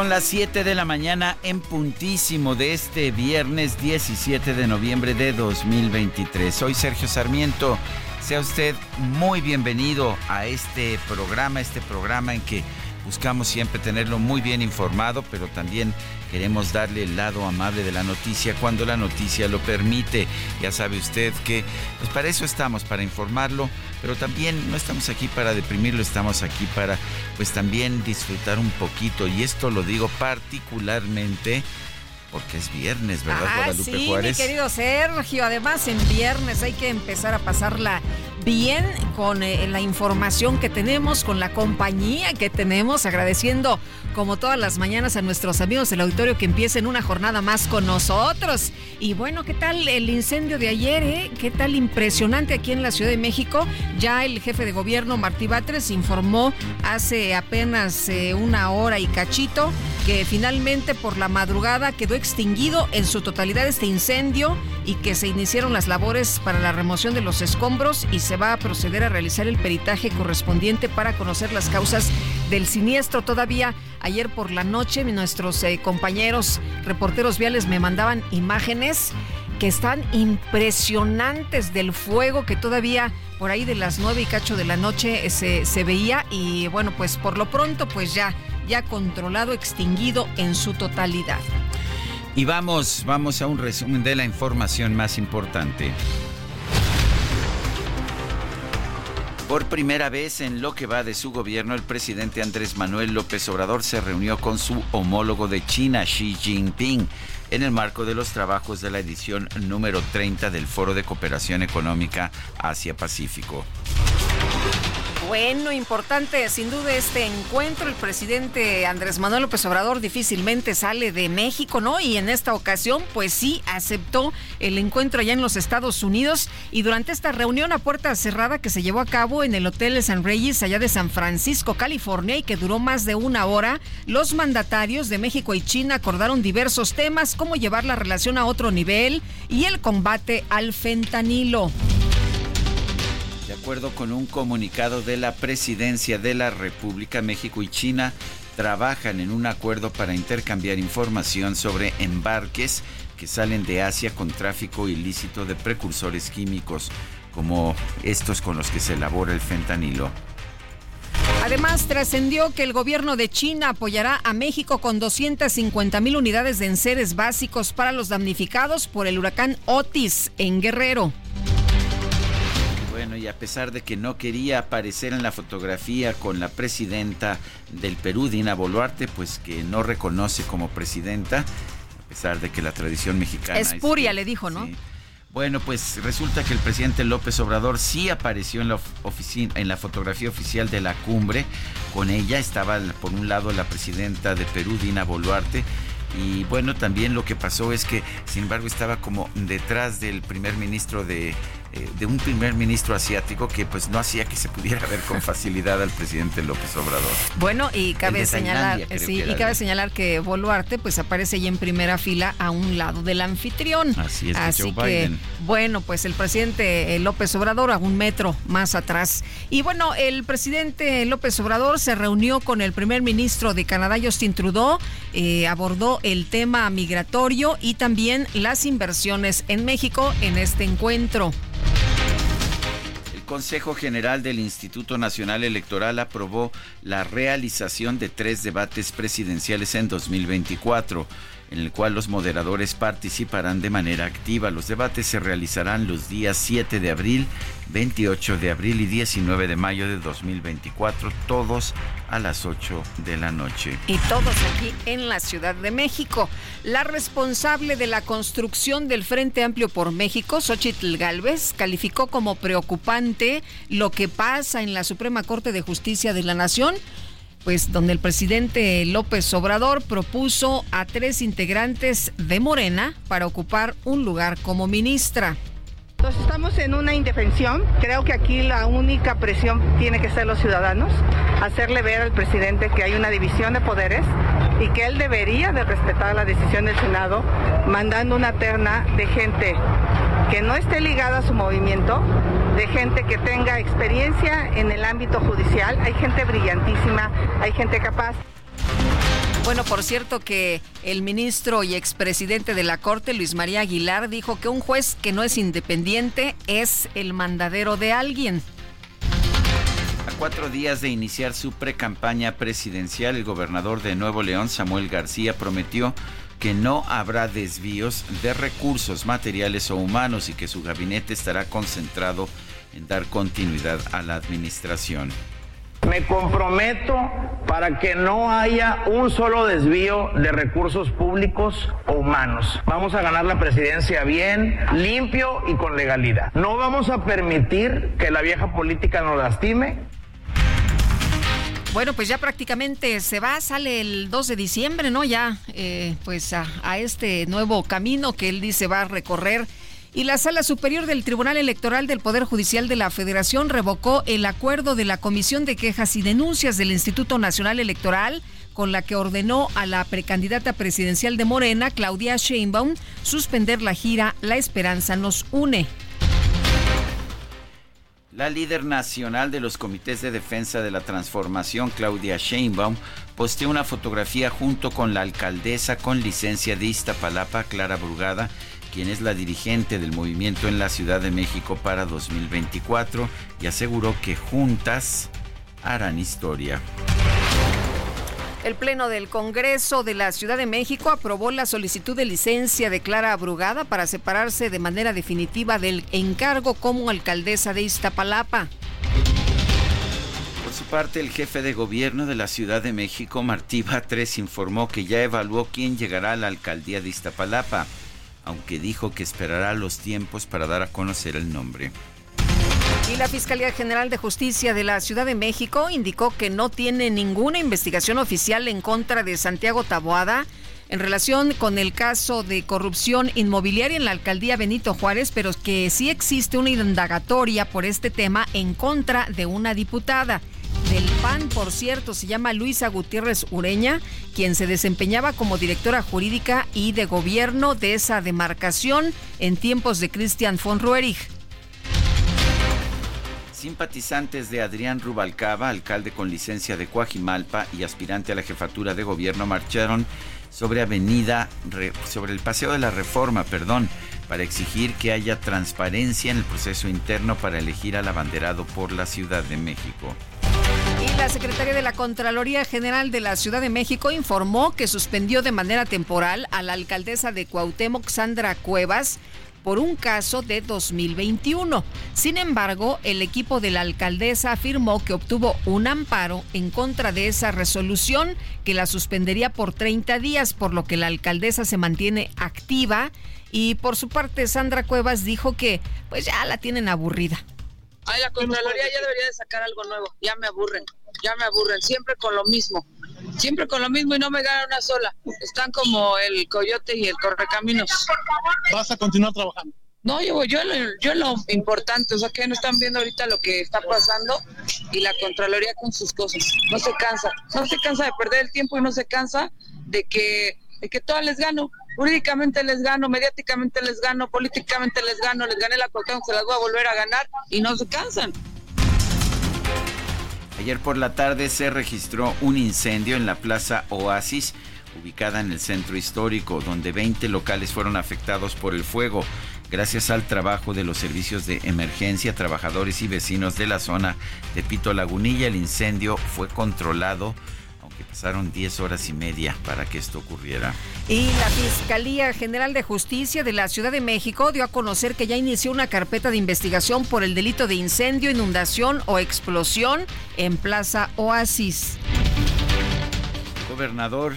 Son las 7 de la mañana en puntísimo de este viernes 17 de noviembre de 2023. Soy Sergio Sarmiento. Sea usted muy bienvenido a este programa, este programa en que buscamos siempre tenerlo muy bien informado, pero también queremos darle el lado amable de la noticia cuando la noticia lo permite. Ya sabe usted que pues para eso estamos, para informarlo, pero también no estamos aquí para deprimirlo, estamos aquí para pues también disfrutar un poquito y esto lo digo particularmente porque es viernes, ¿verdad, Ah, Guadalupe sí, Juárez? mi querido Sergio. Además, en viernes hay que empezar a pasarla bien con eh, la información que tenemos, con la compañía que tenemos, agradeciendo como todas las mañanas a nuestros amigos del auditorio que empiecen una jornada más con nosotros. Y bueno, ¿qué tal el incendio de ayer? Eh? ¿Qué tal impresionante aquí en la Ciudad de México? Ya el jefe de gobierno, Martí Batres, informó hace apenas eh, una hora y cachito que finalmente por la madrugada quedó extinguido en su totalidad este incendio y que se iniciaron las labores para la remoción de los escombros y se va a proceder a realizar el peritaje correspondiente para conocer las causas del siniestro. Todavía ayer por la noche nuestros eh, compañeros reporteros viales me mandaban imágenes que están impresionantes del fuego que todavía por ahí de las nueve y cacho de la noche eh, se, se veía y bueno pues por lo pronto pues ya ya controlado extinguido en su totalidad. Y vamos, vamos a un resumen de la información más importante. Por primera vez en lo que va de su gobierno, el presidente Andrés Manuel López Obrador se reunió con su homólogo de China, Xi Jinping, en el marco de los trabajos de la edición número 30 del Foro de Cooperación Económica Asia-Pacífico. Bueno, importante sin duda este encuentro. El presidente Andrés Manuel López Obrador difícilmente sale de México, ¿no? Y en esta ocasión, pues sí, aceptó el encuentro allá en los Estados Unidos. Y durante esta reunión a puerta cerrada que se llevó a cabo en el Hotel San Reyes, allá de San Francisco, California, y que duró más de una hora, los mandatarios de México y China acordaron diversos temas, como llevar la relación a otro nivel y el combate al fentanilo. De acuerdo con un comunicado de la Presidencia de la República, México y China trabajan en un acuerdo para intercambiar información sobre embarques que salen de Asia con tráfico ilícito de precursores químicos, como estos con los que se elabora el fentanilo. Además, trascendió que el gobierno de China apoyará a México con 250 mil unidades de enseres básicos para los damnificados por el huracán Otis en Guerrero. Bueno, y a pesar de que no quería aparecer en la fotografía con la presidenta del Perú, Dina Boluarte, pues que no reconoce como presidenta, a pesar de que la tradición mexicana... Espuria, que- le dijo, ¿no? Sí. Bueno, pues resulta que el presidente López Obrador sí apareció en la, oficina, en la fotografía oficial de la cumbre. Con ella estaba por un lado la presidenta de Perú, Dina Boluarte, y bueno, también lo que pasó es que, sin embargo, estaba como detrás del primer ministro de, eh, de un primer ministro asiático que pues no hacía que se pudiera ver con facilidad al presidente López Obrador. Bueno, y cabe señalar, sí, y cabe señalar que Boluarte pues aparece ahí en primera fila a un lado del anfitrión. Así es, Así que, bueno, pues el presidente eh, López Obrador a un metro más atrás. Y bueno, el presidente López Obrador se reunió con el primer ministro de Canadá, Justin Trudeau, eh, abordó el tema migratorio y también las inversiones en México en este encuentro. Consejo General del Instituto Nacional Electoral aprobó la realización de tres debates presidenciales en 2024 en el cual los moderadores participarán de manera activa. Los debates se realizarán los días 7 de abril, 28 de abril y 19 de mayo de 2024, todos a las 8 de la noche. Y todos aquí en la Ciudad de México. La responsable de la construcción del Frente Amplio por México, Xochitl Galvez, calificó como preocupante lo que pasa en la Suprema Corte de Justicia de la Nación pues donde el presidente López Obrador propuso a tres integrantes de Morena para ocupar un lugar como ministra. Entonces estamos en una indefensión. Creo que aquí la única presión tiene que ser los ciudadanos, hacerle ver al presidente que hay una división de poderes y que él debería de respetar la decisión del Senado, mandando una terna de gente que no esté ligada a su movimiento, de gente que tenga experiencia en el ámbito judicial. Hay gente brillantísima, hay gente capaz. Bueno, por cierto que el ministro y expresidente de la Corte, Luis María Aguilar, dijo que un juez que no es independiente es el mandadero de alguien. A cuatro días de iniciar su precampaña presidencial, el gobernador de Nuevo León, Samuel García, prometió que no habrá desvíos de recursos materiales o humanos y que su gabinete estará concentrado en dar continuidad a la administración. Me comprometo para que no haya un solo desvío de recursos públicos o humanos. Vamos a ganar la presidencia bien, limpio y con legalidad. No vamos a permitir que la vieja política nos lastime. Bueno, pues ya prácticamente se va, sale el 2 de diciembre, ¿no? Ya, eh, pues a, a este nuevo camino que él dice va a recorrer y la Sala Superior del Tribunal Electoral del Poder Judicial de la Federación revocó el acuerdo de la Comisión de Quejas y Denuncias del Instituto Nacional Electoral con la que ordenó a la precandidata presidencial de Morena, Claudia Sheinbaum, suspender la gira La Esperanza nos une. La líder nacional de los comités de defensa de la transformación, Claudia Sheinbaum, posteó una fotografía junto con la alcaldesa con licencia de Iztapalapa, Clara Brugada, quien es la dirigente del movimiento en la Ciudad de México para 2024 y aseguró que juntas harán historia. El Pleno del Congreso de la Ciudad de México aprobó la solicitud de licencia de Clara Abrugada para separarse de manera definitiva del encargo como alcaldesa de Iztapalapa. Por su parte, el jefe de gobierno de la Ciudad de México, Martí Batres, informó que ya evaluó quién llegará a la alcaldía de Iztapalapa aunque dijo que esperará los tiempos para dar a conocer el nombre. Y la Fiscalía General de Justicia de la Ciudad de México indicó que no tiene ninguna investigación oficial en contra de Santiago Taboada en relación con el caso de corrupción inmobiliaria en la alcaldía Benito Juárez, pero que sí existe una indagatoria por este tema en contra de una diputada del PAN, por cierto, se llama Luisa Gutiérrez Ureña, quien se desempeñaba como directora jurídica y de gobierno de esa demarcación en tiempos de Christian von Roerich. Simpatizantes de Adrián Rubalcaba, alcalde con licencia de Coajimalpa y aspirante a la jefatura de gobierno, marcharon sobre Avenida, sobre el Paseo de la Reforma, perdón, para exigir que haya transparencia en el proceso interno para elegir al abanderado por la Ciudad de México. Y la secretaria de la Contraloría General de la Ciudad de México informó que suspendió de manera temporal a la alcaldesa de Cuauhtémoc, Sandra Cuevas, por un caso de 2021. Sin embargo, el equipo de la alcaldesa afirmó que obtuvo un amparo en contra de esa resolución que la suspendería por 30 días, por lo que la alcaldesa se mantiene activa y por su parte Sandra Cuevas dijo que pues ya la tienen aburrida. Ay, la Contraloría ya debería de sacar algo nuevo. Ya me aburren, ya me aburren. Siempre con lo mismo. Siempre con lo mismo y no me gana una sola. Están como el coyote y el correcaminos. ¿Vas a continuar trabajando? No, yo, yo, yo lo importante, o sea, que no están viendo ahorita lo que está pasando y la Contraloría con sus cosas. No se cansa, no se cansa de perder el tiempo y no se cansa de que, de que todas les gano. Jurídicamente les gano, mediáticamente les gano, políticamente les gano, les gané la cuestión, se las voy a volver a ganar y no se cansan. Ayer por la tarde se registró un incendio en la Plaza Oasis ubicada en el centro histórico, donde 20 locales fueron afectados por el fuego. Gracias al trabajo de los servicios de emergencia, trabajadores y vecinos de la zona de Pito Lagunilla, el incendio fue controlado pasaron 10 horas y media para que esto ocurriera. Y la Fiscalía General de Justicia de la Ciudad de México dio a conocer que ya inició una carpeta de investigación por el delito de incendio, inundación o explosión en Plaza Oasis. gobernador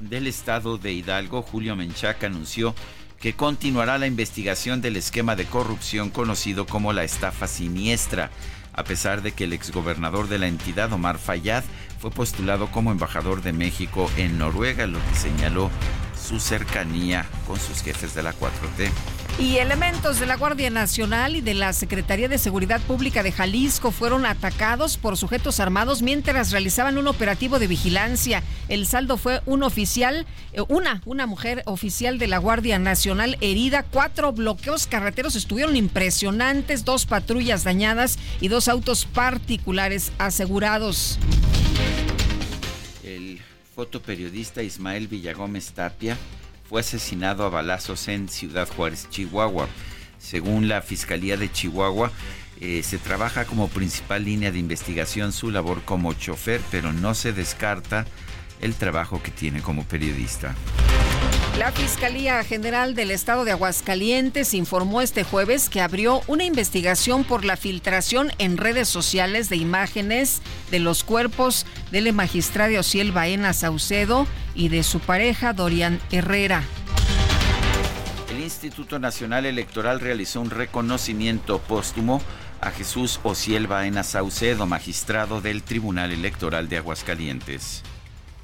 del estado de Hidalgo, Julio Menchaca, anunció que continuará la investigación del esquema de corrupción conocido como la estafa siniestra, a pesar de que el exgobernador de la entidad, Omar Fayad, fue postulado como embajador de México en Noruega, lo que señaló su cercanía con sus jefes de la 4T. Y elementos de la Guardia Nacional y de la Secretaría de Seguridad Pública de Jalisco fueron atacados por sujetos armados mientras realizaban un operativo de vigilancia. El saldo fue un oficial, eh, una, una mujer oficial de la Guardia Nacional herida, cuatro bloqueos carreteros estuvieron impresionantes, dos patrullas dañadas y dos autos particulares asegurados fotoperiodista Ismael Villagómez Tapia fue asesinado a balazos en Ciudad Juárez, Chihuahua. Según la Fiscalía de Chihuahua, eh, se trabaja como principal línea de investigación su labor como chofer, pero no se descarta el trabajo que tiene como periodista. La Fiscalía General del Estado de Aguascalientes informó este jueves que abrió una investigación por la filtración en redes sociales de imágenes de los cuerpos del magistrado Ociel Baena Saucedo y de su pareja Dorian Herrera. El Instituto Nacional Electoral realizó un reconocimiento póstumo a Jesús Ociel Baena Saucedo, magistrado del Tribunal Electoral de Aguascalientes.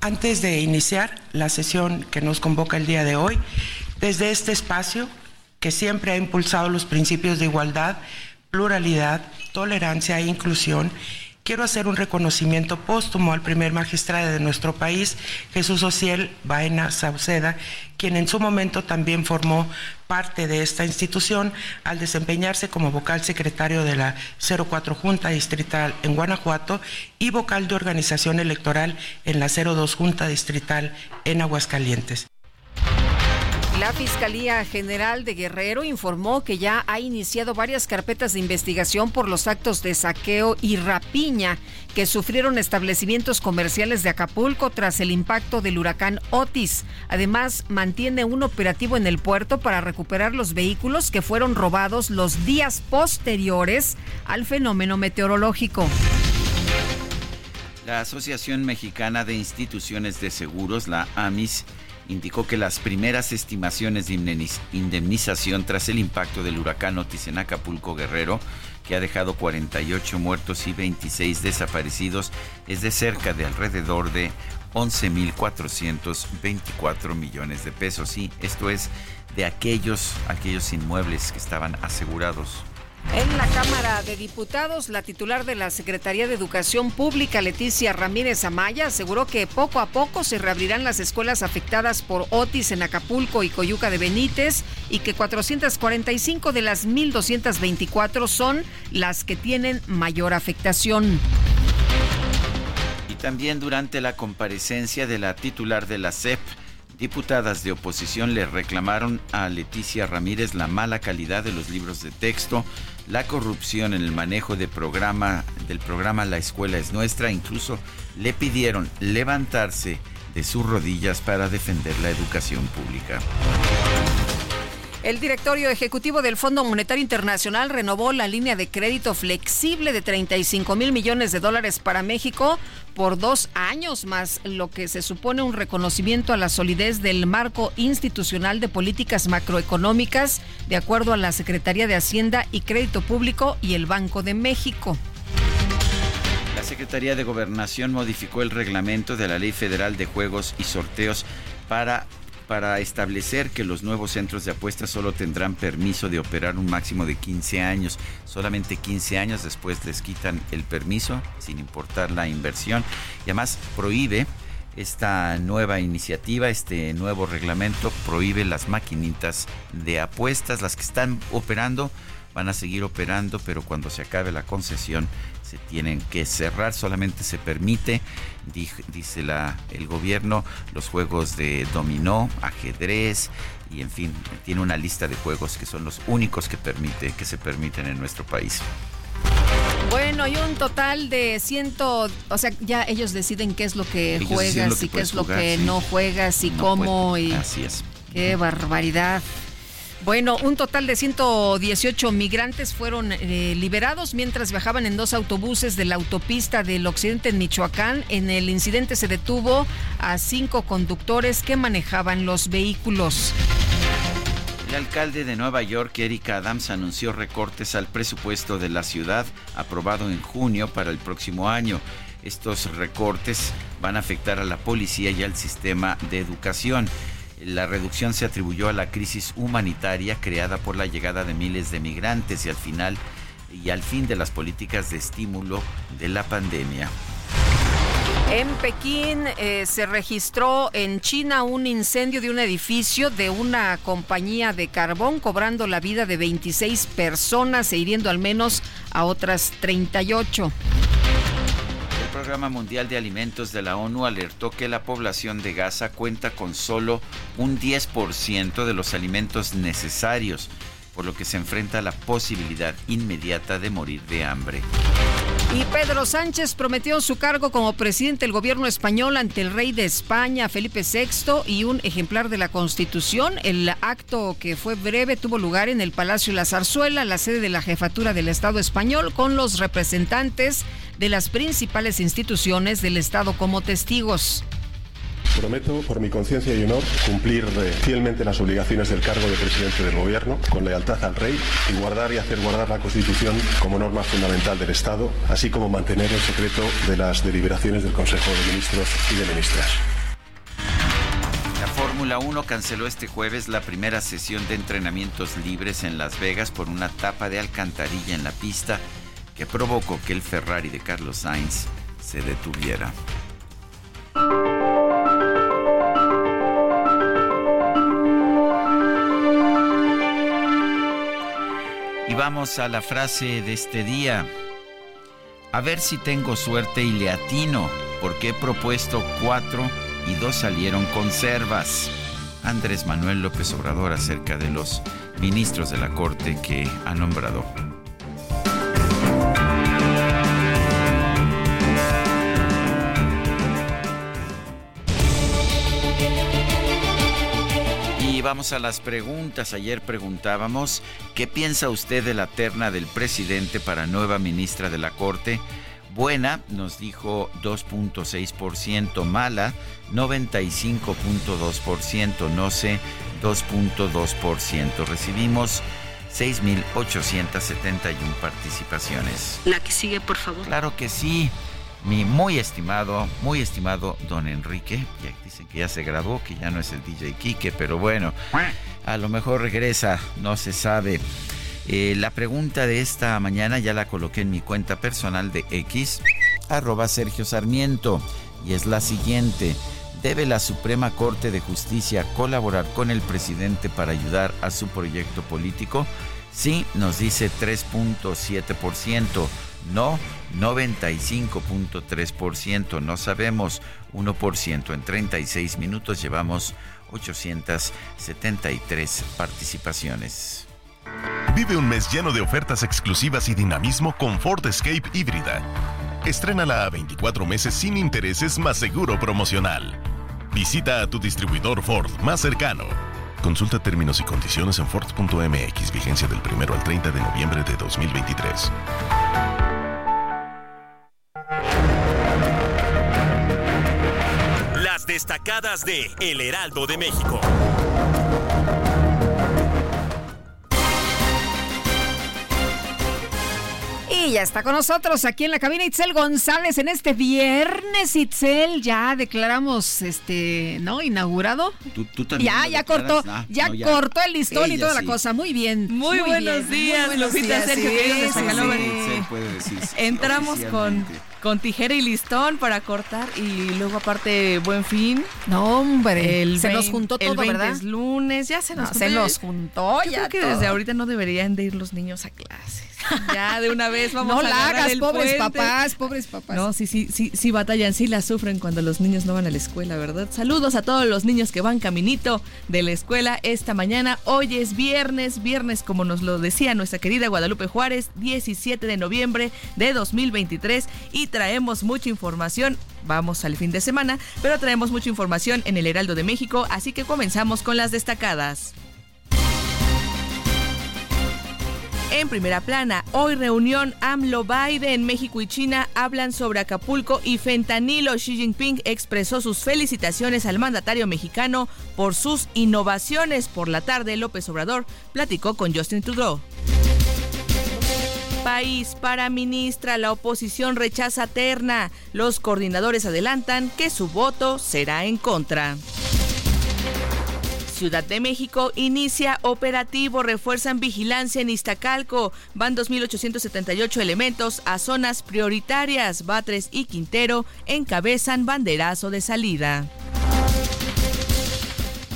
Antes de iniciar la sesión que nos convoca el día de hoy, desde este espacio que siempre ha impulsado los principios de igualdad, pluralidad, tolerancia e inclusión, quiero hacer un reconocimiento póstumo al primer magistrado de nuestro país, Jesús Ociel Baena Sauceda, quien en su momento también formó parte de esta institución al desempeñarse como vocal secretario de la 04 Junta Distrital en Guanajuato y vocal de organización electoral en la 02 Junta Distrital en Aguascalientes. La Fiscalía General de Guerrero informó que ya ha iniciado varias carpetas de investigación por los actos de saqueo y rapiña que sufrieron establecimientos comerciales de Acapulco tras el impacto del huracán Otis. Además, mantiene un operativo en el puerto para recuperar los vehículos que fueron robados los días posteriores al fenómeno meteorológico. La Asociación Mexicana de Instituciones de Seguros, la AMIS, indicó que las primeras estimaciones de indemnización tras el impacto del huracán Otis en Acapulco Guerrero, que ha dejado 48 muertos y 26 desaparecidos, es de cerca de alrededor de 11.424 millones de pesos. Sí, esto es de aquellos, aquellos inmuebles que estaban asegurados. En la Cámara de Diputados, la titular de la Secretaría de Educación Pública, Leticia Ramírez Amaya, aseguró que poco a poco se reabrirán las escuelas afectadas por Otis en Acapulco y Coyuca de Benítez y que 445 de las 1.224 son las que tienen mayor afectación. Y también durante la comparecencia de la titular de la CEP, Diputadas de oposición le reclamaron a Leticia Ramírez la mala calidad de los libros de texto, la corrupción en el manejo programa, del programa La Escuela es Nuestra, incluso le pidieron levantarse de sus rodillas para defender la educación pública. El directorio ejecutivo del Fondo Monetario Internacional renovó la línea de crédito flexible de 35 mil millones de dólares para México por dos años más, lo que se supone un reconocimiento a la solidez del marco institucional de políticas macroeconómicas, de acuerdo a la Secretaría de Hacienda y Crédito Público y el Banco de México. La Secretaría de Gobernación modificó el reglamento de la Ley Federal de Juegos y Sorteos para para establecer que los nuevos centros de apuestas solo tendrán permiso de operar un máximo de 15 años. Solamente 15 años después les quitan el permiso sin importar la inversión. Y además prohíbe esta nueva iniciativa, este nuevo reglamento prohíbe las maquinitas de apuestas, las que están operando van a seguir operando, pero cuando se acabe la concesión se tienen que cerrar. Solamente se permite, dice la, el gobierno, los juegos de dominó, ajedrez y en fin, tiene una lista de juegos que son los únicos que permite, que se permiten en nuestro país. Bueno, hay un total de ciento, o sea, ya ellos deciden qué es lo que juegas y qué es lo que no juegas y cómo y así es. Qué barbaridad. Bueno, un total de 118 migrantes fueron eh, liberados mientras viajaban en dos autobuses de la autopista del occidente en Michoacán. En el incidente se detuvo a cinco conductores que manejaban los vehículos. El alcalde de Nueva York, Eric Adams, anunció recortes al presupuesto de la ciudad aprobado en junio para el próximo año. Estos recortes van a afectar a la policía y al sistema de educación. La reducción se atribuyó a la crisis humanitaria creada por la llegada de miles de migrantes y al final y al fin de las políticas de estímulo de la pandemia. En Pekín eh, se registró en China un incendio de un edificio de una compañía de carbón, cobrando la vida de 26 personas e hiriendo al menos a otras 38. Programa Mundial de Alimentos de la ONU alertó que la población de Gaza cuenta con solo un 10% de los alimentos necesarios, por lo que se enfrenta a la posibilidad inmediata de morir de hambre. Y Pedro Sánchez prometió su cargo como presidente del gobierno español ante el rey de España, Felipe VI, y un ejemplar de la Constitución. El acto, que fue breve, tuvo lugar en el Palacio La Zarzuela, la sede de la jefatura del Estado español, con los representantes de las principales instituciones del Estado como testigos. Prometo, por mi conciencia y honor, cumplir eh, fielmente las obligaciones del cargo de presidente del Gobierno, con lealtad al Rey y guardar y hacer guardar la Constitución como norma fundamental del Estado, así como mantener el secreto de las deliberaciones del Consejo de Ministros y de Ministras. La Fórmula 1 canceló este jueves la primera sesión de entrenamientos libres en Las Vegas por una tapa de alcantarilla en la pista que provocó que el Ferrari de Carlos Sainz se detuviera. Y vamos a la frase de este día. A ver si tengo suerte y le atino, porque he propuesto cuatro y dos salieron conservas. Andrés Manuel López Obrador acerca de los ministros de la Corte que ha nombrado. Vamos a las preguntas. Ayer preguntábamos, ¿qué piensa usted de la terna del presidente para nueva ministra de la Corte? Buena, nos dijo 2.6%, mala 95.2%, no sé 2.2%. Recibimos 6.871 participaciones. La que sigue, por favor. Claro que sí mi muy estimado, muy estimado don Enrique, ya dicen que ya se graduó, que ya no es el DJ Quique, pero bueno, a lo mejor regresa, no se sabe. Eh, la pregunta de esta mañana ya la coloqué en mi cuenta personal de X, arroba Sergio Sarmiento, y es la siguiente. ¿Debe la Suprema Corte de Justicia colaborar con el presidente para ayudar a su proyecto político? Sí, nos dice 3.7%. No, 95.3%. No sabemos 1%. En 36 minutos llevamos 873 participaciones. Vive un mes lleno de ofertas exclusivas y dinamismo con Ford Escape híbrida. Estrénala a 24 meses sin intereses más seguro promocional. Visita a tu distribuidor Ford más cercano. Consulta términos y condiciones en Ford.mx, vigencia del 1 al 30 de noviembre de 2023. Las destacadas de El Heraldo de México. Y ya está con nosotros aquí en la cabina Itzel González en este viernes. Itzel, ya declaramos, este, ¿no? Inaugurado. ¿Tú, también ya, ya cortó, ah, ya, cortó el listón y toda la cosa. Muy bien. Muy, buenos días, muy buenos Lupita, Sergio, Entramos con con tijera y listón para cortar y luego aparte buen fin. No, hombre, se nos juntó todo, el 20 Es lunes, ya se nos, juntó. Se nos juntó. Yo creo que desde ahorita no deberían de ir los niños a clases. Ya de una vez vamos no a la hagas, pobres papás, pobres papás. No, sí, sí, sí, sí batallan, sí la sufren cuando los niños no van a la escuela, ¿verdad? Saludos a todos los niños que van caminito de la escuela esta mañana. Hoy es viernes, viernes como nos lo decía nuestra querida Guadalupe Juárez, 17 de noviembre de 2023 y traemos mucha información. Vamos al fin de semana, pero traemos mucha información en el Heraldo de México, así que comenzamos con las destacadas. En primera plana, hoy reunión AMLO-Biden, México y China hablan sobre Acapulco y fentanilo. Xi Jinping expresó sus felicitaciones al mandatario mexicano por sus innovaciones. Por la tarde, López Obrador platicó con Justin Trudeau. País para ministra, la oposición rechaza terna. Los coordinadores adelantan que su voto será en contra. Ciudad de México inicia operativo, refuerzan vigilancia en Iztacalco. Van 2.878 elementos a zonas prioritarias. Batres y Quintero encabezan banderazo de salida.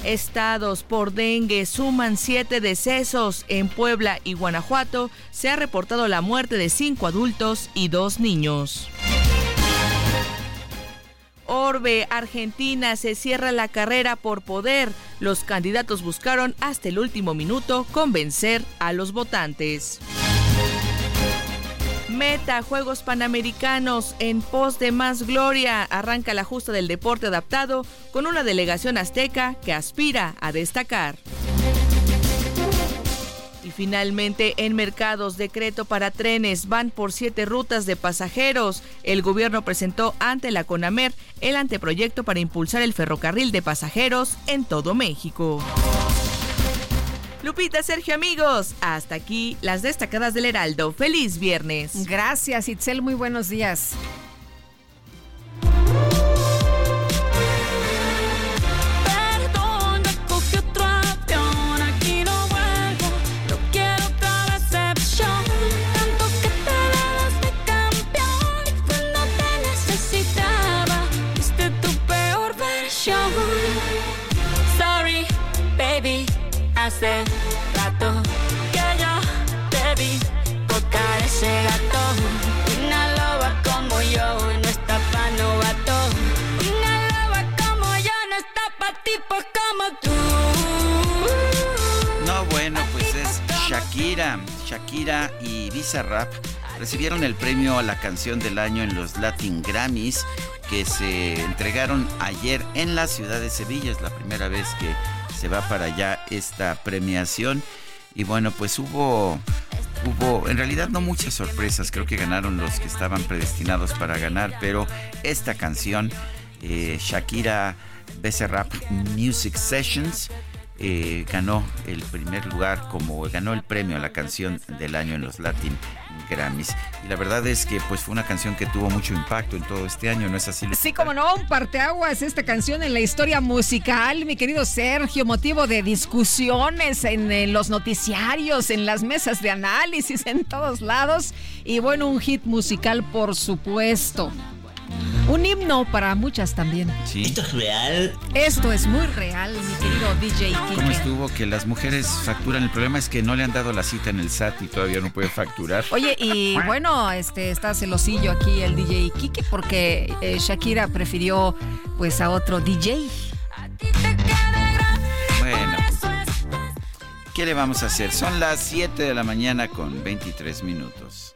Estados por dengue suman siete decesos. En Puebla y Guanajuato se ha reportado la muerte de cinco adultos y dos niños. Orbe, Argentina, se cierra la carrera por poder. Los candidatos buscaron hasta el último minuto convencer a los votantes. Meta, Juegos Panamericanos, en pos de más gloria, arranca la justa del deporte adaptado con una delegación azteca que aspira a destacar. Y finalmente, en mercados, decreto para trenes van por siete rutas de pasajeros. El gobierno presentó ante la CONAMER el anteproyecto para impulsar el ferrocarril de pasajeros en todo México. Lupita, Sergio, amigos, hasta aquí las destacadas del Heraldo. Feliz viernes. Gracias, Itzel, muy buenos días. Hace rato que yo te vi tocar ese gato. Una loba como yo no está pa' novato. Una loba como yo no está pa' tipos como tú. No, bueno, pues es Shakira. Shakira y Bizarrap recibieron el premio a la canción del año en los Latin Grammys que se entregaron ayer en la ciudad de Sevilla. Es la primera vez que se va para allá esta premiación. Y bueno, pues hubo, hubo en realidad no muchas sorpresas, creo que ganaron los que estaban predestinados para ganar, pero esta canción, eh, Shakira Rap Music Sessions, eh, ganó el primer lugar como ganó el premio a la canción del año en los Latin Grammys. Y la verdad es que pues fue una canción que tuvo mucho impacto en todo este año, ¿no es así? Sí, como no, un parteaguas esta canción en la historia musical, mi querido Sergio, motivo de discusiones en, en los noticiarios, en las mesas de análisis, en todos lados. Y bueno, un hit musical, por supuesto. Un himno para muchas también. ¿Esto es real? Esto es muy real, mi querido DJ Kike. ¿Cómo estuvo que las mujeres facturan? El problema es que no le han dado la cita en el SAT y todavía no puede facturar. Oye, y bueno, este está celosillo aquí el DJ Kike porque eh, Shakira prefirió pues a otro DJ. Bueno, ¿qué le vamos a hacer? Son las 7 de la mañana con 23 minutos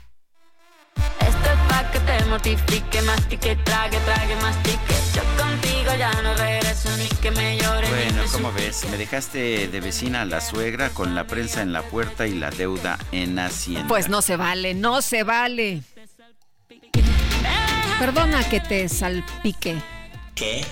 Este paquete te mortifique, mastique, trague, trague, mastique. Yo contigo ya no regreso ni que me llore. Bueno, ¿cómo ves? Me dejaste de vecina a la suegra con la prensa en la puerta y la deuda en Hacienda. Pues no se vale, no se vale. Perdona que te salpique. ¿Qué?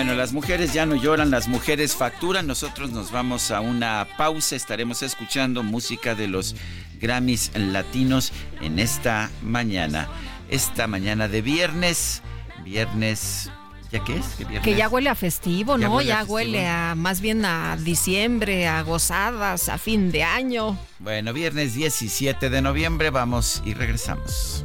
Bueno, las mujeres ya no lloran, las mujeres facturan. Nosotros nos vamos a una pausa. Estaremos escuchando música de los Grammys latinos en esta mañana. Esta mañana de viernes. Viernes. ¿Ya qué es? Que ya huele a festivo, ¿no? ya huele a más bien a diciembre, a gozadas, a fin de año. Bueno, viernes 17 de noviembre vamos y regresamos.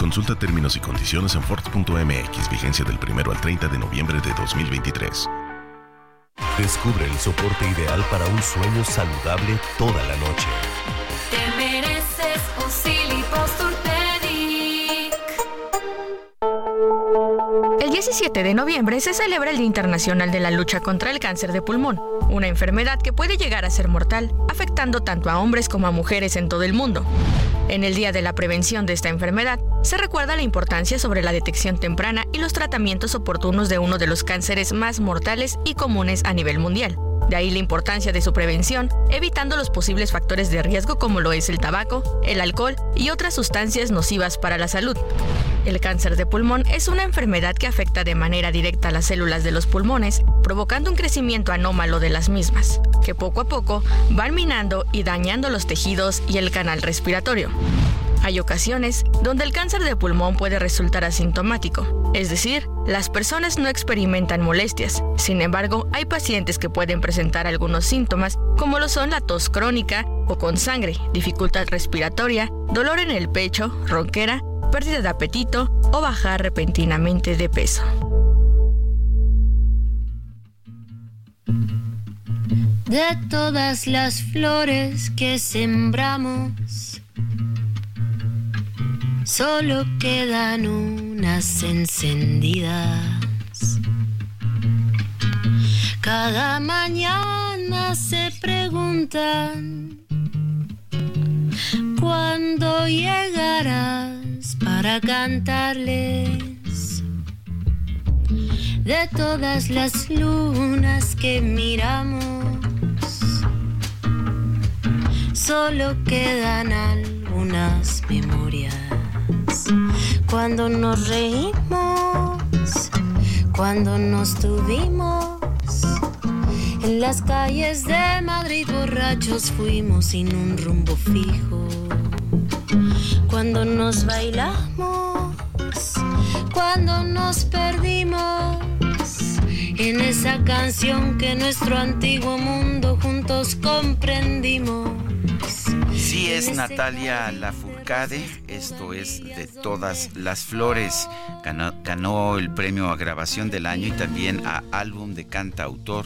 Consulta términos y condiciones en Ford.mx, vigencia del 1 al 30 de noviembre de 2023. Descubre el soporte ideal para un sueño saludable toda la noche. Te mereces 17 de noviembre se celebra el Día Internacional de la Lucha contra el Cáncer de Pulmón, una enfermedad que puede llegar a ser mortal, afectando tanto a hombres como a mujeres en todo el mundo. En el Día de la Prevención de esta enfermedad, se recuerda la importancia sobre la detección temprana y los tratamientos oportunos de uno de los cánceres más mortales y comunes a nivel mundial. De ahí la importancia de su prevención, evitando los posibles factores de riesgo como lo es el tabaco, el alcohol y otras sustancias nocivas para la salud. El cáncer de pulmón es una enfermedad que afecta de manera directa a las células de los pulmones, provocando un crecimiento anómalo de las mismas, que poco a poco van minando y dañando los tejidos y el canal respiratorio. Hay ocasiones donde el cáncer de pulmón puede resultar asintomático, es decir, las personas no experimentan molestias. Sin embargo, hay pacientes que pueden presentar algunos síntomas, como lo son la tos crónica o con sangre, dificultad respiratoria, dolor en el pecho, ronquera, pérdida de apetito o bajar repentinamente de peso. De todas las flores que sembramos, solo quedan unas encendidas. Cada mañana se preguntan cuándo llegarás para cantarles de todas las lunas que miramos. Solo quedan algunas memorias cuando nos reímos, cuando nos tuvimos. En las calles de Madrid borrachos fuimos sin un rumbo fijo. Cuando nos bailamos, cuando nos perdimos. En esa canción que nuestro antiguo mundo juntos comprendimos. Sí es Natalia Lafourcade, esto es de todas las flores. Ganó, ganó, el premio a grabación del año y también a álbum de cantautor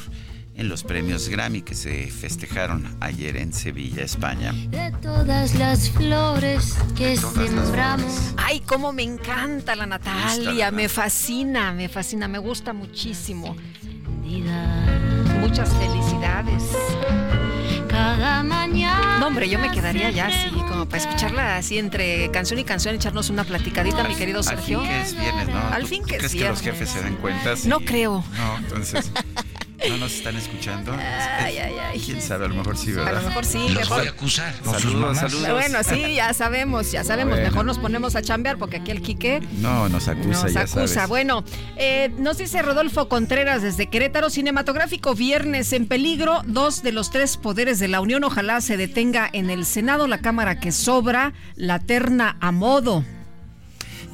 en los premios Grammy que se festejaron ayer en Sevilla, España. De todas las flores que sembramos. Ay, cómo me encanta la Natalia, me fascina, me fascina, me gusta muchísimo. Muchas felicidades. Cada mañana. No, hombre, yo me quedaría ya así como para escucharla así entre canción y canción, echarnos una platicadita, mi querido Sergio. Al fin que es viernes, ¿no? Al ¿Tú- fin que es crees que los viernes. jefes se den cuenta? No creo. No, entonces. ¿No nos están escuchando? Ay, ay, ay. ¿Quién sabe? A lo mejor sí, A ¿verdad? lo mejor sí, mejor. acusar. Saludos, saludos. Bueno, sí, ya sabemos, ya sabemos. Bueno. Mejor nos ponemos a chambear porque aquí el Quique No, nos acusa, nos ya acusa. sabes. Bueno, eh, nos dice Rodolfo Contreras desde Querétaro, cinematográfico viernes en peligro, dos de los tres poderes de la Unión, ojalá se detenga en el Senado la Cámara que sobra, la terna a modo.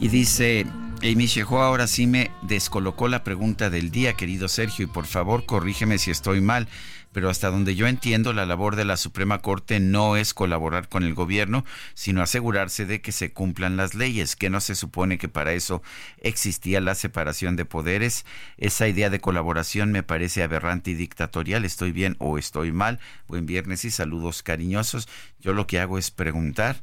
Y dice, Amy Sheho ahora sí me descolocó la pregunta del día, querido Sergio, y por favor corrígeme si estoy mal. Pero hasta donde yo entiendo, la labor de la Suprema Corte no es colaborar con el gobierno, sino asegurarse de que se cumplan las leyes, que no se supone que para eso existía la separación de poderes. Esa idea de colaboración me parece aberrante y dictatorial. ¿Estoy bien o estoy mal? Buen viernes y saludos cariñosos. Yo lo que hago es preguntar.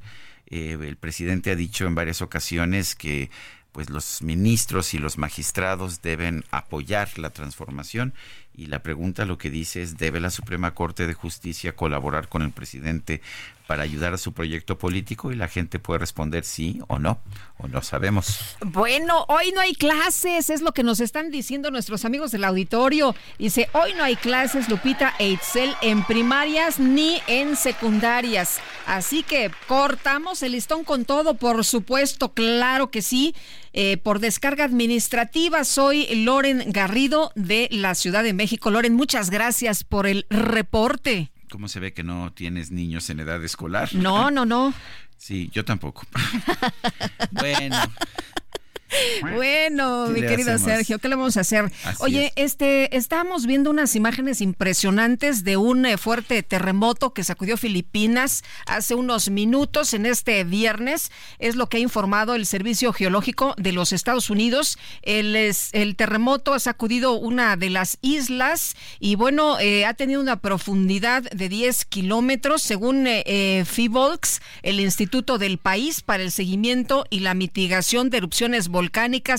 Eh, el presidente ha dicho en varias ocasiones que pues los ministros y los magistrados deben apoyar la transformación. Y la pregunta lo que dice es debe la Suprema Corte de Justicia colaborar con el presidente para ayudar a su proyecto político y la gente puede responder sí o no o no sabemos. Bueno, hoy no hay clases, es lo que nos están diciendo nuestros amigos del auditorio. Dice, hoy no hay clases, Lupita e Itzel, en primarias ni en secundarias. Así que cortamos el listón con todo, por supuesto, claro que sí. Eh, por descarga administrativa, soy Loren Garrido de la Ciudad de México. Loren, muchas gracias por el reporte. ¿Cómo se ve que no tienes niños en edad escolar? No, no, no. Sí, yo tampoco. bueno. Bueno, ¿Qué mi querido hacemos? Sergio, ¿qué le vamos a hacer? Así Oye, es. este, estamos viendo unas imágenes impresionantes de un eh, fuerte terremoto que sacudió Filipinas hace unos minutos en este viernes. Es lo que ha informado el Servicio Geológico de los Estados Unidos. El, es- el terremoto ha sacudido una de las islas y bueno, eh, ha tenido una profundidad de 10 kilómetros, según eh, eh, FIVOLX, el Instituto del País para el Seguimiento y la Mitigación de Erupciones Volcánicas,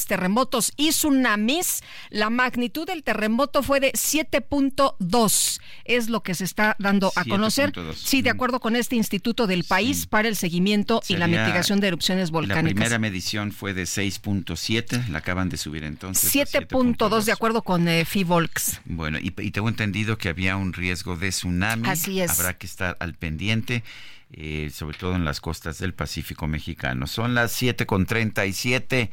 Terremotos y Tsunamis. La magnitud del terremoto fue de 7.2, es lo que se está dando a conocer. 7.2. Sí, de acuerdo con este Instituto del País para el Seguimiento y la Mitigación de Erupciones La Volcánicas. primera medición fue de 6.7, la acaban de subir entonces. a 7.2 de acuerdo con eh, FIVOLX. Bueno, y, y tengo entendido que había un riesgo de tsunami. Así es. Habrá que estar al pendiente, eh, sobre todo en las costas del Pacífico mexicano. Son las 7.37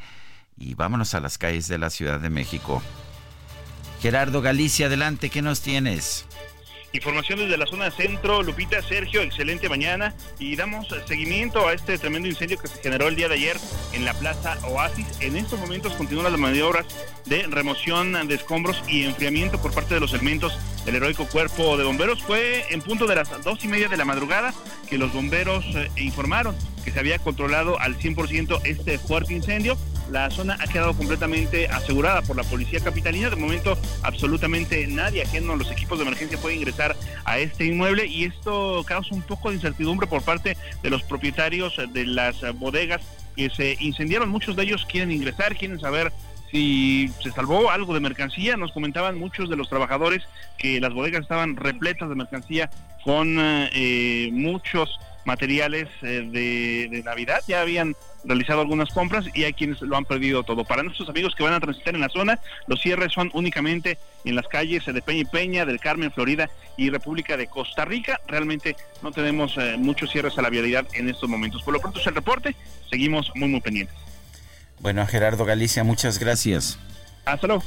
y vámonos a las calles de la Ciudad de México. Gerardo Galicia, adelante, ¿qué nos tienes? Información desde la zona centro, Lupita, Sergio, excelente mañana y damos seguimiento a este tremendo incendio que se generó el día de ayer en la Plaza Oasis. En estos momentos continúan las maniobras de remoción de escombros y enfriamiento por parte de los elementos del heroico cuerpo de bomberos. Fue en punto de las dos y media de la madrugada que los bomberos eh, informaron que se había controlado al 100% este fuerte incendio. La zona ha quedado completamente asegurada por la policía capitalina. De momento, absolutamente nadie ajeno a los equipos de emergencia puede ingresar a este inmueble y esto causa un poco de incertidumbre por parte de los propietarios de las bodegas que se incendiaron. Muchos de ellos quieren ingresar, quieren saber si se salvó algo de mercancía. Nos comentaban muchos de los trabajadores que las bodegas estaban repletas de mercancía con eh, muchos materiales eh, de, de Navidad. Ya habían realizado algunas compras y hay quienes lo han perdido todo. Para nuestros amigos que van a transitar en la zona, los cierres son únicamente en las calles de Peña y Peña, del Carmen, Florida y República de Costa Rica. Realmente no tenemos eh, muchos cierres a la vialidad en estos momentos. Por lo pronto es el reporte. Seguimos muy, muy pendientes. Bueno, Gerardo Galicia, muchas gracias. Hasta luego.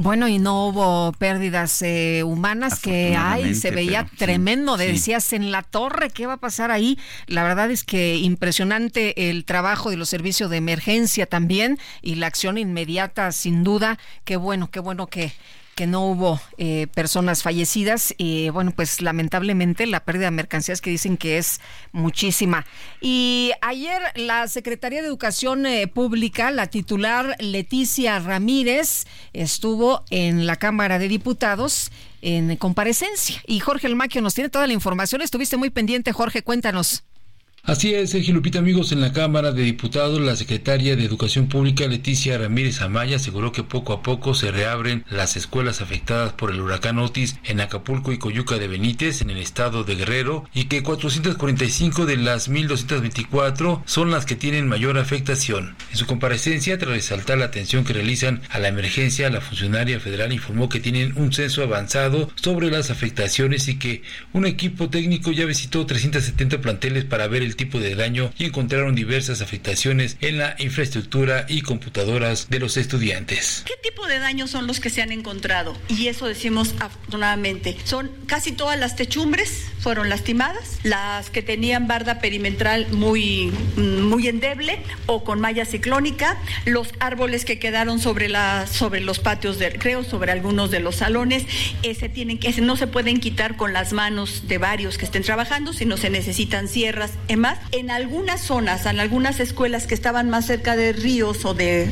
Bueno, y no hubo pérdidas eh, humanas que ay, se veía pero tremendo. sí. Decías en la torre, ¿qué va a pasar ahí? La verdad es que impresionante el trabajo de los servicios de emergencia también y la acción inmediata, sin duda. Qué bueno, qué bueno que que no hubo eh, personas fallecidas y bueno pues lamentablemente la pérdida de mercancías que dicen que es muchísima. Y ayer la Secretaría de Educación eh, Pública la titular Leticia Ramírez estuvo en la Cámara de Diputados en comparecencia. Y Jorge Almaquio nos tiene toda la información. Estuviste muy pendiente Jorge cuéntanos Así es, Sergio Lupita, amigos, en la Cámara de Diputados, la secretaria de Educación Pública, Leticia Ramírez Amaya, aseguró que poco a poco se reabren las escuelas afectadas por el huracán Otis en Acapulco y Coyuca de Benítez, en el estado de Guerrero, y que 445 de las 1.224 son las que tienen mayor afectación. En su comparecencia, tras resaltar la atención que realizan a la emergencia, la funcionaria federal informó que tienen un censo avanzado sobre las afectaciones y que un equipo técnico ya visitó 370 planteles para ver el tipo de daño y encontraron diversas afectaciones en la infraestructura y computadoras de los estudiantes. ¿Qué tipo de daños son los que se han encontrado? Y eso decimos afortunadamente. Son casi todas las techumbres fueron lastimadas, las que tenían barda perimetral muy, muy endeble o con malla ciclónica, los árboles que quedaron sobre, la, sobre los patios de recreo, sobre algunos de los salones, ese tienen ese no se pueden quitar con las manos de varios que estén trabajando, sino se necesitan sierras, en en algunas zonas, en algunas escuelas que estaban más cerca de ríos o de,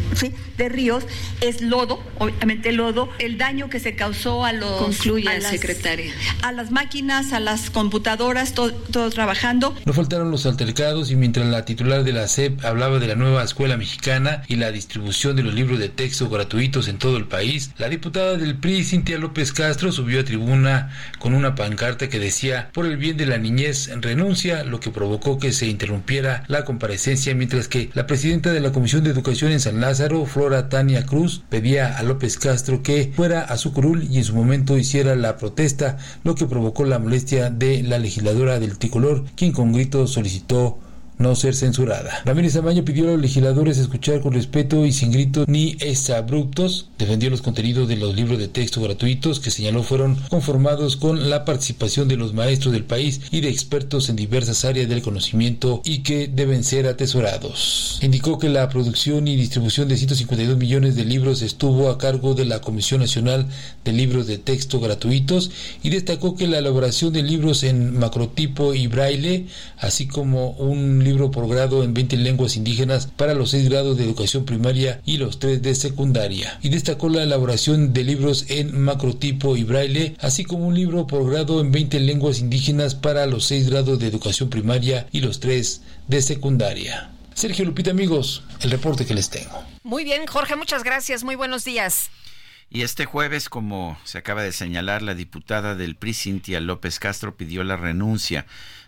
de ríos, es lodo, obviamente lodo, el daño que se causó a los... Concluye, a las, secretaria. A las máquinas, a las computadoras, todo, trabajando. No faltaron los altercados y mientras la titular de la SEP hablaba de la nueva escuela mexicana y la distribución de los libros de texto gratuitos en todo el país, la diputada del PRI, Cintia López Castro, subió a tribuna con una pancarta que decía, por el bien de la niñez, renuncia, lo que provocó que se interrumpiera la comparecencia, mientras que la presidenta de la Comisión de Educación en San Lázaro, Flora Tania Cruz, pedía a López Castro que fuera a su curul y en su momento hiciera la protesta, lo que provocó la molestia de la legisladora del tricolor, quien con gritos solicitó no ser censurada. Ramírez Amaño pidió a los legisladores escuchar con respeto y sin gritos ni exabruptos. Defendió los contenidos de los libros de texto gratuitos que señaló fueron conformados con la participación de los maestros del país y de expertos en diversas áreas del conocimiento y que deben ser atesorados. Indicó que la producción y distribución de 152 millones de libros estuvo a cargo de la Comisión Nacional de Libros de Texto Gratuitos y destacó que la elaboración de libros en macrotipo y braille, así como un libro por grado en 20 lenguas indígenas para los 6 grados de educación primaria y los 3 de secundaria. Y destacó la elaboración de libros en macrotipo y braille, así como un libro por grado en 20 lenguas indígenas para los 6 grados de educación primaria y los 3 de secundaria. Sergio Lupita, amigos, el reporte que les tengo. Muy bien, Jorge, muchas gracias. Muy buenos días. Y este jueves, como se acaba de señalar, la diputada del PRI, Cintia López Castro, pidió la renuncia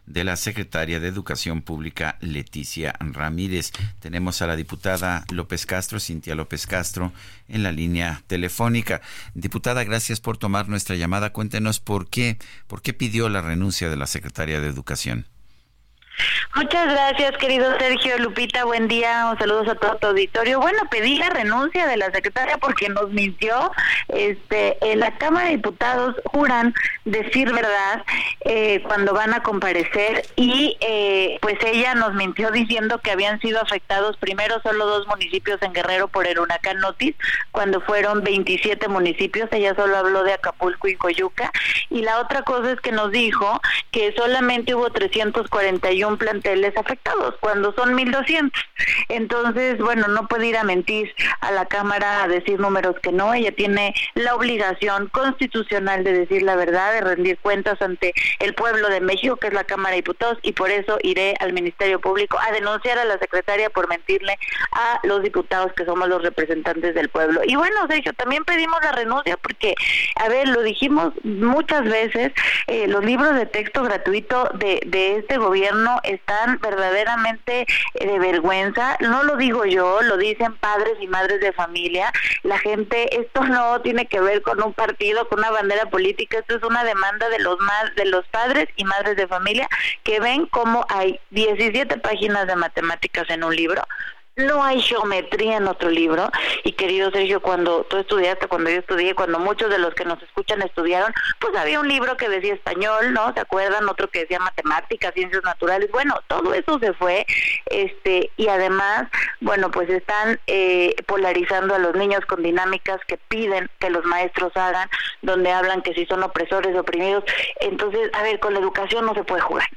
de la secretaria de Educación Pública, Leticia Ramírez. Tenemos a la diputada López Castro, Cintia López Castro, en la línea telefónica. Diputada, gracias por tomar nuestra llamada. Cuéntenos por qué, por qué pidió la renuncia de la secretaria de Educación. Muchas gracias, querido Sergio Lupita. Buen día. Un saludos a todo tu auditorio. Bueno, pedí la renuncia de la secretaria porque nos mintió. Este, en la Cámara de Diputados juran decir verdad eh, cuando van a comparecer y eh, pues ella nos mintió diciendo que habían sido afectados primero solo dos municipios en Guerrero por el huracán Notis, cuando fueron 27 municipios. Ella solo habló de Acapulco y Coyuca. Y la otra cosa es que nos dijo que solamente hubo 341 planteles afectados, cuando son 1.200. Entonces, bueno, no puede ir a mentir a la Cámara a decir números que no. Ella tiene la obligación constitucional de decir la verdad, de rendir cuentas ante el pueblo de México, que es la Cámara de Diputados, y por eso iré al Ministerio Público a denunciar a la secretaria por mentirle a los diputados que somos los representantes del pueblo. Y bueno, Sergio, también pedimos la renuncia porque, a ver, lo dijimos muchas veces, eh, los libros de texto gratuito de, de este gobierno están verdaderamente eh, de vergüenza. No lo digo yo, lo dicen padres y madres de familia. La gente, esto no tiene que ver con un partido, con una bandera política, esto es una demanda de los más de los padres y madres de familia que ven cómo hay 17 páginas de matemáticas en un libro, no hay geometría en otro libro. Y querido Sergio, cuando tú estudiaste, cuando yo estudié, cuando muchos de los que nos escuchan estudiaron, pues había un libro que decía español, ¿no? ¿Se acuerdan? Otro que decía matemáticas, ciencias naturales. Bueno, todo eso se fue. este Y además, bueno, pues están eh, polarizando a los niños con dinámicas que piden que los maestros hagan, donde hablan que si son opresores, oprimidos. Entonces, a ver, con la educación no se puede jugar.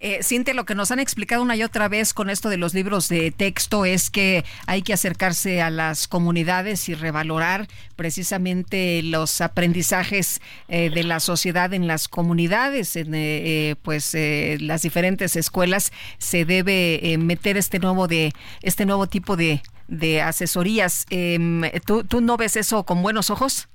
Eh, Cintia, lo que nos han explicado una y otra vez con esto de los libros de texto es que hay que acercarse a las comunidades y revalorar precisamente los aprendizajes eh, de la sociedad en las comunidades, en eh, pues las diferentes escuelas se debe meter este nuevo de este nuevo tipo de, de asesorías. Em, ¿tú, ¿Tú no ves eso con buenos ojos?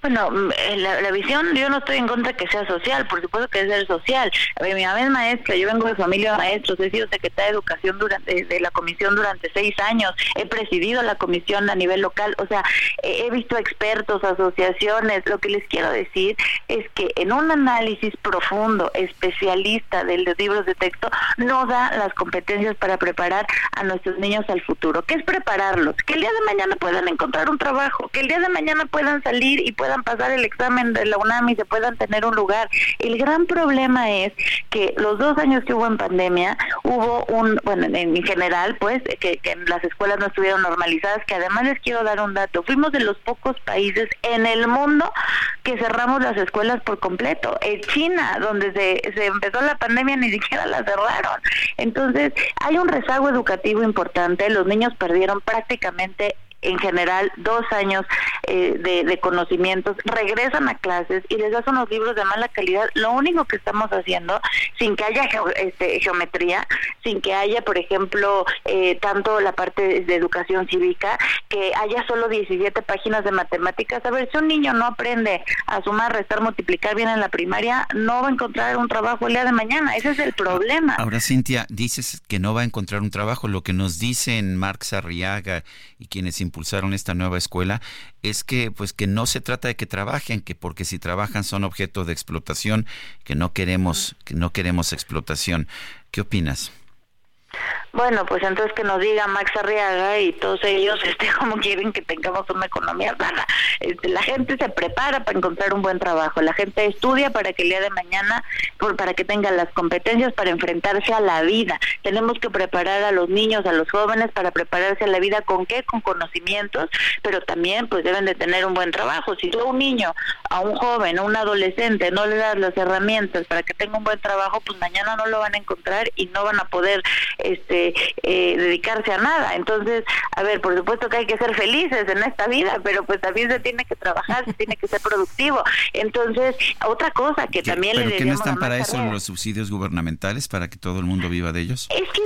Bueno, mm, eh, la, visión, yo no estoy en contra que sea social, por supuesto que debe ser social. A ver, mi mamá es maestra, yo vengo de familia de maestros, he sido secretaria de Educación durante de la comisión durante seis años, he presidido la comisión a nivel local, o sea, he visto expertos, asociaciones. Lo que les quiero decir es que en un análisis profundo, especialista de los libros de texto, no da las competencias para preparar a nuestros niños al futuro. ¿Qué es prepararlos? Que el día de mañana puedan encontrar un trabajo, que el día de mañana puedan salir y puedan pasar el examen de la UNAM se puedan tener un lugar. El gran problema es que los dos años que hubo en pandemia, hubo un, bueno, en, general, pues, que, que las escuelas no estuvieron normalizadas, que además les quiero dar un dato, fuimos de los pocos países en el mundo que cerramos las escuelas por completo. En China, donde se, se empezó la pandemia, ni siquiera la cerraron. Entonces, hay un rezago educativo importante, los niños perdieron prácticamente en general dos años eh, de, conocimientos, regresan a clases y les das unos libros de mala calidad. Lo único que estamos haciendo, sin que haya este, geometría, sin que haya, por ejemplo, eh, tanto la parte de educación cívica, que haya solo 17 páginas de matemáticas. A ver, si un niño no aprende a sumar, restar, multiplicar bien en la primaria, no va a encontrar un trabajo el día de mañana. Ese es el problema. Ahora, Cintia, dices que no va a encontrar un trabajo. Lo que nos dicen Marx Arriaga y quienes impulsaron esta nueva escuela es que pues que no se trata de que trabajen, que porque si trabajan son objeto de explotación, que no queremos que no queremos explotación. ¿Qué opinas? Bueno, pues entonces que nos diga Max Arriaga y todos ellos, este, como quieren que tengamos una economía sana. Este, la gente se prepara para encontrar un buen trabajo, la gente estudia para que el día de mañana, por, para que tenga las competencias para enfrentarse a la vida. Tenemos que preparar a los niños, a los jóvenes para prepararse a la vida con qué, con conocimientos, pero también pues deben de tener un buen trabajo. Si tú a un niño, a un joven, a un adolescente no le das las herramientas para que tenga un buen trabajo, pues mañana no lo van a encontrar y no van a poder este, eh, dedicarse a nada. Entonces, a ver, por supuesto que hay que ser felices en esta vida, pero pues también se tiene que trabajar, se tiene que ser productivo. Entonces, otra cosa que también ¿Pero le que no están para eso los subsidios gubernamentales, para que todo el mundo viva de ellos? Es que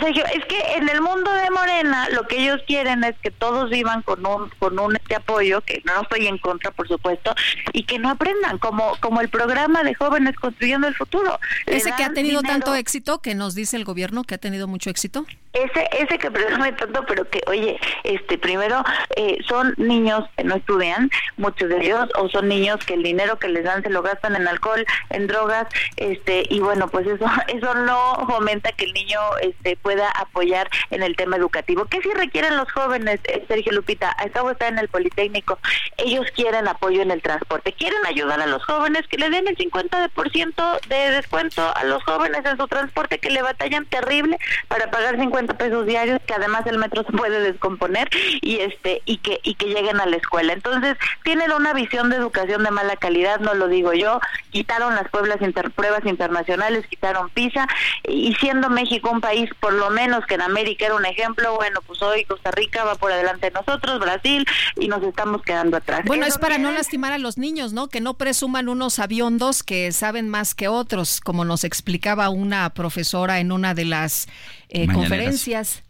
Sergio, es que en el mundo de Morena lo que ellos quieren es que todos vivan con un con un este apoyo, que no estoy en contra, por supuesto, y que no aprendan como como el programa de jóvenes construyendo el futuro. Ese que ha tenido tanto éxito, que nos dice el gobierno que ha tenido mucho éxito. Ese ese que presume tanto, pero que oye, este primero eh, son niños que no estudian, muchos de ellos, o son niños que el dinero que les dan se lo gastan en alcohol, en drogas, este y bueno, pues eso eso no fomenta que el niño este, pueda apoyar en el tema educativo. ¿Qué si requieren los jóvenes, eh, Sergio Lupita? Acabo de estar en el Politécnico. Ellos quieren apoyo en el transporte, quieren ayudar a los jóvenes, que le den el 50% de descuento a los jóvenes en su transporte, que le batallan terrible para pagar 50 pesos diarios, que además el metro se puede descomponer y este y que y que lleguen a la escuela. Entonces, tienen una visión de educación de mala calidad, no lo digo yo, quitaron las pruebas, pruebas internacionales, quitaron PISA y siendo México un país por lo menos que en América era un ejemplo, bueno, pues hoy Costa Rica va por delante de nosotros, Brasil, y nos estamos quedando atrás. Bueno, es para no lastimar a los niños, ¿no? Que no presuman unos aviondos que saben más que otros, como nos explicaba una profesora en una de las eh, conferencias.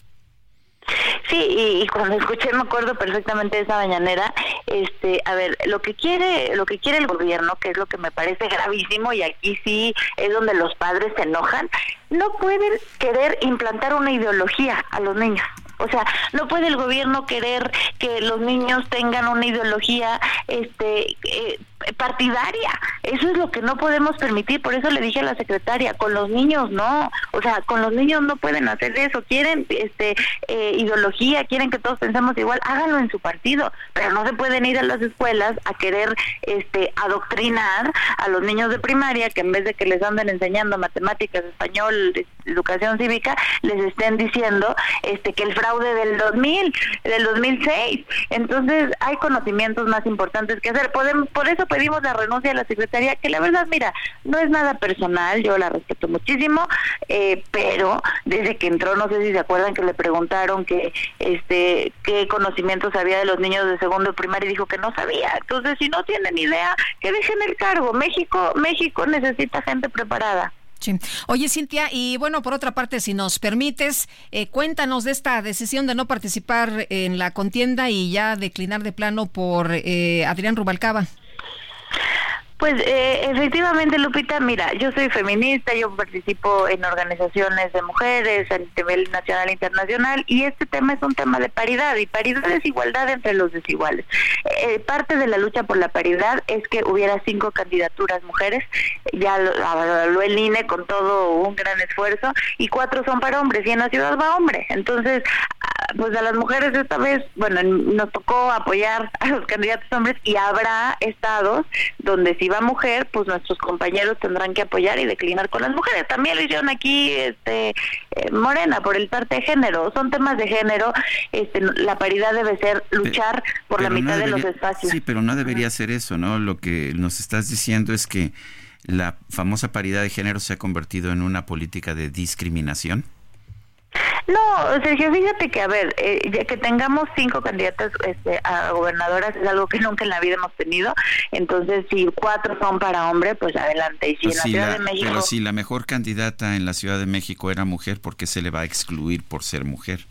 Sí, y, cuando escuché me acuerdo perfectamente de esa mañanera, este, a ver, lo que quiere, lo que quiere el gobierno, que es lo que me parece gravísimo y aquí sí es donde los padres se enojan, no pueden querer implantar una ideología a los niños. O sea, no puede el gobierno querer que los niños tengan una ideología este eh, partidaria. Eso es lo que no podemos permitir. Por eso le dije a la secretaria, con los niños no. O sea, con los niños no pueden hacer eso. Quieren este eh, ideología, quieren que todos pensemos igual. Háganlo en su partido. Pero no se pueden ir a las escuelas a querer este adoctrinar a los niños de primaria que en vez de que les anden enseñando matemáticas, español, educación cívica, les estén diciendo este que el fraude del 2000, del 2006. Entonces, hay conocimientos más importantes que hacer. Podemos, por eso pedimos la renuncia de la secretaria, que la verdad, mira, no es nada personal, yo la respeto muchísimo, eh, pero desde que entró, no sé si se acuerdan que le preguntaron que este qué conocimientos había de los niños de segundo y primaria y dijo que no sabía. Entonces, si no tienen idea, que dejen el cargo. México, México necesita gente preparada. Oye, Cintia, y bueno, por otra parte, si nos permites, eh, cuéntanos de esta decisión de no participar en la contienda y ya declinar de plano por eh, Adrián Rubalcaba. Pues eh, efectivamente, Lupita, mira, yo soy feminista, yo participo en organizaciones de mujeres a nivel nacional e internacional y este tema es un tema de paridad y paridad es igualdad entre los desiguales. Eh, parte de la lucha por la paridad es que hubiera cinco candidaturas mujeres, ya lo, lo INE con todo un gran esfuerzo y cuatro son para hombres y en la ciudad va hombre. Entonces, pues a las mujeres esta vez, bueno, nos tocó apoyar a los candidatos hombres y habrá estados donde si va mujer, pues nuestros compañeros tendrán que apoyar y declinar con las mujeres. También lo hicieron aquí este eh, Morena por el parte de género, son temas de género, este la paridad debe ser luchar por la mitad de los espacios. Sí, pero no debería ser eso, ¿no? Lo que nos estás diciendo es que la famosa paridad de género se ha convertido en una política de discriminación. No, Sergio, fíjate que, a ver, eh, ya que tengamos cinco candidatas este, a gobernadoras es algo que nunca en la vida hemos tenido. Entonces, si cuatro son para hombre, pues adelante. Y si Pues en la Ciudad la- de México. Pero si la mejor candidata en la Ciudad de México era mujer, ¿por qué se le va a excluir por ser mujer?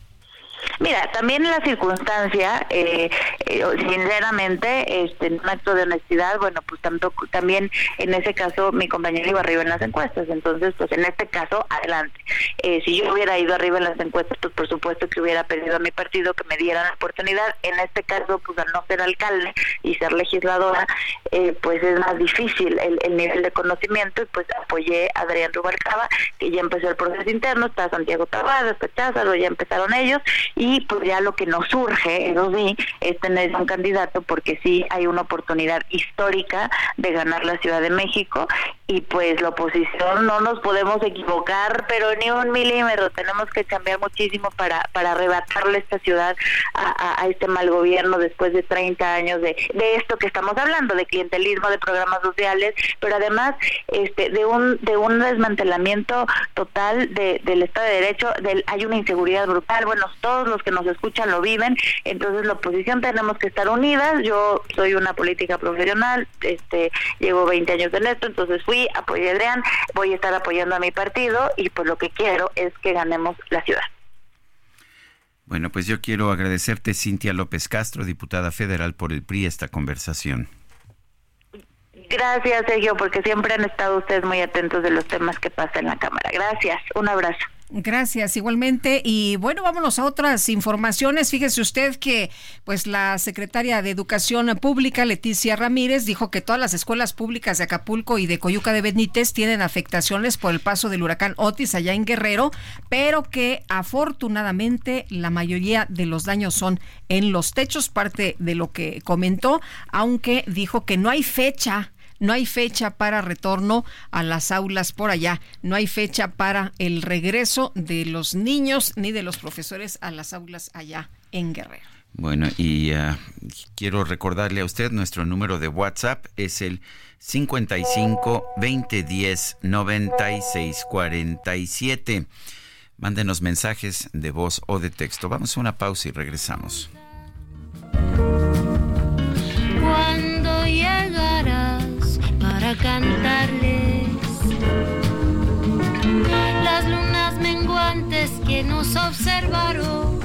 Mira, también la circunstancia, eh, eh, sinceramente, este, en un acto de honestidad, bueno, pues tampoco, también en ese caso mi compañero iba arriba en las encuestas, entonces, pues en este caso, adelante. Eh, si yo hubiera ido arriba en las encuestas, pues por supuesto que hubiera pedido a mi partido que me dieran la oportunidad. En este caso, pues al no ser alcalde y ser legisladora, eh, pues es más difícil el, el nivel de conocimiento y pues apoyé a Adrián Rubalcaba, que ya empezó el proceso interno, está Santiago Tabadas, está Cházaro, ya empezaron ellos y pues ya lo que nos surge, eso es tener un candidato porque sí hay una oportunidad histórica de ganar la Ciudad de México y pues la oposición no nos podemos equivocar, pero ni un milímetro, tenemos que cambiar muchísimo para, para arrebatarle esta ciudad a, este mal gobierno después de 30 años de, de esto que estamos hablando, de clientelismo, de programas sociales, pero además este de un de un desmantelamiento total de, del Estado de Derecho, del, hay una inseguridad brutal, bueno, todos los que nos escuchan lo viven, entonces la oposición tenemos que estar unidas, yo soy una política profesional, este llevo 20 años en esto, entonces fui, apoyé a Adrián, voy a estar apoyando a mi partido y pues lo que quiero es que ganemos la ciudad. Bueno, pues yo quiero agradecerte, Cintia López Castro, diputada federal por el PRI, esta conversación. Gracias, Sergio, porque siempre han estado ustedes muy atentos de los temas que pasan en la Cámara. Gracias, un abrazo. Gracias, igualmente. Y bueno, vámonos a otras informaciones. Fíjese usted que pues la secretaria de Educación Pública, Leticia Ramírez, dijo que todas las escuelas públicas de Acapulco y de Coyuca de Benítez tienen afectaciones por el paso del huracán Otis allá en Guerrero, pero que afortunadamente la mayoría de los daños son en los techos, parte de lo que comentó, aunque dijo que no hay fecha no hay fecha para retorno a las aulas por allá. No hay fecha para el regreso de los niños ni de los profesores a las aulas allá en Guerrero. Bueno, y ah, quiero recordarle a usted, nuestro número de WhatsApp es el 55 2010 96 47. Mándenos mensajes de voz o de texto. Vamos a una pausa y regresamos. Cantarles. Las lunas menguantes que nos observaron.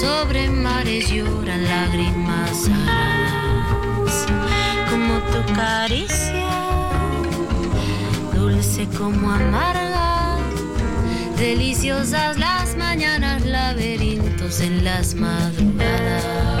Sobre mares lloran lágrimas como tu caricia dulce como amarga. Deliciosas las mañanas laberintos en las madrugadas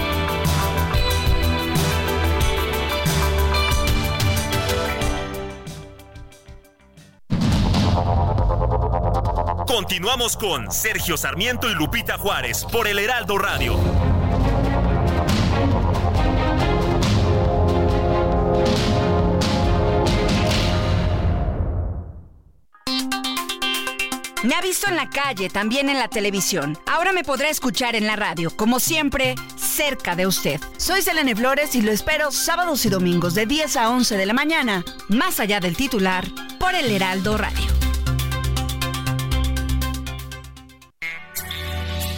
Continuamos con Sergio Sarmiento y Lupita Juárez por el Heraldo Radio. Me ha visto en la calle, también en la televisión. Ahora me podrá escuchar en la radio, como siempre, cerca de usted. Soy Selene Flores y lo espero sábados y domingos de 10 a 11 de la mañana, más allá del titular, por el Heraldo Radio.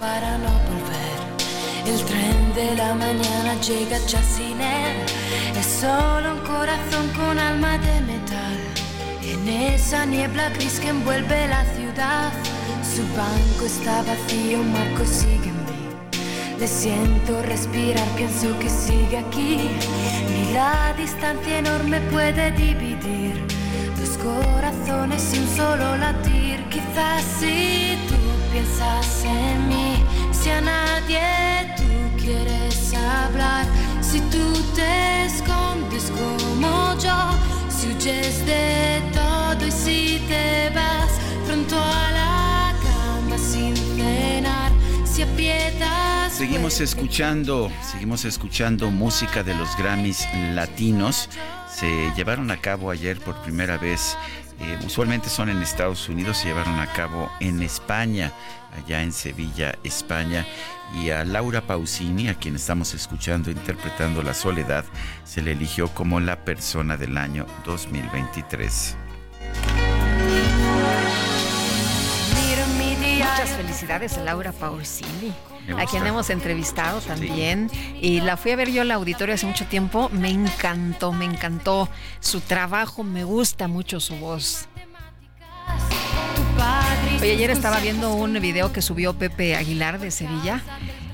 para no volver. El tren de la mañana llega ya sin él. Es solo un corazón con alma de metal. En esa niebla gris que envuelve la ciudad, su banco está vacío, Marco sigue en mí. Le siento respirar, pienso que sigue aquí. Ni la distancia enorme puede dividir dos corazones un solo latir. Quizás si tú piensas en mí, si a nadie tú quieres hablar, si tú te escondes como yo, si huyes de todo y si te vas pronto a la cama sin cenar, si aprietas. Seguimos escuchando, seguimos escuchando música de los Grammys latinos. Se llevaron a cabo ayer por primera vez eh, usualmente son en Estados Unidos, se llevaron a cabo en España, allá en Sevilla, España. Y a Laura Pausini, a quien estamos escuchando interpretando La Soledad, se le eligió como la persona del año 2023. Muchas felicidades Laura Pausini, a quien hemos entrevistado también. Y la fui a ver yo al auditorio hace mucho tiempo. Me encantó, me encantó su trabajo, me gusta mucho su voz. Oye, ayer estaba viendo un video que subió Pepe Aguilar de Sevilla.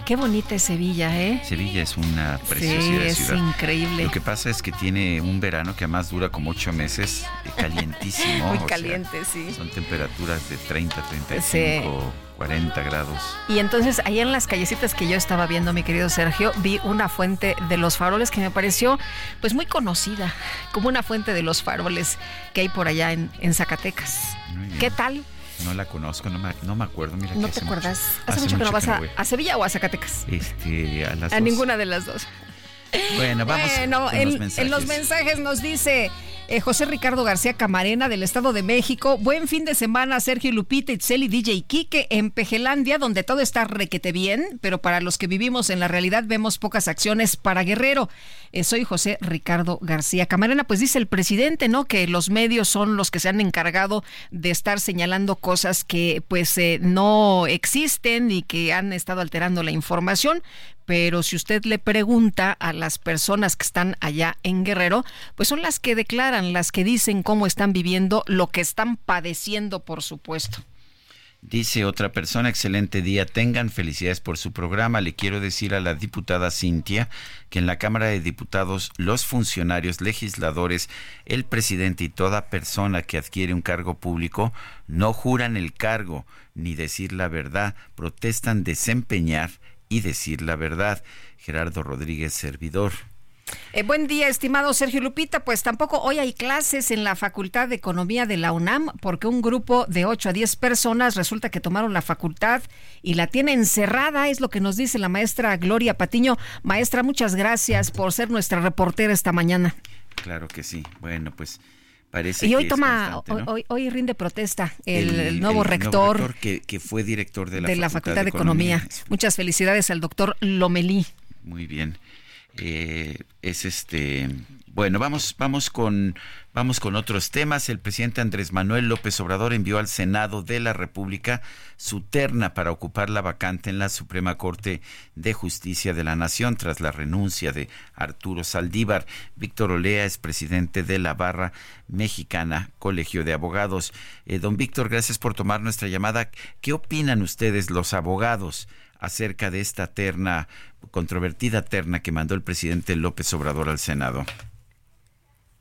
Qué bonita es Sevilla, ¿eh? Sevilla es una preciosidad sí, es ciudad. increíble. Lo que pasa es que tiene un verano que además dura como ocho meses, eh, calientísimo. Muy o sea, caliente, sí. Son temperaturas de 30, 35, 40 grados. Y entonces ahí en las callecitas que yo estaba viendo, mi querido Sergio, vi una fuente de los faroles que me pareció pues muy conocida, como una fuente de los faroles que hay por allá en, en Zacatecas. ¿Qué tal? No la conozco, no me, no me acuerdo. Mira, ¿No te acuerdas? mucho- Hace, mucho que no vas a, a Sevilla o a Zacatecas. Este, a las A dos. ninguna de las dos. Bueno, vamos Bueno, en, los mensajes. en los mensajes nos dice eh, José Ricardo García Camarena del Estado de México. Buen fin de semana, Sergio Lupita, Itzel y DJ Kike en Pejelandia, donde todo está requete bien, pero para los que vivimos en la realidad vemos pocas acciones para Guerrero. Eh, soy José Ricardo García Camarena. Pues dice el presidente, ¿no? Que los medios son los que se han encargado de estar señalando cosas que pues eh, no existen y que han estado alterando la información pero si usted le pregunta a las personas que están allá en Guerrero, pues son las que declaran, las que dicen cómo están viviendo, lo que están padeciendo, por supuesto. Dice otra persona, excelente día, tengan felicidades por su programa. Le quiero decir a la diputada Cintia que en la Cámara de Diputados los funcionarios, legisladores, el presidente y toda persona que adquiere un cargo público no juran el cargo ni decir la verdad, protestan desempeñar y decir la verdad. Gerardo Rodríguez, servidor. Eh, buen día, estimado Sergio Lupita. Pues tampoco hoy hay clases en la Facultad de Economía de la UNAM porque un grupo de 8 a 10 personas resulta que tomaron la facultad y la tienen encerrada, es lo que nos dice la maestra Gloria Patiño. Maestra, muchas gracias por ser nuestra reportera esta mañana. Claro que sí. Bueno, pues parece Y hoy que toma, hoy, ¿no? hoy- hoy rinde protesta el, nuevo rector, que, que fue director de la, de la Facultad de Economía. Muchas felicidades al doctor Lomelí. Muy bien. Eh, es este bueno, vamos, vamos con, vamos con otros temas. El presidente Andrés Manuel López Obrador envió al Senado de la República su terna para ocupar la vacante en la Suprema Corte de Justicia de la Nación tras la renuncia de Arturo Saldívar. Víctor Olea es presidente de la Barra Mexicana Colegio de Abogados. Eh, don Víctor, gracias por tomar nuestra llamada. ¿Qué opinan ustedes, los abogados? acerca de esta terna, controvertida terna que mandó el presidente López Obrador al Senado.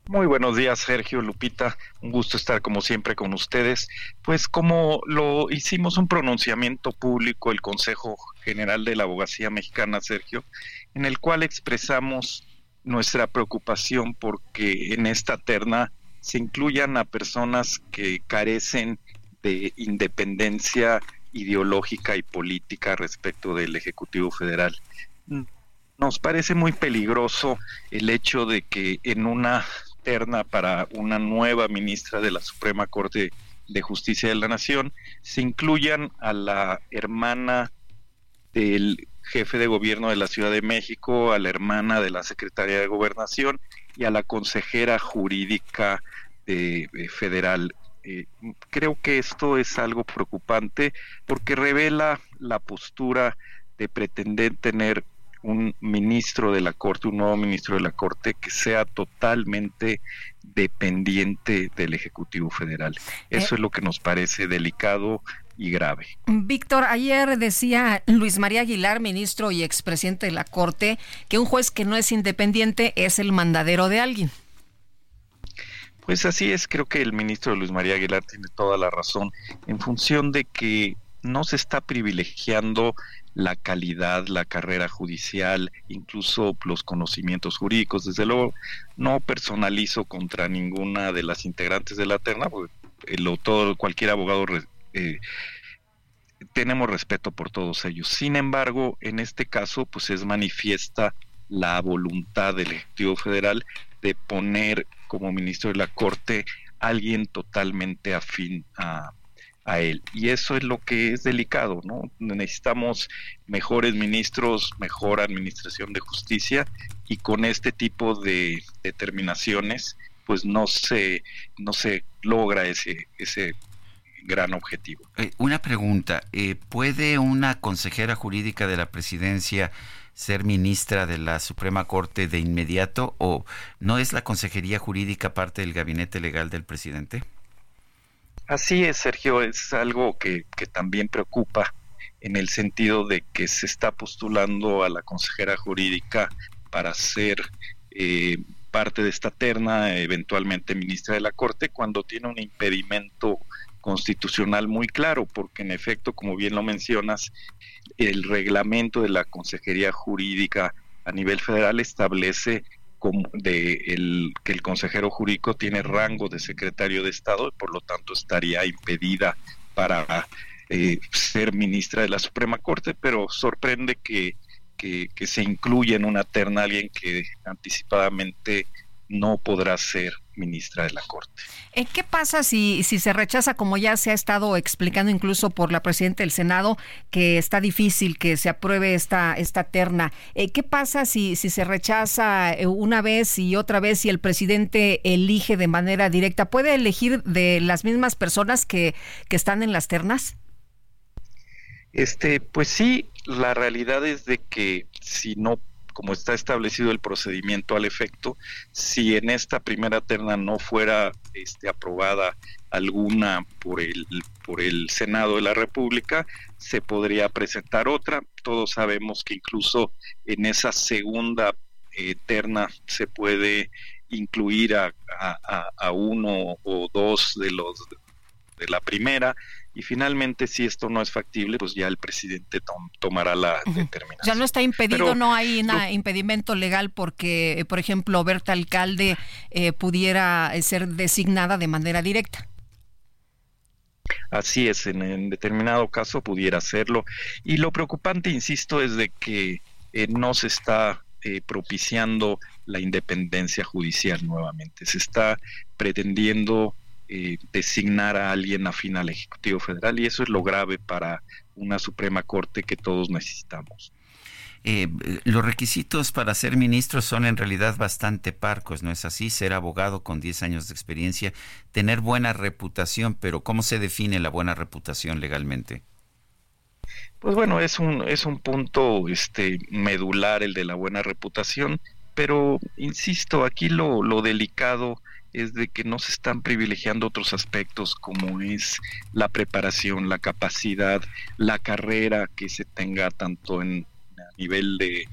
Muy buenos días, Sergio Lupita. Un gusto estar como siempre con ustedes. Pues como lo hicimos un pronunciamiento público el Consejo General de la Abogacía Mexicana, Sergio, en el cual expresamos nuestra preocupación porque en esta terna se incluyan a personas que carecen de independencia ideológica y política respecto del Ejecutivo Federal. Nos parece muy peligroso el hecho de que en una para una nueva ministra de la Suprema Corte de Justicia de la Nación, se incluyan a la hermana del jefe de gobierno de la Ciudad de México, a la hermana de la Secretaría de Gobernación y a la consejera jurídica de, federal. Eh, creo que esto es algo preocupante porque revela la postura de pretender tener un ministro de la Corte, un nuevo ministro de la Corte que sea totalmente dependiente del Ejecutivo Federal. Eso eh, es lo que nos parece delicado y grave. Víctor, ayer decía Luis María Aguilar, ministro y expresidente de la Corte, que un juez que no es independiente es el mandadero de alguien. Pues así es, creo que el ministro Luis María Aguilar tiene toda la razón en función de que no se está privilegiando la calidad, la carrera judicial, incluso los conocimientos jurídicos. Desde luego, no personalizo contra ninguna de las integrantes de la terna, porque cualquier abogado eh, tenemos respeto por todos ellos. Sin embargo, en este caso, pues es manifiesta la voluntad del Ejecutivo Federal de poner como ministro de la Corte alguien totalmente afín a, a él. Y eso es lo que es delicado, ¿no? Necesitamos mejores ministros, mejor administración de justicia y con este tipo de determinaciones pues no se no se logra ese ese gran objetivo. Eh, una pregunta, eh, ¿puede una consejera jurídica de la presidencia ser ministra de la Suprema Corte de inmediato o no es la consejería jurídica parte del gabinete legal del presidente? Así es, Sergio, es algo que, también preocupa en el sentido de que se está postulando a la consejera jurídica para ser eh, parte de esta terna, eventualmente ministra de la Corte, cuando tiene un impedimento constitucional muy claro, porque en efecto, como bien lo mencionas, el reglamento de la Consejería Jurídica a nivel federal establece de el, que el consejero jurídico tiene rango de secretario de Estado y por lo tanto estaría impedida para eh, ser ministra de la Suprema Corte, pero sorprende que, que, se incluya en una terna alguien que anticipadamente no podrá ser ministra de la Corte. Eh, ¿Qué pasa si, si se rechaza, como ya se ha estado explicando incluso por la presidenta del Senado, que está difícil que se apruebe esta, esta terna? Eh, ¿Qué pasa si, si se rechaza eh, una vez y otra vez y el presidente elige de manera directa? ¿Puede elegir de las mismas personas que, que están en las ternas? Este, pues sí, la realidad es de que si no como está establecido el procedimiento al efecto, si en esta primera terna no fuera este, aprobada alguna por el, por el Senado de la República, se podría presentar otra. Todos sabemos que incluso en esa segunda eh, terna se puede incluir a, a, uno o dos de los de la primera y finalmente si esto no es factible pues ya el presidente tomará la determinación. Ya no está impedido, no hay impedimento legal porque, eh, por ejemplo, Berta Alcalde eh, pudiera eh, ser designada de manera directa. Así es, en, determinado caso pudiera hacerlo. Y lo preocupante, insisto, es de que no se está propiciando la independencia judicial nuevamente. Se está pretendiendo eh, designar a alguien afín al Ejecutivo Federal y eso es lo grave para una Suprema Corte que todos necesitamos. eh, los requisitos para ser ministro son en realidad bastante parcos, ¿no es así? Ser abogado con 10 años de experiencia, tener buena reputación, pero ¿cómo se define la buena reputación legalmente? Pues bueno, es un, es un punto este, medular el de la buena reputación, pero insisto, aquí lo, lo delicado es de que no se están privilegiando otros aspectos como es la preparación, la capacidad, la carrera que se tenga tanto en a nivel de,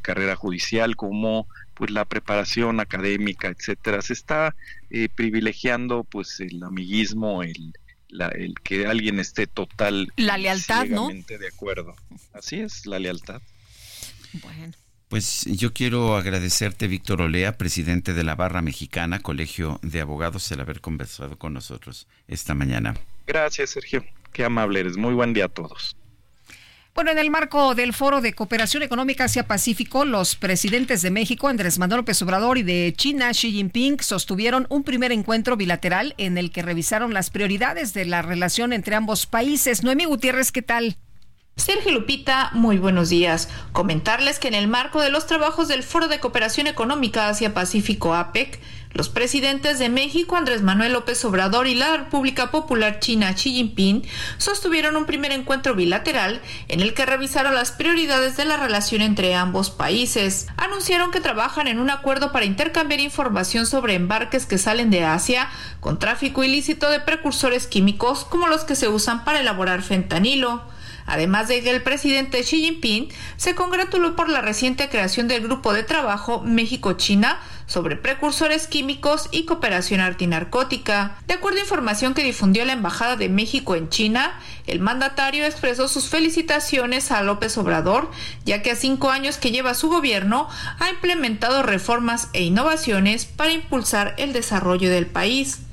carrera judicial como pues la preparación académica, etcétera. Se está eh, privilegiando pues el amiguismo, el, el que alguien esté total la lealtad, ¿no? de acuerdo. Así es, la lealtad. Bueno. Pues yo quiero agradecerte, Víctor Olea, presidente de la Barra Mexicana, Colegio de Abogados, el haber conversado con nosotros esta mañana. Gracias, Sergio. Qué amable eres. Muy buen día a todos. Bueno, en el marco del Foro de Cooperación Económica Asia-Pacífico, los presidentes de México, Andrés Manuel López Obrador, y de China, Xi Jinping, sostuvieron un primer encuentro bilateral en el que revisaron las prioridades de la relación entre ambos países. Noemí Gutiérrez, ¿qué tal? Sergio Lupita, muy buenos días. Comentarles que en el marco de los trabajos del Foro de Cooperación Económica Asia-Pacífico APEC, los presidentes de México, Andrés Manuel López Obrador, y la República Popular China, Xi Jinping, sostuvieron un primer encuentro bilateral en el que revisaron las prioridades de la relación entre ambos países. Anunciaron que trabajan en un acuerdo para intercambiar información sobre embarques que salen de Asia con tráfico ilícito de precursores químicos como los que se usan para elaborar fentanilo. Además de que el presidente Xi Jinping se congratuló por la reciente creación del Grupo de Trabajo México-China sobre precursores químicos y cooperación antinarcótica. De acuerdo a información que difundió la Embajada de México en China, el mandatario expresó sus felicitaciones a López Obrador, ya que a cinco años que lleva su gobierno ha implementado reformas e innovaciones para impulsar el desarrollo del país.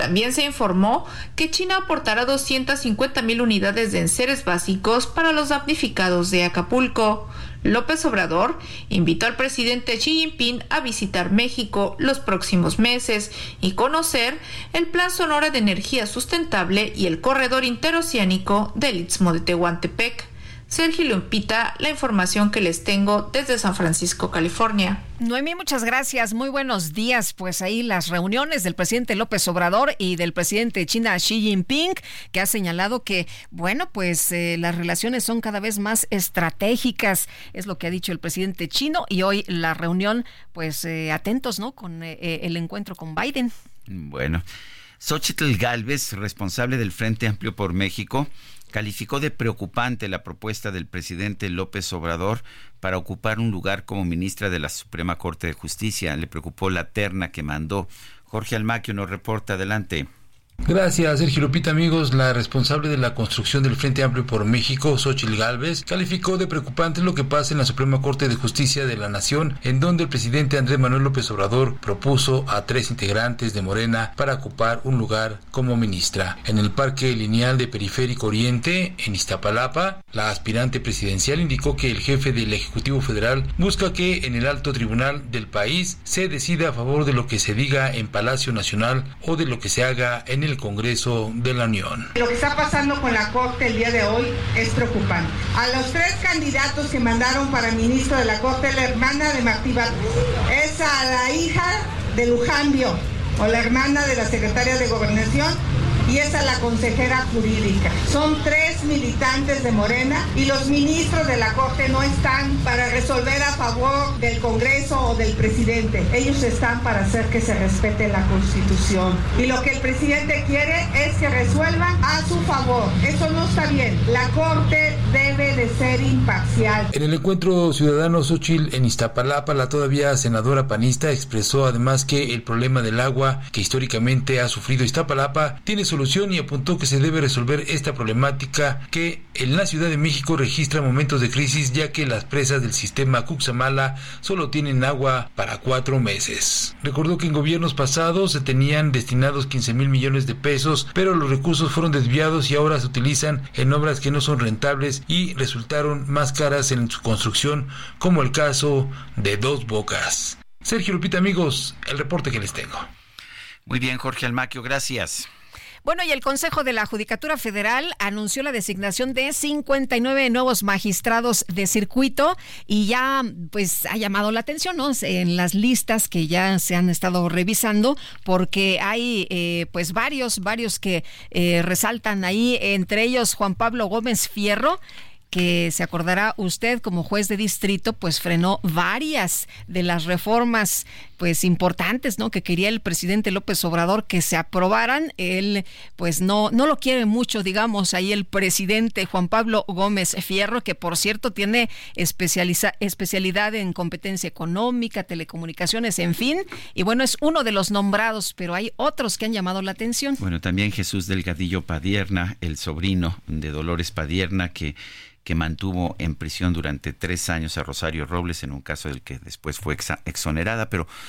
También se informó que China aportará 250 mil unidades de enseres básicos para los damnificados de Acapulco. López Obrador invitó al presidente Xi Jinping a visitar México los próximos meses y conocer el Plan Sonora de Energía Sustentable y el Corredor Interoceánico del Istmo de Tehuantepec. Sergio Lumpita, la información que les tengo desde San Francisco, California. Noemí, muchas gracias. Muy buenos días. Pues ahí las reuniones del presidente López Obrador y del presidente de China Xi Jinping, que ha señalado que, bueno, pues eh, las relaciones son cada vez más estratégicas, es lo que ha dicho el presidente chino. Y hoy la reunión, pues eh, atentos, ¿no? Con eh, el encuentro con Biden. Bueno. Xochitl Galvez, responsable del Frente Amplio por México, calificó de preocupante la propuesta del presidente López Obrador para ocupar un lugar como ministra de la Suprema Corte de Justicia. Le preocupó la terna que mandó. Jorge Almaquio nos reporta adelante. Gracias, Sergio Lupita, amigos. La responsable de la construcción del Frente Amplio por México, Xochil Gálvez, calificó de preocupante lo que pasa en la Suprema Corte de Justicia de la Nación, en donde el presidente Andrés Manuel López Obrador propuso a tres integrantes de Morena para ocupar un lugar como ministra. En el Parque Lineal de Periférico Oriente, en Iztapalapa, la aspirante presidencial indicó que el jefe del Ejecutivo Federal busca que en el alto tribunal del país se decida a favor de lo que se diga en Palacio Nacional o de lo que se haga en el Congreso de la Unión. Lo que está pasando con la Corte el día de hoy es preocupante. A los tres candidatos que mandaron para ministro de la Corte, la hermana de Martí es a la hija de Lujambio o la hermana de la secretaria de Gobernación y es a la consejera jurídica. Son tres militantes de Morena y los ministros de la Corte no están para resolver a favor del Congreso o del presidente. Ellos están para hacer que se respete la Constitución. Y lo que el presidente quiere es que resuelvan a su favor. Eso no está bien. La Corte debe de ser imparcial. En el encuentro ciudadano Xochitl en Iztapalapa, la todavía senadora panista expresó además que el problema del agua que históricamente ha sufrido Iztapalapa tiene solución y apuntó que se debe resolver esta problemática que en la Ciudad de México registra momentos de crisis ya que las presas del sistema Cuxamala solo tienen agua para cuatro meses. Recordó que en gobiernos pasados se tenían destinados 15 mil millones de pesos, pero los recursos fueron desviados y ahora se utilizan en obras que no son rentables y resultaron más caras en su construcción, como el caso de Dos Bocas. Sergio Lupita, amigos, el reporte que les tengo. Muy bien, Jorge Almaquio, gracias. Bueno, y el Consejo de la Judicatura Federal anunció la designación de 59 nuevos magistrados de circuito y ya pues ha llamado la atención ¿no? en las listas que ya se han estado revisando porque hay eh, pues varios, varios que eh, resaltan ahí, entre ellos Juan Pablo Gómez Fierro que se acordará usted como juez de distrito, pues frenó varias de las reformas pues importantes, ¿no? que quería el presidente López Obrador que se aprobaran. Él pues no no lo quiere mucho, digamos, ahí el presidente Juan Pablo Gómez Fierro, que por cierto tiene especializa, especialidad en competencia económica, telecomunicaciones, en fin, y bueno, es uno de los nombrados, pero hay otros que han llamado la atención. Bueno, también Jesús Delgadillo Padierna, el sobrino de Dolores Padierna, que que mantuvo en prisión durante tres años a Rosario Robles en un caso del que después fue exonerada. Pero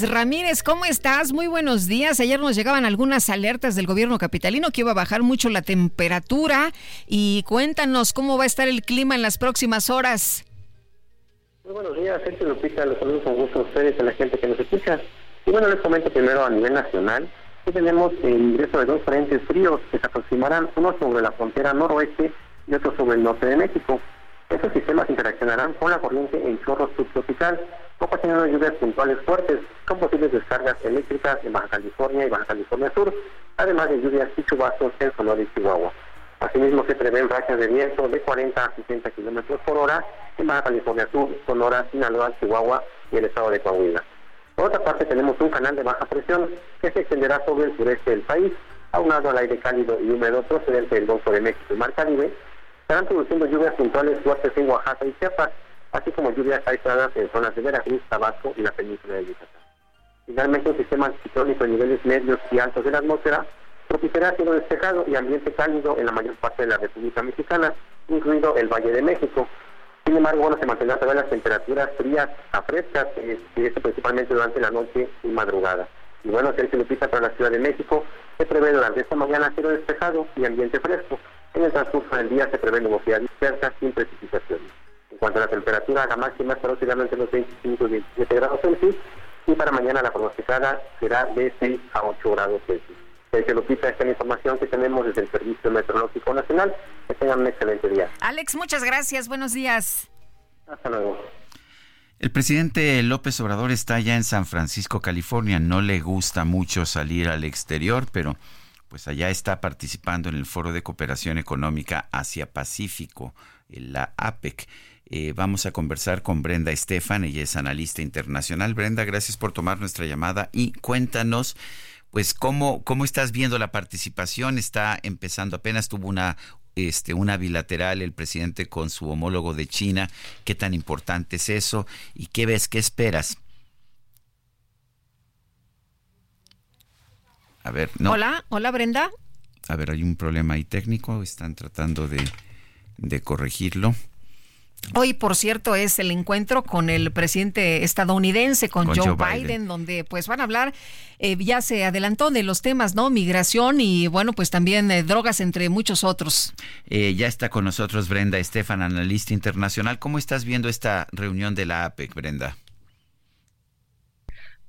Ramírez, ¿cómo estás? Muy buenos días. Ayer nos llegaban algunas alertas del gobierno capitalino que iba a bajar mucho la temperatura y cuéntanos cómo va a estar el clima en las próximas horas. Muy buenos días, Sergio Lupita. Los saludos con gusto a ustedes, a la gente que nos escucha. Y bueno, les comento primero a nivel nacional tenemos el ingreso de dos frentes fríos que se aproximarán, uno sobre la frontera noroeste y otro sobre el norte de México. Estos sistemas interaccionarán con la corriente en chorro subtropical, ocasionando lluvias puntuales fuertes, con posibles descargas eléctricas en Baja California y Baja California Sur, además de lluvias y chubascos en Sonora y Chihuahua. Asimismo, se prevén rachas de viento de 40 a 60 kilómetros por hora en Baja California Sur, Sonora, Sinaloa, Chihuahua y el estado de Coahuila. Por otra parte, tenemos un canal de baja presión que se extenderá sobre el sureste del país, aunado al aire cálido y húmedo procedente del Golfo de México y Mar Caribe, estarán produciendo lluvias puntuales fuertes en Oaxaca y Chiapas, así como lluvias aisladas en zonas de Veracruz, Tabasco y la península de Yucatán. Finalmente, un sistema anticiclónico en niveles medios y altos de la atmósfera propiciará cielo despejado y ambiente cálido en la mayor parte de la República Mexicana, incluido el Valle de México, sin embargo, bueno, se mantendrán todavía las temperaturas frías a frescas, eh, y esto principalmente durante la noche y madrugada. Y bueno, Sergio Lupita para la Ciudad de México se prevé durante esta mañana cielo despejado y ambiente fresco. En el transcurso del día se prevé nubosidad dispersa sin precipitaciones. En cuanto a la temperatura, la máxima estará oscilando entre los 25 y 27 grados Celsius y para mañana la pronosticada será de 6 a 8 grados Celsius. Sergio Lupita, esta es la información que tenemos desde el Servicio Meteorológico Nacional. Que tengan un excelente día. Alex, muchas gracias. Buenos días. Hasta luego. El presidente López Obrador está ya en San Francisco, California. No le gusta mucho salir al exterior, pero pues allá está participando en el Foro de Cooperación Económica Asia-Pacífico, la APEC. Eh, vamos a conversar con Brenda Estefan, ella es analista internacional. Brenda, gracias por tomar nuestra llamada y cuéntanos pues cómo, cómo estás viendo la participación, está empezando, apenas tuvo una, este, una bilateral el presidente con su homólogo de China, qué tan importante es eso y qué ves, qué esperas. A ver, no. Hola, hola Brenda. A ver, hay un problema ahí técnico, están tratando de, de corregirlo. Hoy, por cierto, es el encuentro con el presidente estadounidense, con, Joe, Biden, donde pues van a hablar, eh, ya se adelantó de los temas, ¿no? Migración y bueno, pues también eh, drogas, entre muchos otros. Eh, ya está con nosotros Brenda Estefan, analista internacional. ¿Cómo estás viendo esta reunión de la APEC, Brenda?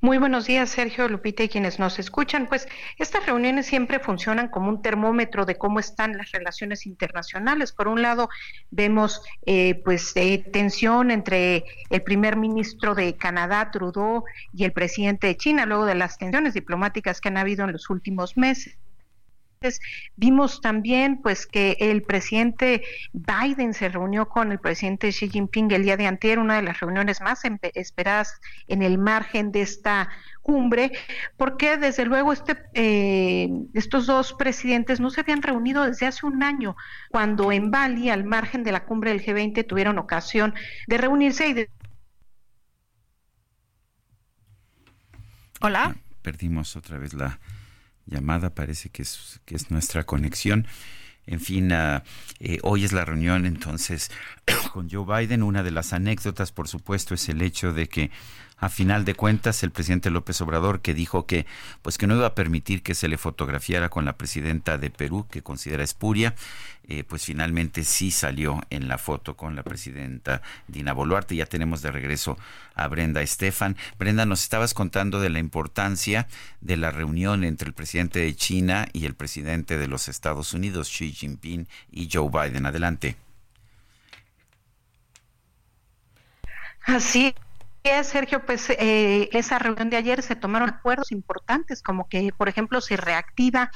Muy buenos días, Sergio, Lupita y quienes nos escuchan. Pues estas reuniones siempre funcionan como un termómetro de cómo están las relaciones internacionales. Por un lado, vemos eh, pues eh, tensión entre el primer ministro de Canadá, Trudeau, y el presidente de China, luego de las tensiones diplomáticas que han habido en los últimos meses. Vimos también pues que el presidente Biden se reunió con el presidente Xi Jinping el día de anterior, una de las reuniones más esperadas en el margen de esta cumbre, porque desde luego este, eh, estos dos presidentes no se habían reunido desde hace un año, cuando en Bali, al margen de la cumbre del G20, tuvieron ocasión de reunirse y de... Hola. perdimos otra vez la llamada, parece que es, que es nuestra conexión. En fin, eh, hoy es la reunión entonces con Joe Biden. Una de las anécdotas, por supuesto, es el hecho de que a final de cuentas el presidente López Obrador que dijo que pues que no iba a permitir que se le fotografiara con la presidenta de Perú que considera espuria eh, pues finalmente sí salió en la foto con la presidenta Dina Boluarte. Ya tenemos de regreso a Brenda Estefan. Brenda nos estabas contando de la importancia de la reunión entre el presidente de China y el presidente de los Estados Unidos Xi Jinping y Joe Biden. Adelante. Así Sergio, pues eh, esa reunión de ayer se tomaron acuerdos importantes, como que, por ejemplo, se reactiva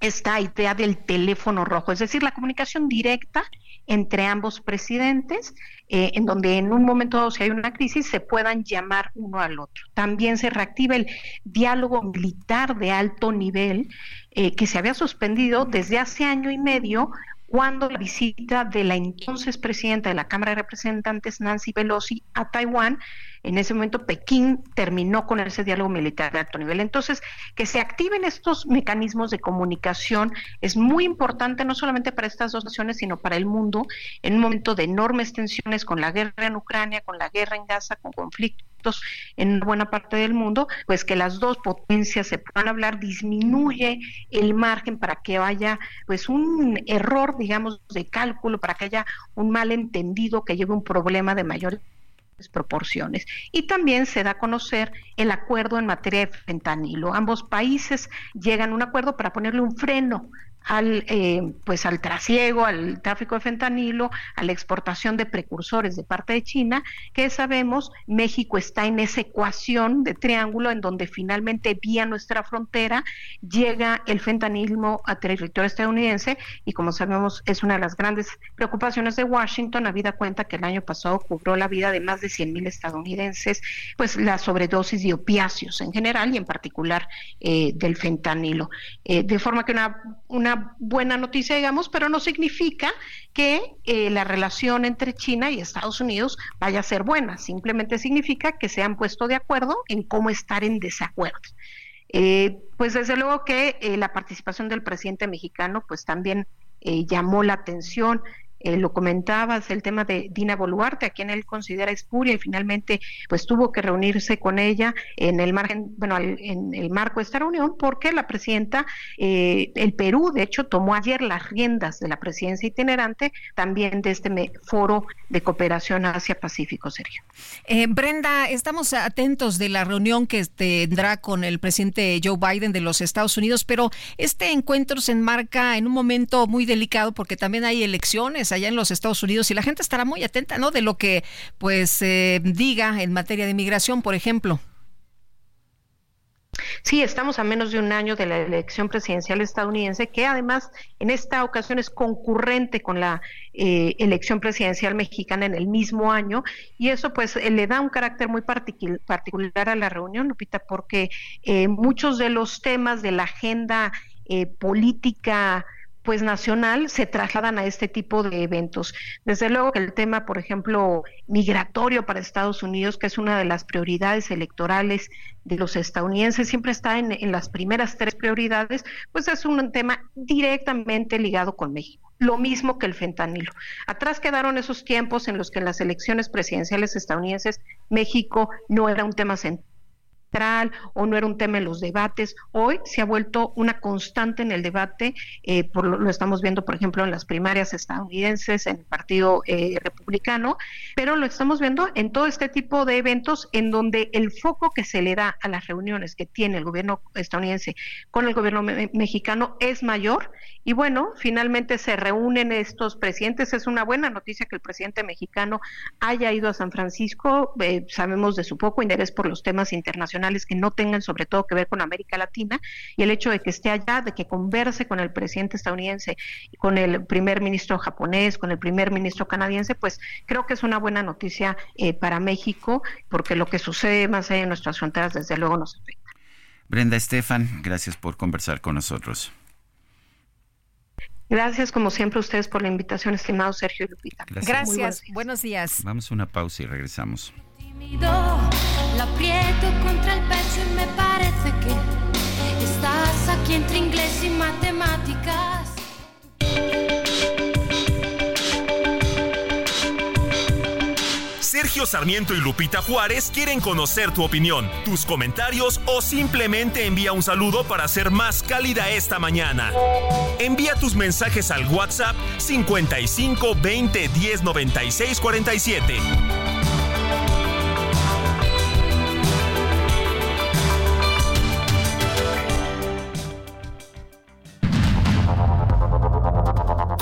esta idea del teléfono rojo, es decir, la comunicación directa entre ambos presidentes, eh, en donde en un momento si hay una crisis se puedan llamar uno al otro. También se reactiva el diálogo militar de alto nivel eh, que se había suspendido desde hace año y medio cuando la visita de la entonces presidenta de la Cámara de Representantes, Nancy Pelosi, a Taiwán, en ese momento Pekín terminó con ese diálogo militar de alto nivel. Entonces, que se activen estos mecanismos de comunicación es muy importante no solamente para estas dos naciones, sino para el mundo, en un momento de enormes tensiones con la guerra en Ucrania, con la guerra en Gaza, con conflictos en buena parte del mundo, pues que las dos potencias se puedan hablar disminuye el margen para que haya pues un error, digamos, de cálculo, para que haya un malentendido que lleve un problema de mayor proporciones. Y también se da a conocer el acuerdo en materia de fentanilo. Ambos países llegan a un acuerdo para ponerle un freno al eh, pues al trasiego, al tráfico de fentanilo, a la exportación de precursores de parte de China, que sabemos México está en esa ecuación de triángulo en donde finalmente vía nuestra frontera llega el fentanilo a territorio estadounidense y como sabemos es una de las grandes preocupaciones de Washington, habida cuenta que el año pasado cobró la vida de más de 100 mil estadounidenses, pues la sobredosis de opiáceos en general y en particular eh, del fentanilo. Eh, de forma que una, una buena noticia, digamos, pero no significa que eh, la relación entre China y Estados Unidos vaya a ser buena, simplemente significa que se han puesto de acuerdo en cómo estar en desacuerdo. Eh, pues desde luego que eh, la participación del presidente mexicano pues también llamó la atención eh, lo comentabas, el tema de Dina Boluarte, a quien él considera espuria y finalmente pues tuvo que reunirse con ella en el margen, bueno, en el marco de esta reunión, porque la presidenta, eh, el Perú, de hecho, tomó ayer las riendas de la presidencia itinerante también de este foro de cooperación Asia-Pacífico, Sergio. Eh, Brenda, estamos atentos de la reunión que tendrá con el presidente Joe Biden de los Estados Unidos, pero este encuentro se enmarca en un momento muy delicado porque también hay elecciones allá en los Estados Unidos y la gente estará muy atenta, ¿no? De lo que pues eh, diga en materia de inmigración, por ejemplo. Sí, estamos a menos de un año de la elección presidencial estadounidense, que además en esta ocasión es concurrente con la eh, elección presidencial mexicana en el mismo año, y eso pues eh, le da un carácter muy particular a la reunión, Lupita, porque muchos de los temas de la agenda política pues nacional se trasladan a este tipo de eventos. Desde luego que el tema, por ejemplo, migratorio para Estados Unidos, que es una de las prioridades electorales de los estadounidenses, siempre está en, en las primeras tres prioridades, pues es un tema directamente ligado con México. Lo mismo que el fentanilo. Atrás quedaron esos tiempos en los que en las elecciones presidenciales estadounidenses México no era un tema central o no era un tema en los debates. Hoy se ha vuelto una constante en el debate, eh, por lo, estamos viendo, por ejemplo, en las primarias estadounidenses, en el Partido eh, Republicano, pero lo estamos viendo en todo este tipo de eventos en donde el foco que se le da a las reuniones que tiene el gobierno estadounidense con el gobierno mexicano es mayor. Y bueno, finalmente se reúnen estos presidentes. Es una buena noticia que el presidente mexicano haya ido a San Francisco. Eh, sabemos de su poco interés por los temas internacionales que no tengan sobre todo que ver con América Latina y el hecho de que esté allá, de que converse con el presidente estadounidense, con el primer ministro japonés, con el primer ministro canadiense, pues creo que es una buena noticia eh, para México porque lo que sucede más allá de nuestras fronteras desde luego nos afecta. Brenda Estefan, gracias por conversar con nosotros. Gracias, como siempre, a ustedes por la invitación, estimado Sergio y Lupita. Gracias. Buenos días. Vamos a una pausa y regresamos. La aprieto contra el pecho y me parece que estás aquí entre inglés y matemáticas. Sergio Sarmiento y Lupita Juárez quieren conocer tu opinión, tus comentarios o simplemente envía un saludo para ser más cálida esta mañana. Envía tus mensajes al WhatsApp 55 20 10 96 47.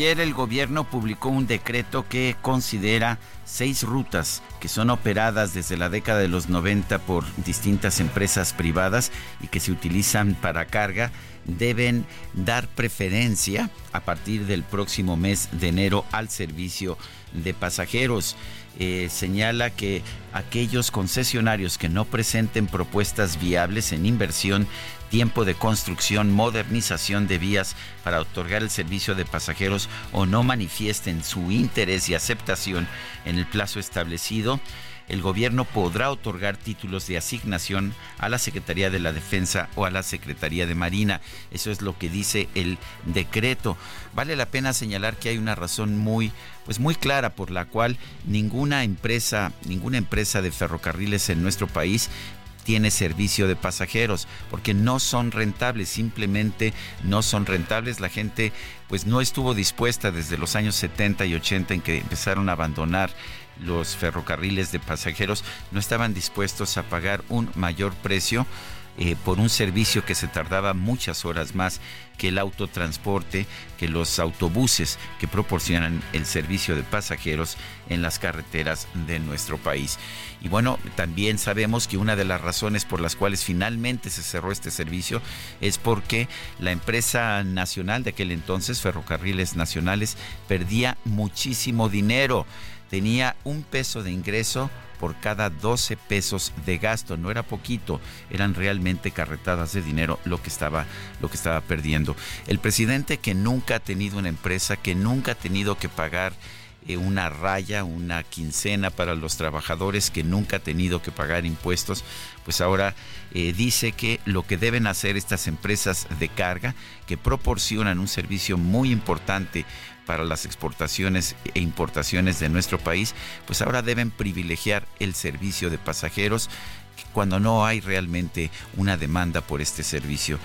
Ayer el gobierno publicó un decreto que considera seis rutas que son operadas desde la década de los 90 por distintas empresas privadas y que se utilizan para carga deben dar preferencia a partir del próximo mes de enero al servicio de pasajeros. Eh, señala que aquellos concesionarios que no presenten propuestas viables en inversión tiempo de construcción, modernización de vías para otorgar el servicio de pasajeros o no manifiesten su interés y aceptación en el plazo establecido, el gobierno podrá otorgar títulos de asignación a la Secretaría de la Defensa o a la Secretaría de Marina. Eso es lo que dice el decreto. Vale la pena señalar que hay una razón muy pues muy clara por la cual ninguna empresa, ninguna empresa de ferrocarriles en nuestro país tiene servicio de pasajeros porque no son rentables, simplemente no son rentables. La gente pues no estuvo dispuesta desde los años 70 y 80 en que empezaron a abandonar los ferrocarriles de pasajeros, no estaban dispuestos a pagar un mayor precio eh, por un servicio que se tardaba muchas horas más que el autotransporte, que los autobuses que proporcionan el servicio de pasajeros en las carreteras de nuestro país. Y bueno, también sabemos que una de las razones por las cuales finalmente se cerró este servicio es porque la empresa nacional de aquel entonces, Ferrocarriles Nacionales, perdía muchísimo dinero. Tenía un peso de ingreso por cada 12 pesos de gasto. No era poquito, eran realmente carretadas de dinero lo que estaba, lo que estaba perdiendo. El presidente que nunca ha tenido una empresa, que nunca ha tenido que pagar eh, una raya, una quincena para los trabajadores que nunca ha tenido que pagar impuestos, pues ahora eh, dice que lo que deben hacer estas empresas de carga, que proporcionan un servicio muy importante para las exportaciones e importaciones de nuestro país, pues ahora deben privilegiar el servicio de pasajeros cuando no hay realmente una demanda por este servicio.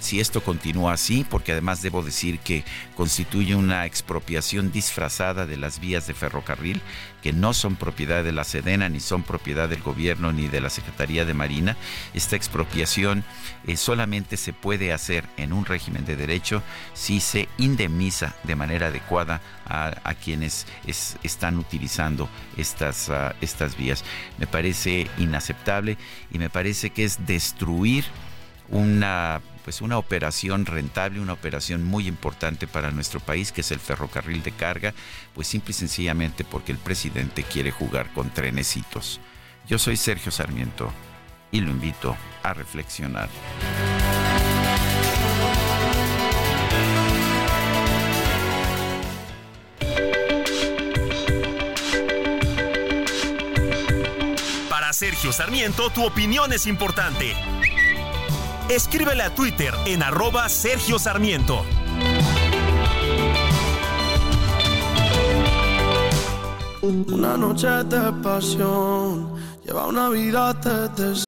Si esto continúa así, porque además debo decir que constituye una expropiación disfrazada de las vías de ferrocarril, que no son propiedad de la Sedena, ni son propiedad del gobierno, ni de la Secretaría de Marina, esta expropiación eh, solamente se puede hacer en un régimen de derecho si se indemniza de manera adecuada a, quienes están utilizando estas, ah, estas vías. Me parece inaceptable y me parece que es destruir una pues una operación rentable, una operación muy importante para nuestro país, que es el ferrocarril de carga, pues simple y sencillamente porque el presidente quiere jugar con trenecitos. Yo soy Sergio Sarmiento y lo invito a reflexionar. Para Sergio Sarmiento, tu opinión es importante. Escríbele a Twitter en arroba Sergio Sarmiento. Una noche de pasión lleva una vida de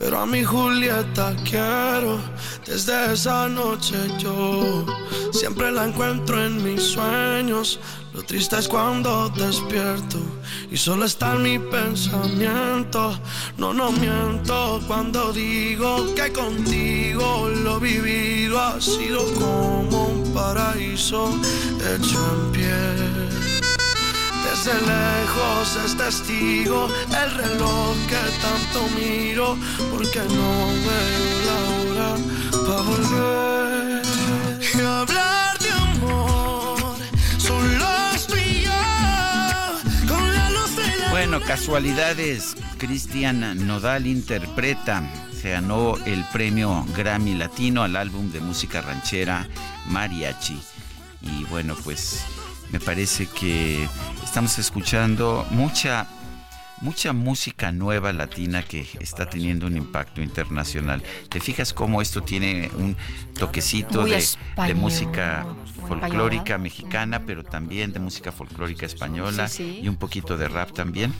pero a mi Julieta quiero. Desde esa noche yo siempre la encuentro en mis sueños. Lo triste es cuando despierto y solo está en mi pensamiento. No, no miento cuando digo que contigo lo vivido ha sido como un paraíso hecho en pie. Desde lejos es testigo el reloj que tanto miro porque no veo la hora para volver y hablar de amor. Solo estoy yo con la luz de la Bueno, casualidades. Cristian Nodal interpreta, se ganó el premio Grammy Latino al álbum de música ranchera Mariachi. Y bueno, pues me parece que estamos escuchando mucha mucha música nueva latina que está teniendo un impacto internacional. ¿Te fijas cómo esto tiene un toquecito de, música folclórica mexicana, pero también de música folclórica española Sí, sí. y un poquito de rap también?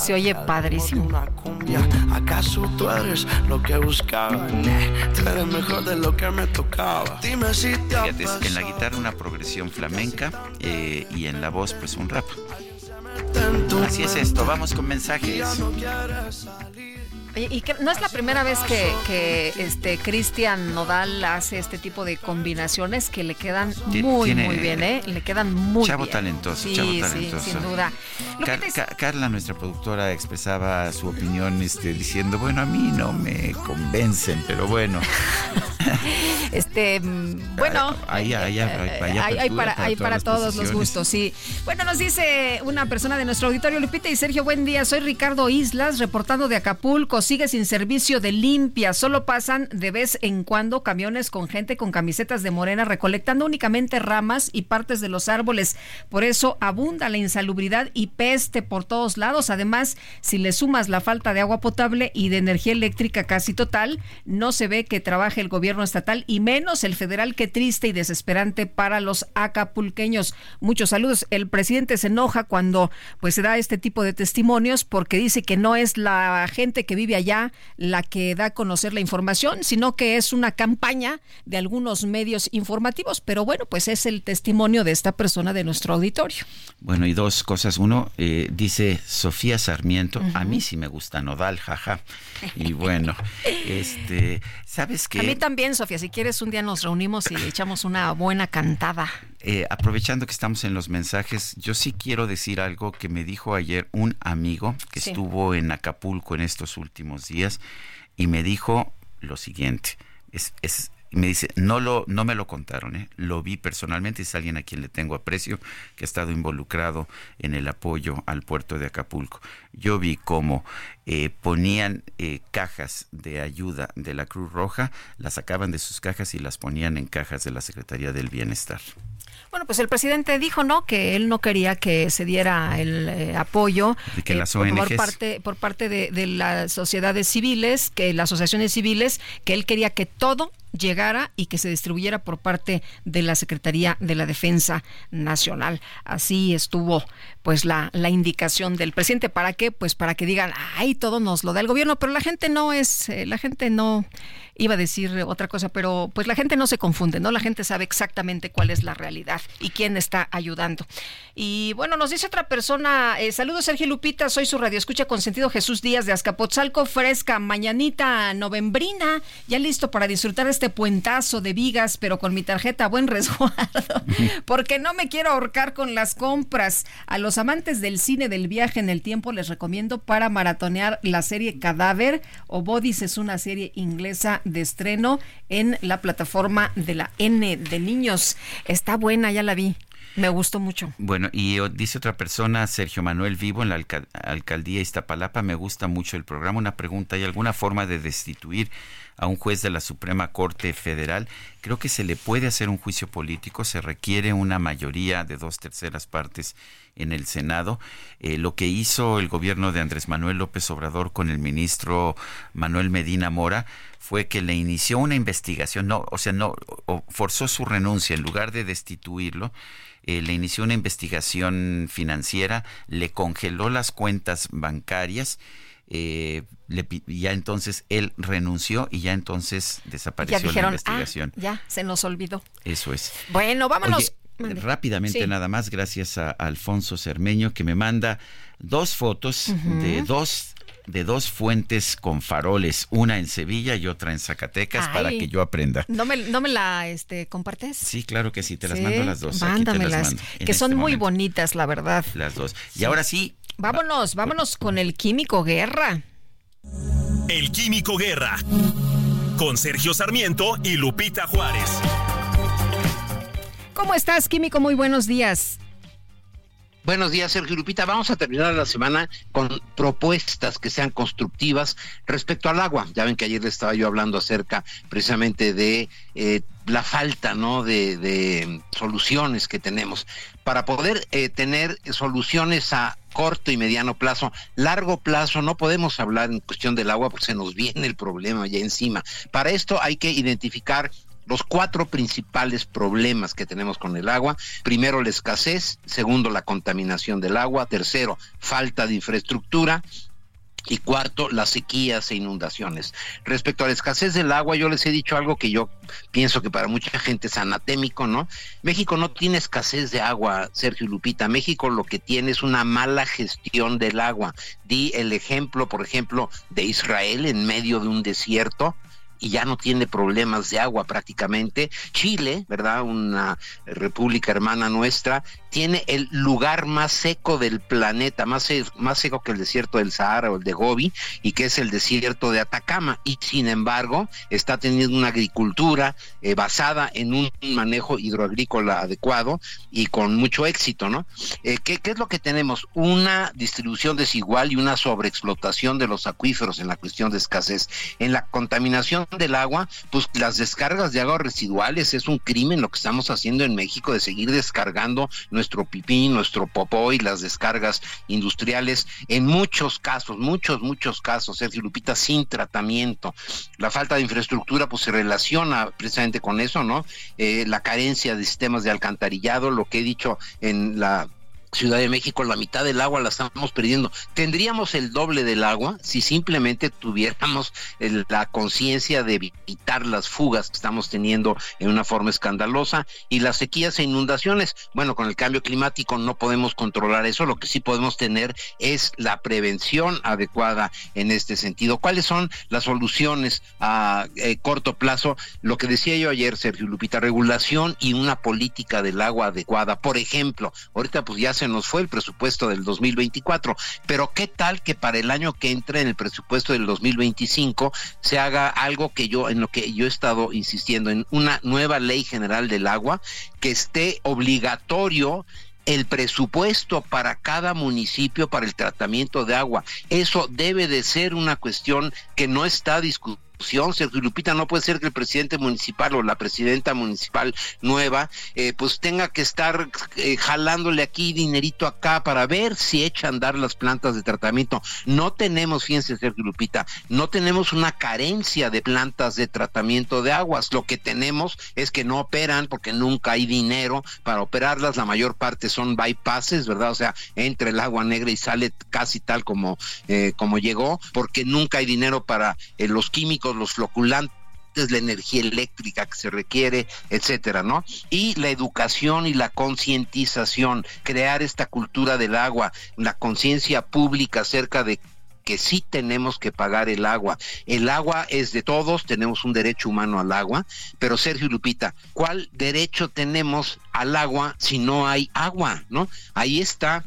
Se oye padrísimo. cumbia. ¿Acaso tú eres lo que buscaba? Nah, tú eres mejor de lo que me tocaba. Dime si te ha Fíjate, es en la guitarra una progresión flamenca eh, y en la voz pues un rap. Así es esto, vamos con mensajes. Y que no es la primera vez que, que este Cristian Nodal hace este tipo de combinaciones que le quedan muy, tiene- muy bien, ¿eh? Le quedan muy chavo bien. talentoso, Sí, chavo sí, talentoso. sin duda. Car- Carla, nuestra productora, expresaba su opinión este, diciendo, bueno, a mí no me convencen, pero bueno. Este, mm, bueno, Ahí, ahí, ahí, ahí, hay, para, para todos los gustos, sí. Bueno, nos dice una persona de nuestro auditorio, Lupita y Sergio, buen día. Soy Ricardo Islas, reportando de Acapulco. Sigue sin servicio de limpia. Solo pasan de vez en cuando camiones con gente con camisetas de morena recolectando únicamente ramas y partes de los árboles. Por eso abunda la insalubridad y peste por todos lados. Además, si le sumas la falta de agua potable y de energía eléctrica casi total, no se ve que trabaje el gobierno estatal y menos el federal. Qué triste y desesperante para los acapulqueños. Muchos saludos. El presidente se enoja cuando pues se da este tipo de testimonios porque dice que no es la gente que vive allá la que da a conocer la información, sino que es una campaña de algunos medios informativos. Pero bueno, pues es el testimonio de esta persona de nuestro auditorio. Bueno, y dos cosas. Uno, eh, dice Sofía Sarmiento, a mí sí me gusta Nodal, jaja. Y bueno, este, ¿sabes qué? A mí también, Sofía, si quieres un día nos reunimos y echamos una buena cantada. Eh, aprovechando que estamos en los mensajes, yo sí quiero decir algo que me dijo ayer un amigo que Sí. estuvo en Acapulco en estos últimos días y me dijo lo siguiente. Es, es- me dice, no, lo, no me lo contaron, ¿eh? lo vi personalmente, es alguien a quien le tengo aprecio, que ha estado involucrado en el apoyo al puerto de Acapulco. Yo vi cómo eh, ponían eh, cajas de ayuda de la Cruz Roja, las sacaban de sus cajas y las ponían en cajas de la Secretaría del Bienestar. Bueno, pues el presidente dijo, ¿no? Que él no quería que se diera el eh, apoyo De que eh, las por, por ONGs. parte por parte de, de las sociedades civiles, que las asociaciones civiles, que él quería que todo llegara y que se distribuyera por parte de la Secretaría de la Defensa Nacional. Así estuvo pues la, la indicación del presidente. ¿Para qué? Pues para que digan, ay, todo nos lo da el gobierno, pero la gente no es, eh, la gente no iba a decir otra cosa, pero pues la gente no se confunde, ¿no? La gente sabe exactamente cuál es la realidad y quién está ayudando. Y bueno, nos dice otra persona, eh, saludos Sergio Lupita, soy su radio escucha con sentido Jesús Díaz de Azcapotzalco, fresca, mañanita novembrina, ya listo para disfrutar este puentazo de vigas, pero con mi tarjeta buen resguardo, porque no me quiero ahorcar con las compras. A los amantes del cine del viaje en el tiempo les recomiendo para maratonear la serie Cadáver o Bodies es una serie inglesa de estreno en la plataforma de la N de niños. Está buena, ya la vi. Me gustó mucho. Bueno, y dice otra persona, Sergio Manuel Vivo, en la alcaldía Iztapalapa, me gusta mucho el programa. Una pregunta, ¿hay alguna forma de destituir a un juez de la Suprema Corte Federal? Creo que se le puede hacer un juicio político, se requiere una mayoría de dos terceras partes en el Senado. Eh, lo que hizo el gobierno de Andrés Manuel López Obrador con el ministro Manuel Medina Mora fue que le inició una investigación, no, o sea, no, forzó su renuncia en lugar de destituirlo. Eh, le inició una investigación financiera, le congeló las cuentas bancarias, eh, le, ya entonces él renunció y ya entonces desapareció la ah, investigación. ya, se nos olvidó. Eso es. Bueno, vámonos. rápidamente nada más, gracias a Alfonso Cermeño que me manda dos fotos de dos de dos fuentes con faroles, una en Sevilla y otra en Zacatecas, para que yo aprenda. ¿No me, no me la este, compartes? Sí, claro que sí, te las mando las dos. Mándamelas, que son este muy bonitas, la verdad. Las dos. Y ahora sí. Vámonos, vámonos con el Químico Guerra. El Químico Guerra, con Sergio Sarmiento y Lupita Juárez. ¿Cómo estás, Químico? Muy buenos días. Buenos días, Sergio Lupita. Vamos a terminar la semana con propuestas que sean constructivas respecto al agua. Ya ven que ayer le estaba yo hablando acerca precisamente de eh, la falta ¿no? de, soluciones que tenemos. Para poder eh, tener soluciones a corto y mediano plazo, largo plazo, no podemos hablar en cuestión del agua porque se nos viene el problema ya encima. Para esto hay que identificar los cuatro principales problemas que tenemos con el agua. Primero, la escasez. Segundo, la contaminación del agua. Tercero, falta de infraestructura. Y cuarto, las sequías e inundaciones. Respecto a la escasez del agua, yo les he dicho algo que yo pienso que para mucha gente es anatémico, ¿no? México no tiene escasez de agua, Sergio Lupita. México lo que tiene es una mala gestión del agua. Di el ejemplo, por ejemplo, de Israel en medio de un desierto y ya no tiene problemas de agua prácticamente. Chile, ¿verdad? Una república hermana nuestra, tiene el lugar más seco del planeta, más, más seco que el desierto del Sahara o el de Gobi, y que es el desierto de Atacama. Y sin embargo, está teniendo una agricultura eh, basada en un manejo hidroagrícola adecuado y con mucho éxito, ¿no? Eh, ¿qué, ¿Qué es lo que tenemos? Una distribución desigual y una sobreexplotación de los acuíferos en la cuestión de escasez. En la contaminación del agua, pues las descargas de agua residuales es un crimen lo que estamos haciendo en México de seguir descargando nuestro pipí, nuestro popó y las descargas industriales en muchos casos, muchos, muchos casos, Sergio Lupita, sin tratamiento. La falta de infraestructura pues se relaciona precisamente con eso, ¿no? Eh, la carencia de sistemas de alcantarillado, lo que he dicho en la Ciudad de México, la mitad del agua la estamos perdiendo. Tendríamos el doble del agua si simplemente tuviéramos la conciencia de evitar las fugas que estamos teniendo en una forma escandalosa y las sequías e inundaciones. Bueno, con el cambio climático no podemos controlar eso, lo que sí podemos tener es la prevención adecuada en este sentido. ¿Cuáles son las soluciones a eh, corto plazo? Lo que decía yo ayer, Sergio Lupita, regulación y una política del agua adecuada. Por ejemplo, ahorita pues ya se nos fue el presupuesto del 2024, pero qué tal que para el año que entra en el presupuesto del 2025 se haga algo que yo en lo que yo he estado insistiendo en una nueva ley general del agua que esté obligatorio el presupuesto para cada municipio para el tratamiento de agua. Eso debe de ser una cuestión que no está discutida Sergio Lupita, no puede ser que el presidente municipal o la presidenta municipal nueva eh, pues tenga que estar eh, jalándole aquí dinerito acá para ver si echa a andar las plantas de tratamiento. No tenemos, fíjense Sergio Lupita, no tenemos una carencia de plantas de tratamiento de aguas. Lo que tenemos es que no operan porque nunca hay dinero para operarlas. La mayor parte son bypasses, ¿verdad? O sea, entra el agua negra y sale casi tal como, eh, como llegó, porque nunca hay dinero para los químicos los floculantes la energía eléctrica que se requiere, etcétera, ¿no? Y la educación y la concientización, crear esta cultura del agua, la conciencia pública acerca de que sí tenemos que pagar el agua. El agua es de todos, tenemos un derecho humano al agua, pero Sergio Lupita, ¿cuál derecho tenemos al agua si no hay agua, no? Ahí está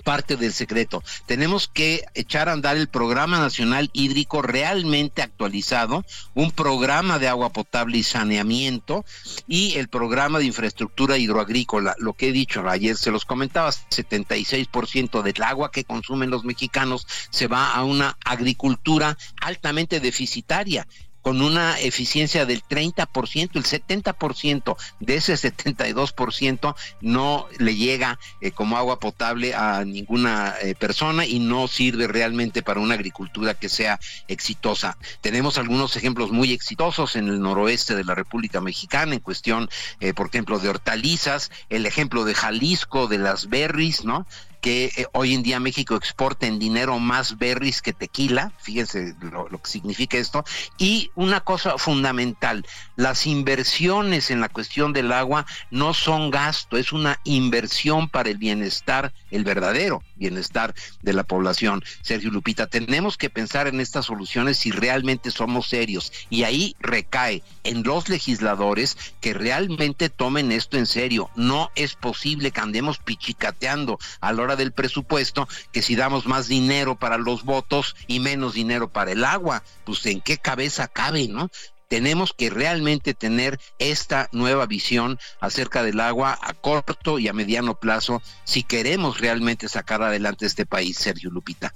parte del secreto. Tenemos que echar a andar el programa nacional hídrico realmente actualizado, un programa de agua potable y saneamiento y el programa de infraestructura hidroagrícola. Lo que he dicho ayer, se los comentaba, 76% del agua que consumen los mexicanos se va a una agricultura altamente deficitaria con una eficiencia del 30%, el 70% de ese 72% no le llega eh, como agua potable a ninguna eh, persona y no sirve realmente para una agricultura que sea exitosa. Tenemos algunos ejemplos muy exitosos en el noroeste de la República Mexicana en cuestión, eh, por ejemplo, de hortalizas, el ejemplo de Jalisco, de las berries, ¿no? Que eh, hoy en día México exporta en dinero más berries que tequila, fíjense lo, que significa esto, y una cosa fundamental, las inversiones en la cuestión del agua no son gasto, es una inversión para el bienestar, el verdadero bienestar de la población. Sergio Lupita, tenemos que pensar en estas soluciones si realmente somos serios, y ahí recae en los legisladores que realmente tomen esto en serio. No es posible que andemos pichicateando a la hora del presupuesto que si damos más dinero para los votos y menos dinero para el agua, pues en qué cabeza cabe, ¿no? Tenemos que realmente tener esta nueva visión acerca del agua a corto y a mediano plazo si queremos realmente sacar adelante este país, Sergio Lupita.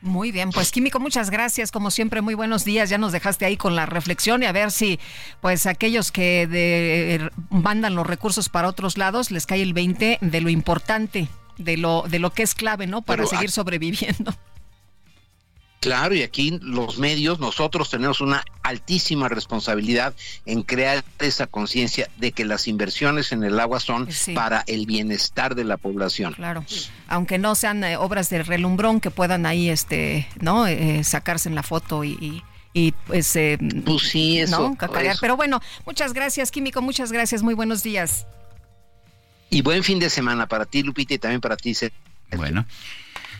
Muy bien, pues Químico, muchas gracias. Como siempre, muy buenos días. Ya nos dejaste ahí con la reflexión y a ver si, pues, aquellos que de, mandan los recursos para otros lados les cae el 20 de lo importante de lo, de lo que es clave, ¿no? Para seguir sobreviviendo. Claro, y aquí los medios, nosotros tenemos una altísima responsabilidad en crear esa conciencia de que las inversiones en el agua son para el bienestar de la población. Claro, aunque no sean eh, obras de relumbrón que puedan ahí, este, no, eh, sacarse en la foto y, y, pues, eh, pues sí, eso, Pero bueno, muchas gracias, Químico, muchas gracias, muy buenos días. Y buen fin de semana para ti, Lupita, y también para ti, Bueno.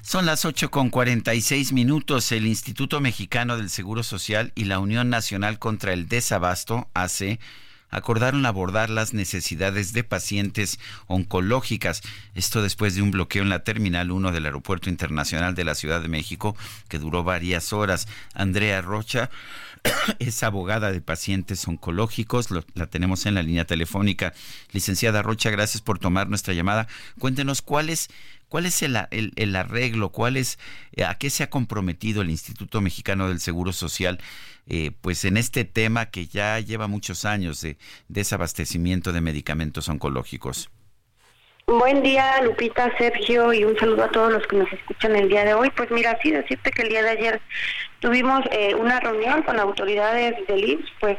Son las 8 con 46 minutos. El Instituto Mexicano del Seguro Social y la Unión Nacional contra el Desabasto, ACE, acordaron abordar las necesidades de pacientes oncológicas. Esto después de un bloqueo en la Terminal 1 del Aeropuerto Internacional de la Ciudad de México que duró varias horas. Andrea Rocha es abogada de pacientes oncológicos, la tenemos en la línea telefónica. Licenciada Rocha, gracias por tomar nuestra llamada. Cuéntenos cuál es, cuál es el, el, arreglo, cuál es, eh, a qué se ha comprometido el Instituto Mexicano del Seguro Social, eh, pues en este tema que ya lleva muchos años de desabastecimiento de medicamentos oncológicos. Buen día, Lupita, Sergio, y un saludo a todos los que nos escuchan el día de hoy. Pues mira, sí, decirte que el día de ayer tuvimos eh, una reunión con autoridades del IMSS, pues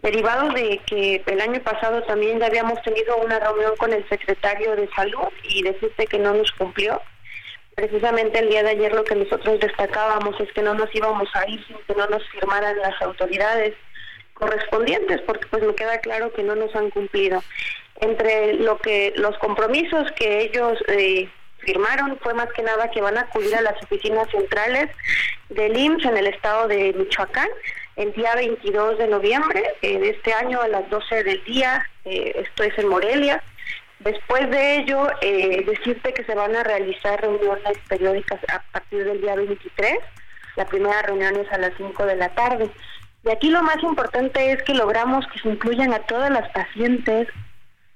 derivado de que el año pasado también ya habíamos tenido una reunión con el secretario de Salud y decirte que no nos cumplió. Precisamente el día de ayer lo que nosotros destacábamos es que no nos íbamos a ir sin que no nos firmaran las autoridades correspondientes, porque pues me queda claro que no nos han cumplido entre lo que los compromisos que ellos eh, firmaron fue más que nada que van a acudir a las oficinas centrales del IMSS en el estado de Michoacán el día 22 de noviembre eh, de este año a las 12 del día, eh, esto es en Morelia. Después de ello, decirte que se van a realizar reuniones periódicas a partir del día 23. La primera reunión es a las 5 de la tarde. Y aquí lo más importante es que logramos que se incluyan a todas las pacientes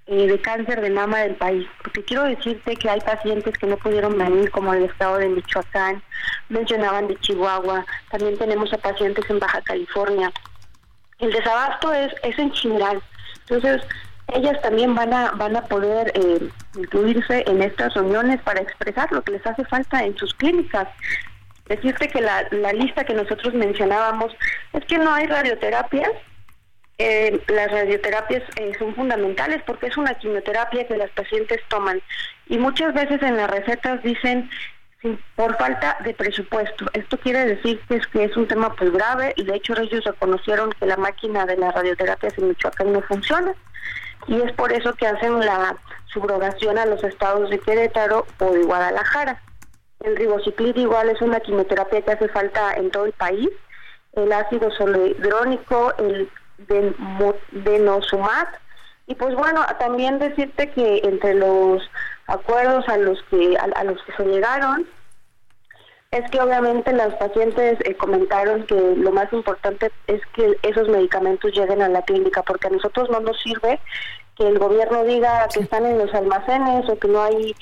eh, de cáncer de mama del país, porque quiero decirte que hay pacientes que no pudieron venir, como el estado de Michoacán, mencionaban de Chihuahua, también tenemos a pacientes en Baja California. El desabasto es, es en general, entonces ellas también van a, van a poder eh, incluirse en estas reuniones para expresar lo que les hace falta en sus clínicas. Decirte que la, la lista que nosotros mencionábamos es que no hay radioterapias, eh, las radioterapias eh, son fundamentales porque es una quimioterapia que las pacientes toman y muchas veces en las recetas dicen por falta de presupuesto. Esto quiere decir que es, que es un tema pues grave y de hecho ellos reconocieron que la máquina de las radioterapias en Michoacán no funciona y es por eso que hacen la subrogación a los estados de Querétaro o de Guadalajara. El ribociclid igual es una quimioterapia que hace falta en todo el país. El ácido solohidrónico, el de denosumab Y pues bueno, también decirte que entre los acuerdos a los que a, los que se llegaron es que obviamente las pacientes eh, comentaron que lo más importante es que esos medicamentos lleguen a la clínica porque a nosotros no nos sirve que el gobierno diga que están en los almacenes o que no hay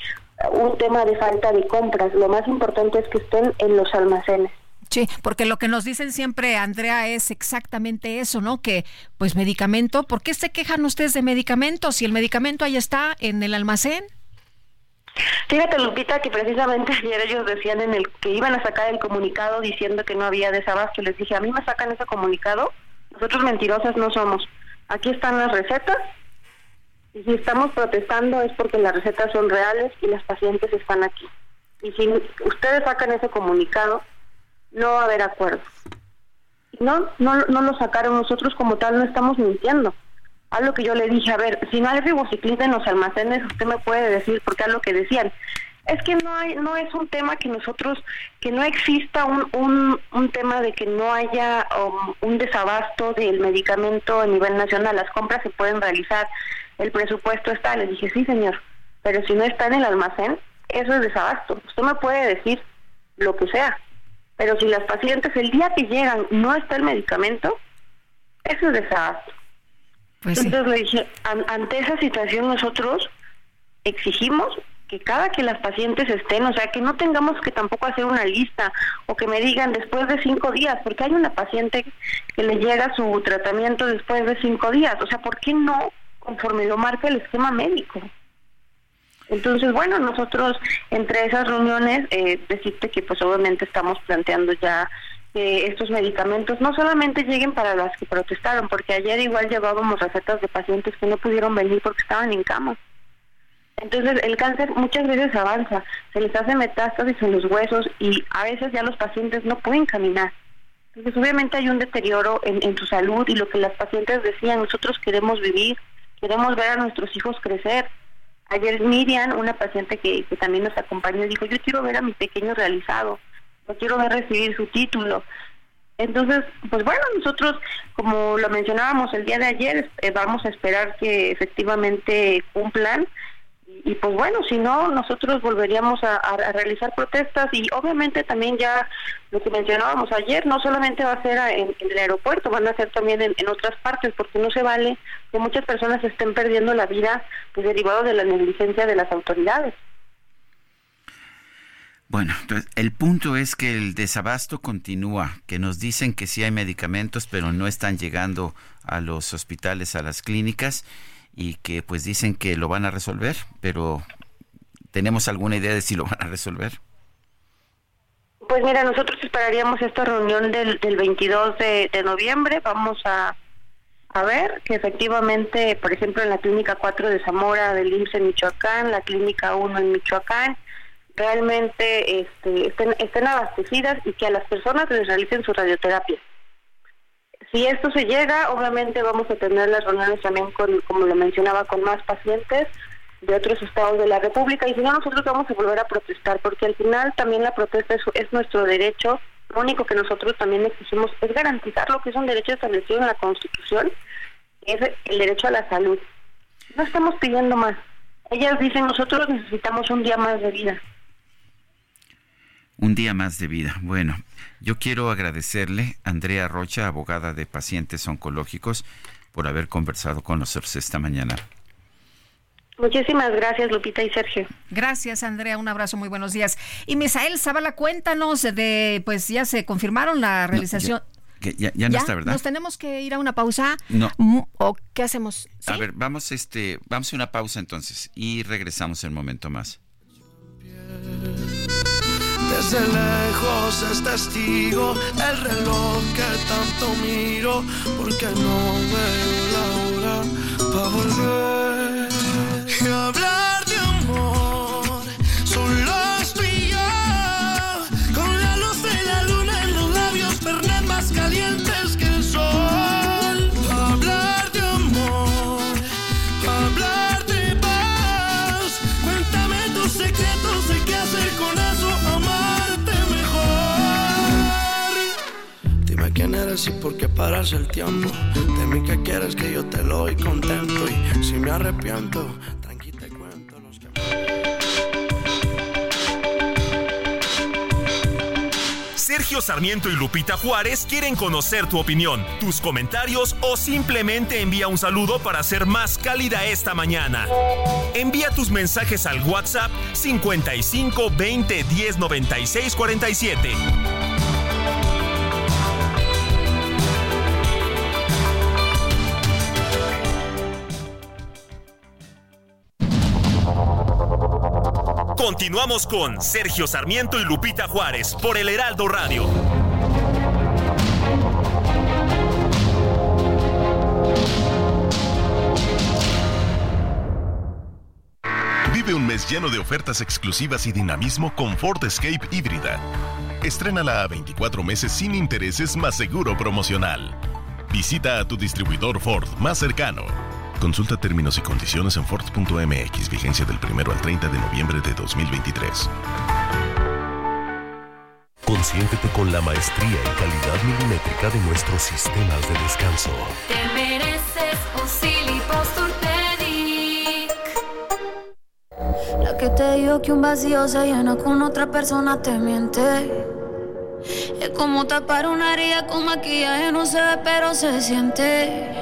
un tema de falta de compras. Lo más importante es que estén en los almacenes. Sí, porque lo que nos dicen siempre, Andrea, es exactamente eso, ¿no? Que, pues, medicamento, ¿por qué se quejan ustedes de medicamentos si el medicamento ahí está en el almacén? Fíjate, Lupita, que precisamente ayer ellos decían en el que iban a sacar el comunicado diciendo que no había desabasto. Les dije, a mí me sacan ese comunicado. Nosotros mentirosas no somos. Aquí están las recetas. Y si estamos protestando es porque las recetas son reales y las pacientes están aquí. Y si ustedes sacan ese comunicado, no va a haber acuerdo. No, no, no lo sacaron nosotros como tal, no estamos mintiendo. A lo que yo le dije, a ver, si no hay ribociclina en los almacenes, usted me puede decir, porque a lo que decían, es que no hay, no es un tema que nosotros, que no exista un, un, un tema de que no haya um, un desabasto del medicamento a nivel nacional, las compras se pueden realizar, el presupuesto está, le dije, sí señor, pero si no está en el almacén, eso es desabasto. Usted me puede decir lo que sea, pero si las pacientes el día que llegan no está el medicamento, eso es desabasto. Pues Entonces le dije, ante esa situación nosotros exigimos que cada que las pacientes estén, o sea, que no tengamos que tampoco hacer una lista o que me digan después de cinco días, porque hay una paciente que le llega su tratamiento después de cinco días, o sea, ¿por qué no conforme lo marca el esquema médico? Entonces, bueno, nosotros entre esas reuniones, eh, decirte que pues obviamente estamos planteando ya que estos medicamentos no solamente lleguen para las que protestaron, porque ayer igual llevábamos recetas de pacientes que no pudieron venir porque estaban en cama. Entonces el cáncer muchas veces avanza, se les hace metástasis en los huesos y a veces ya los pacientes no pueden caminar. Entonces obviamente hay un deterioro en, en su salud y lo que las pacientes decían, nosotros queremos vivir, queremos ver a nuestros hijos crecer, Ayer Miriam, una paciente que, también nos acompañó, dijo, yo quiero ver a mi pequeño realizado, yo quiero ver recibir su título. Entonces, pues bueno, nosotros, como lo mencionábamos el día de ayer, eh, vamos a esperar que efectivamente cumplan y pues bueno, si no, nosotros volveríamos a, realizar protestas y obviamente también ya lo que mencionábamos ayer, no solamente va a ser en, el aeropuerto, van a ser también en, otras partes, porque no se vale que muchas personas estén perdiendo la vida pues, derivado de la negligencia de las autoridades. Bueno, entonces el punto es que el desabasto continúa, que nos dicen que sí hay medicamentos, pero no están llegando a los hospitales, a las clínicas y que pues dicen que lo van a resolver, pero ¿tenemos alguna idea de si lo van a resolver? Pues mira, nosotros esperaríamos esta reunión del, del 22 de, noviembre. Vamos a, a ver que efectivamente, por ejemplo, en la clínica 4 de Zamora del IMSS en Michoacán, la clínica 1 en Michoacán, realmente este, estén, estén abastecidas y que a las personas les realicen su radioterapia. Si esto se llega, obviamente vamos a tener las reuniones también con, como lo mencionaba, con más pacientes de otros estados de la República y si no nosotros vamos a volver a protestar porque al final también la protesta es, nuestro derecho. Lo único que nosotros también exigimos es garantizar lo que es un derecho establecido en la Constitución, es el derecho a la salud. No estamos pidiendo más. Ellas dicen nosotros necesitamos un día más de vida. Un día más de vida. Bueno, yo quiero agradecerle a Andrea Rocha, abogada de pacientes oncológicos, por haber conversado con nosotros esta mañana. Muchísimas gracias, Lupita y Sergio. Gracias, Andrea. Un abrazo, muy buenos días. Y Misael Zavala, cuéntanos de, pues ya se confirmaron la realización. ya, no está, ¿verdad? Nos tenemos que ir a una pausa. No. ¿O qué hacemos? A ver, vamos, este, vamos a una pausa entonces y regresamos en un momento más. Desde lejos es testigo el reloj que tanto miro, porque no veo la hora para volver. Y hablar quieres y por qué paras el tiempo. De mí que quieres que yo te lo doy contento. Y si me arrepiento, tranqui te cuento los que. Sergio Sarmiento y Lupita Juárez quieren conocer tu opinión, tus comentarios o simplemente envía un saludo para ser más cálida esta mañana. Envía tus mensajes al WhatsApp 55 20 10 96 47. Continuamos con Sergio Sarmiento y Lupita Juárez por el Heraldo Radio. Vive un mes lleno de ofertas exclusivas y dinamismo con Ford Escape híbrida. Estrénala a 24 meses sin intereses más seguro promocional. Visita a tu distribuidor Ford más cercano. Consulta términos y condiciones en Ford.mx, vigencia del 1 al 30 de noviembre de 2023. Consiéntete con la maestría y calidad milimétrica de nuestros sistemas de descanso. Te mereces un La que te dijo que un vacío se llena con otra persona te miente. Es como tapar una herida con maquillaje, no se ve, pero se siente.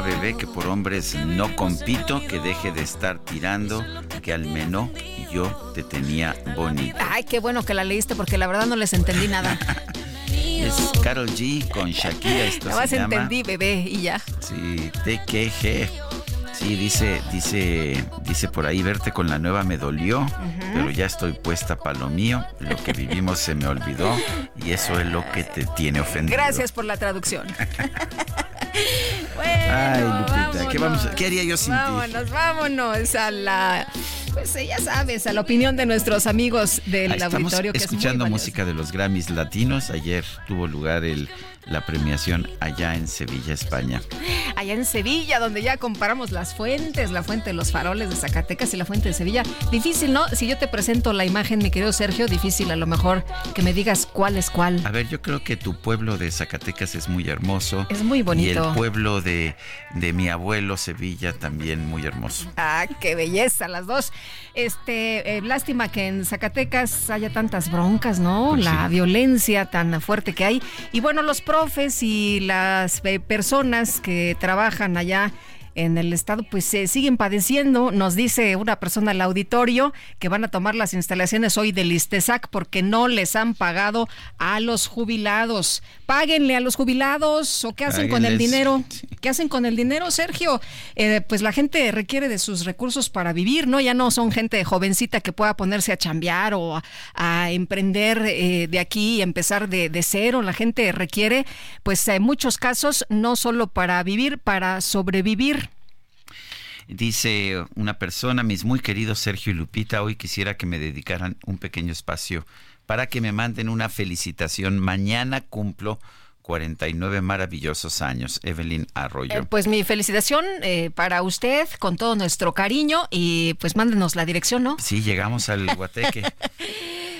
bebé que por hombres no compito, que deje de estar tirando, que al menos yo te tenía bonito. Ay, qué bueno que la leíste porque la verdad no les entendí nada. Es Carol G con Shakira, esto Nada más se llama. entendí, bebé, y ya. Sí, TKG. Sí, dice, dice, dice por ahí, verte con la nueva me dolió, pero ya estoy puesta para lo mío. Lo que vivimos se me olvidó y eso es lo que te tiene ofendido. Gracias por la traducción. Ay, Lupita, ¿qué, vamos a- vámonos, qué haría yo sin ti? Vámonos, vámonos a la, pues ya sabes, a la opinión de nuestros amigos del Ah, Estamos auditorio que es muy escuchando música de los Grammys latinos. Ayer tuvo lugar el, la premiación allá en Sevilla, España. Allá en Sevilla, donde ya comparamos las fuentes, la fuente de los faroles de Zacatecas y la fuente de Sevilla. Difícil, ¿no? Si yo te presento la imagen, mi querido Sergio, difícil a lo mejor que me digas cuál es cuál. A ver, yo creo que tu pueblo de Zacatecas es muy hermoso. Es muy bonito. Y el pueblo de, de mi abuelo Sevilla también muy hermoso. Ah, qué belleza, las dos. Este, eh, lástima que en Zacatecas haya tantas broncas, ¿no? Pues La violencia tan fuerte que hay. Y bueno, los profes y las eh, personas que trabajan allá en el estado, pues se siguen padeciendo. Nos dice una persona al auditorio que van a tomar las instalaciones hoy del ISTESAC porque no les han pagado a los jubilados. Páguenle a los jubilados o qué hacen con el dinero. ¿Qué hacen con el dinero, Sergio? Eh, pues la gente requiere de sus recursos para vivir, ¿no? Ya no son gente jovencita que pueda ponerse a chambear o a, a emprender eh, de aquí y empezar de, de cero. La gente requiere, pues en muchos casos, no solo para vivir, para sobrevivir. Dice una persona, mis muy queridos Sergio y Lupita, hoy quisiera que me dedicaran un pequeño espacio para que me manden una felicitación. Mañana cumplo 49 maravillosos años. Evelyn Arroyo. Eh, pues mi felicitación eh, para usted con todo nuestro cariño y pues mándenos la dirección, ¿no? Sí, llegamos al Guateque.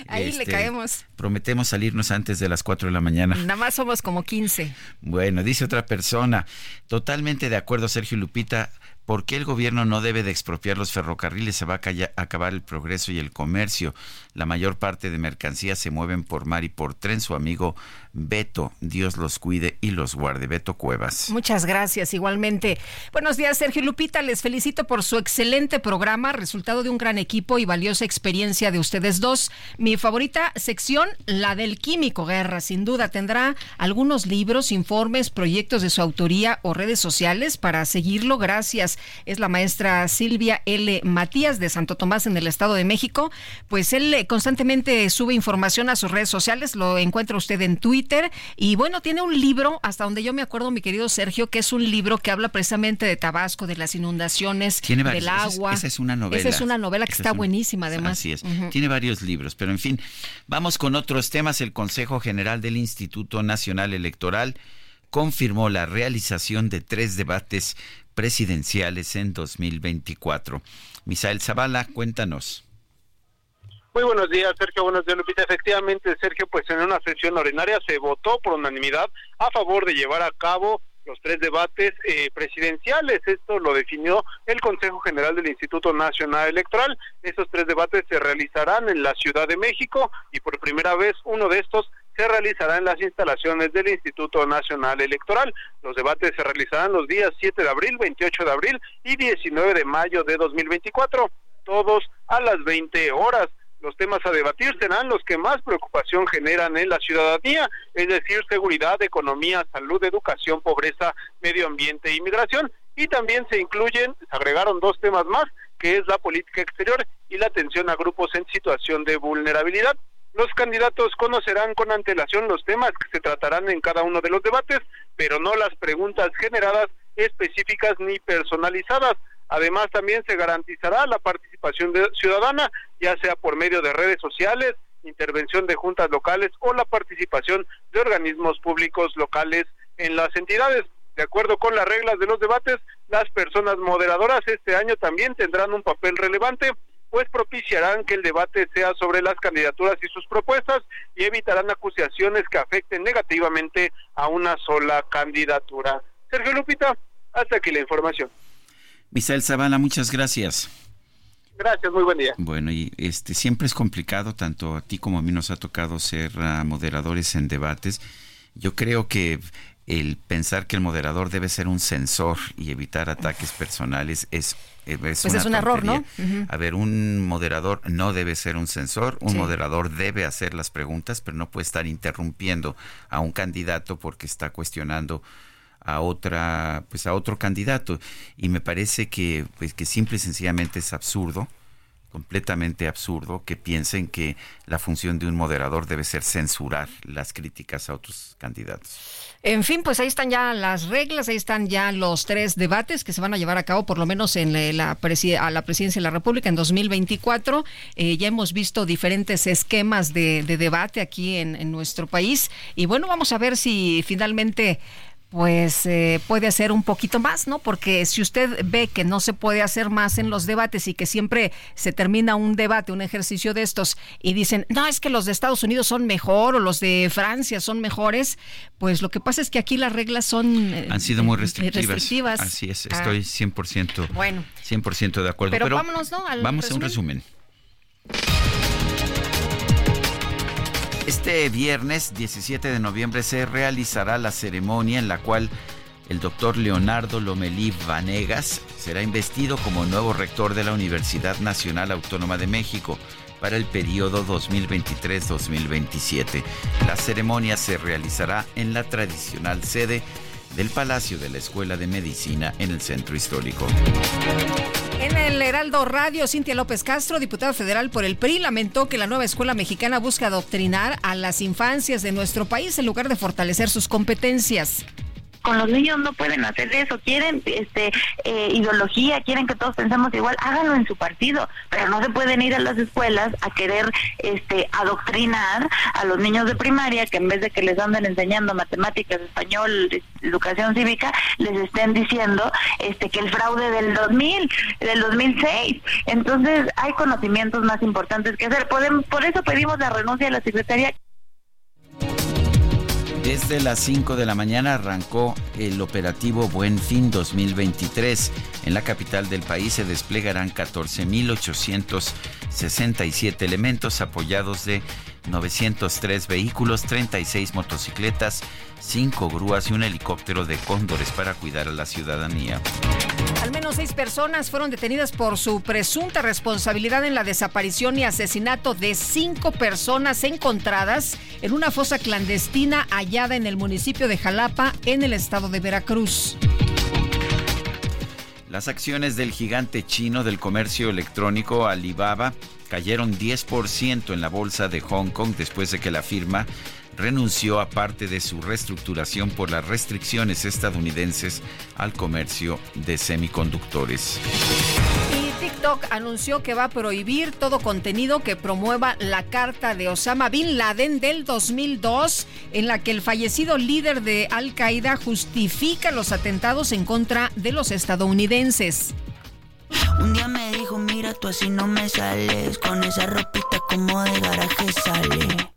Ahí le Este, caemos. Prometemos salirnos antes de las 4 de la mañana. Nada más somos como 15. Bueno, dice otra persona, totalmente de acuerdo Sergio Lupita, ¿por qué el gobierno no debe de expropiar los ferrocarriles? Se va a acabar el progreso y el comercio. La mayor parte de mercancías se mueven por mar y por tren. Su amigo Beto, Dios los cuide y los guarde. Beto Cuevas. Muchas gracias, igualmente. Buenos días, Sergio Lupita. Les felicito por su excelente programa, resultado de un gran equipo y valiosa experiencia de ustedes dos. Mi favorita sección, la del Químico Guerra. Sin duda tendrá algunos libros, informes, proyectos de su autoría o redes sociales para seguirlo. Gracias. Es la maestra Silvia L. Matías de Santo Tomás en el Estado de México. Pues él eh, constantemente sube información a sus redes sociales, lo encuentra usted en Twitter y bueno, tiene un libro, hasta donde yo me acuerdo, mi querido Sergio, que es un libro que habla precisamente de Tabasco, de las inundaciones, del agua. Esa es, una novela. Esa es una novela que está buenísima además. Así es. Tiene varios libros, pero en fin, vamos con otros temas. El Consejo General del Instituto Nacional Electoral confirmó la realización de tres debates presidenciales en 2024. Misael Zavala, cuéntanos. Muy buenos días, Sergio. Buenos días, Lupita. Efectivamente, Sergio, pues en una sesión ordinaria se votó por unanimidad a favor de llevar a cabo los tres debates eh, presidenciales. Esto lo definió el Consejo General del Instituto Nacional Electoral. Esos tres debates se realizarán en la Ciudad de México y por primera vez uno de estos se realizará en las instalaciones del Instituto Nacional Electoral. Los debates se realizarán los días 7 de abril, 28 de abril y 19 de mayo de 2024, todos a las 20 horas. Los temas a debatir serán los que más preocupación generan en la ciudadanía, es decir, seguridad, economía, salud, educación, pobreza, medio ambiente e inmigración. Y también se incluyen, se agregaron dos temas más, que es la política exterior y la atención a grupos en situación de vulnerabilidad. Los candidatos conocerán con antelación los temas que se tratarán en cada uno de los debates, pero no las preguntas generadas específicas ni personalizadas. Además, también se garantizará la participación ciudadana, ya sea por medio de redes sociales, intervención de juntas locales o la participación de organismos públicos locales en las entidades. De acuerdo con las reglas de los debates, las personas moderadoras este año también tendrán un papel relevante pues propiciarán que el debate sea sobre las candidaturas y sus propuestas y evitarán acusaciones que afecten negativamente a una sola candidatura. Sergio Lupita, hasta aquí la información. Misael Zavala, muchas gracias. Gracias, muy buen día. Bueno, y este siempre es complicado, tanto a ti como a mí nos ha tocado ser uh, moderadores en debates. Yo creo que el pensar que el moderador debe ser un censor y evitar ataques personales es es, pues es un error, ¿no? A ver, un moderador no debe ser un censor, un moderador debe hacer las preguntas, pero no puede estar interrumpiendo a un candidato porque está cuestionando a otra, pues a otro candidato. Y me parece que, pues, que simple y sencillamente es absurdo completamente absurdo que piensen que la función de un moderador debe ser censurar las críticas a otros candidatos. En fin, pues ahí están ya las reglas, ahí están ya los tres debates que se van a llevar a cabo, por lo menos en la, a la presidencia de la República en 2024. Eh, ya hemos visto diferentes esquemas de, debate aquí en, en nuestro país y bueno, vamos a ver si finalmente pues eh, puede hacer un poquito más, ¿no? Porque si usted ve que no se puede hacer más en los debates y que siempre se termina un debate, un ejercicio de estos y dicen, no, es que los de Estados Unidos son mejor o los de Francia son mejores, pues lo que pasa es que aquí las reglas son... Eh, Han sido muy restrictivas. Así es, ah. estoy 100%, bueno, 100 de acuerdo. Pero, vámonos, ¿no? vamos a un resumen. Este viernes 17 de noviembre se realizará la ceremonia en la cual el doctor Leonardo Lomelí Vanegas será investido como nuevo rector de la Universidad Nacional Autónoma de México para el periodo 2023-2027. La ceremonia se realizará en la tradicional sede del Palacio de la Escuela de Medicina en el Centro Histórico. En el Heraldo Radio, Cintia López Castro, diputada federal por el PRI, lamentó que la nueva escuela mexicana busca adoctrinar a las infancias de nuestro país en lugar de fortalecer sus competencias con los niños no pueden hacer eso, quieren este eh, ideología, quieren que todos pensemos igual, háganlo en su partido, pero no se pueden ir a las escuelas a querer este adoctrinar a los niños de primaria que en vez de que les anden enseñando matemáticas, español, educación cívica, les estén diciendo este que el fraude del 2000, del 2006. Entonces, hay conocimientos más importantes que hacer. Podemos, por eso pedimos la renuncia de la secretaria desde las 5 de la mañana arrancó el operativo Buen Fin 2023. En la capital del país se desplegarán 14.867 elementos apoyados de 903 vehículos, 36 motocicletas, 5 grúas y un helicóptero de cóndores para cuidar a la ciudadanía. Al menos seis personas fueron detenidas por su presunta responsabilidad en la desaparición y asesinato de cinco personas encontradas en una fosa clandestina hallada en el municipio de Jalapa, en el estado de Veracruz. Las acciones del gigante chino del comercio electrónico Alibaba cayeron 10% en la bolsa de Hong Kong después de que la firma renunció a parte de su reestructuración por las restricciones estadounidenses al comercio de semiconductores. Y TikTok anunció que va a prohibir todo contenido que promueva la carta de Osama Bin Laden del 2002, en la que el fallecido líder de Al Qaeda justifica los atentados en contra de los estadounidenses. Un día me dijo, mira tú así no me sales, con esa ropita como de garaje sale.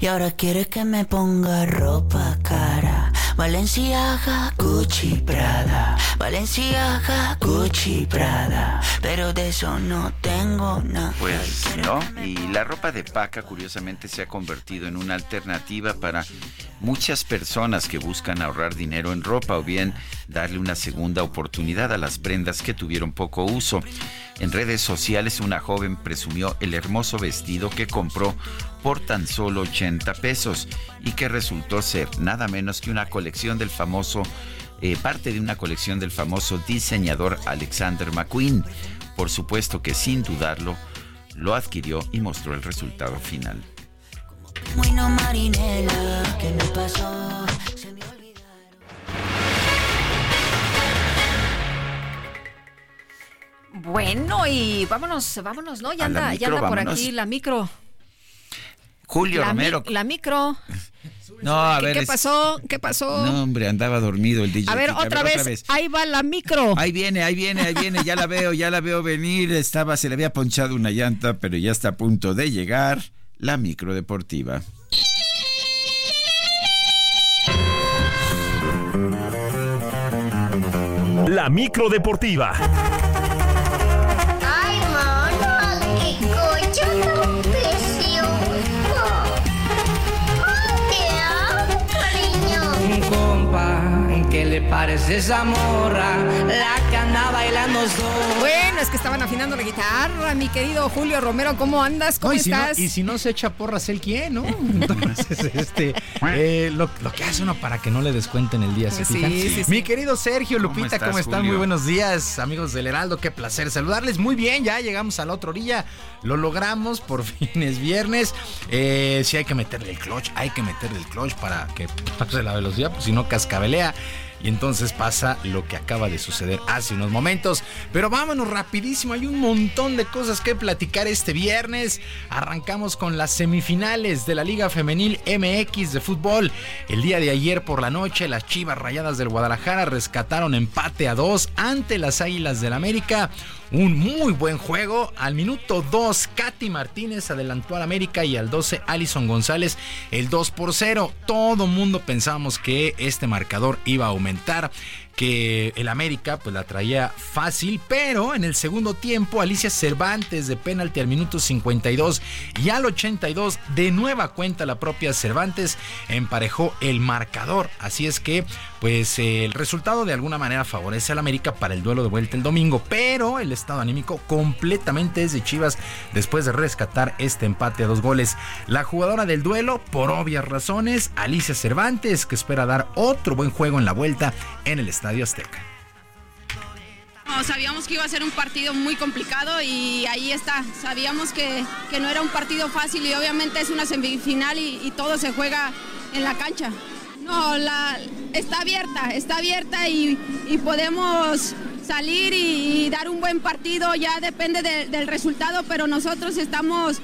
Y ahora quiere que me ponga ropa cara. Valenciaga, Gucci, Prada. Valenciaga, Gucci, Prada. Pero de eso no tengo nada. Pues no, y la ropa de paca curiosamente se ha convertido en una alternativa para muchas personas que buscan ahorrar dinero en ropa o bien darle una segunda oportunidad a las prendas que tuvieron poco uso. En redes sociales una joven presumió el hermoso vestido que compró por tan solo 80 pesos y que resultó ser nada menos que una colección del famoso, eh, parte de una colección del famoso diseñador Alexander McQueen. Por supuesto que sin dudarlo, lo adquirió y mostró el resultado final. Bueno, y vámonos, vámonos, ¿no? Ya anda, ya anda por vámonos. aquí la micro. Julio la, mi- Romero. la micro. No, a ¿Qué, ver. qué es- pasó? ¿Qué pasó? No, hombre, andaba dormido el DJ. a ver, otra, vez. Ahí va la micro. Ahí viene, ahí viene, ahí viene, ya la veo, ya la veo venir. Estaba, se le había ponchado una llanta, pero ya está a punto de llegar la micro deportiva. La micro deportiva. Parece esa morra, la que anda bailando sola. Bueno, es que estaban afinando la guitarra, mi querido Julio Romero. ¿Cómo andas? ¿Cómo No, y si no- estás? y si no se echa porras, ¿él quién, no? Entonces, este, eh, lo, lo que hace uno para que no le descuenten el día, ¿se Sí, fijan? sí, sí. Mi querido Sergio, Lupita, estás, ¿cómo están? Julio? Muy buenos días, amigos del Heraldo, qué placer saludarles. Muy bien, ya llegamos a la otra orilla, lo logramos, por fin es viernes. Eh, si hay que meterle el clutch, hay que meterle el clutch para que pase la velocidad, pues si no cascabelea. Y entonces pasa lo que acaba de suceder hace unos momentos. Pero vámonos rapidísimo, hay un montón de cosas que platicar este viernes. Arrancamos con las semifinales de la Liga Femenil MX de fútbol. El día de ayer por la noche, las Chivas Rayadas del Guadalajara rescataron empate a dos ante las Águilas del América. Un muy buen juego. Al minuto 2, Katy Martínez adelantó al América y al 12, Alison González el 2 por 0. Todo mundo pensábamos que este marcador iba a aumentar, que el América pues la traía fácil, pero en el segundo tiempo Alicia Cervantes de penalti al minuto 52 y al 82 de nueva cuenta la propia Cervantes emparejó el marcador. Así es que pues eh, el resultado de alguna manera favorece al América para el duelo de vuelta el domingo, pero el estado anímico completamente es de Chivas después de rescatar este empate a dos goles. La jugadora del duelo, por obvias razones, Alicia Cervantes, que espera dar otro buen juego en la vuelta en el Estadio Azteca. No, sabíamos que iba a ser un partido muy complicado y ahí está. Sabíamos que, que no era un partido fácil y obviamente es una semifinal y, todo se juega en la cancha. No, la, está abierta, está abierta y, y podemos salir y, dar un buen partido, ya depende de- del resultado, pero nosotros estamos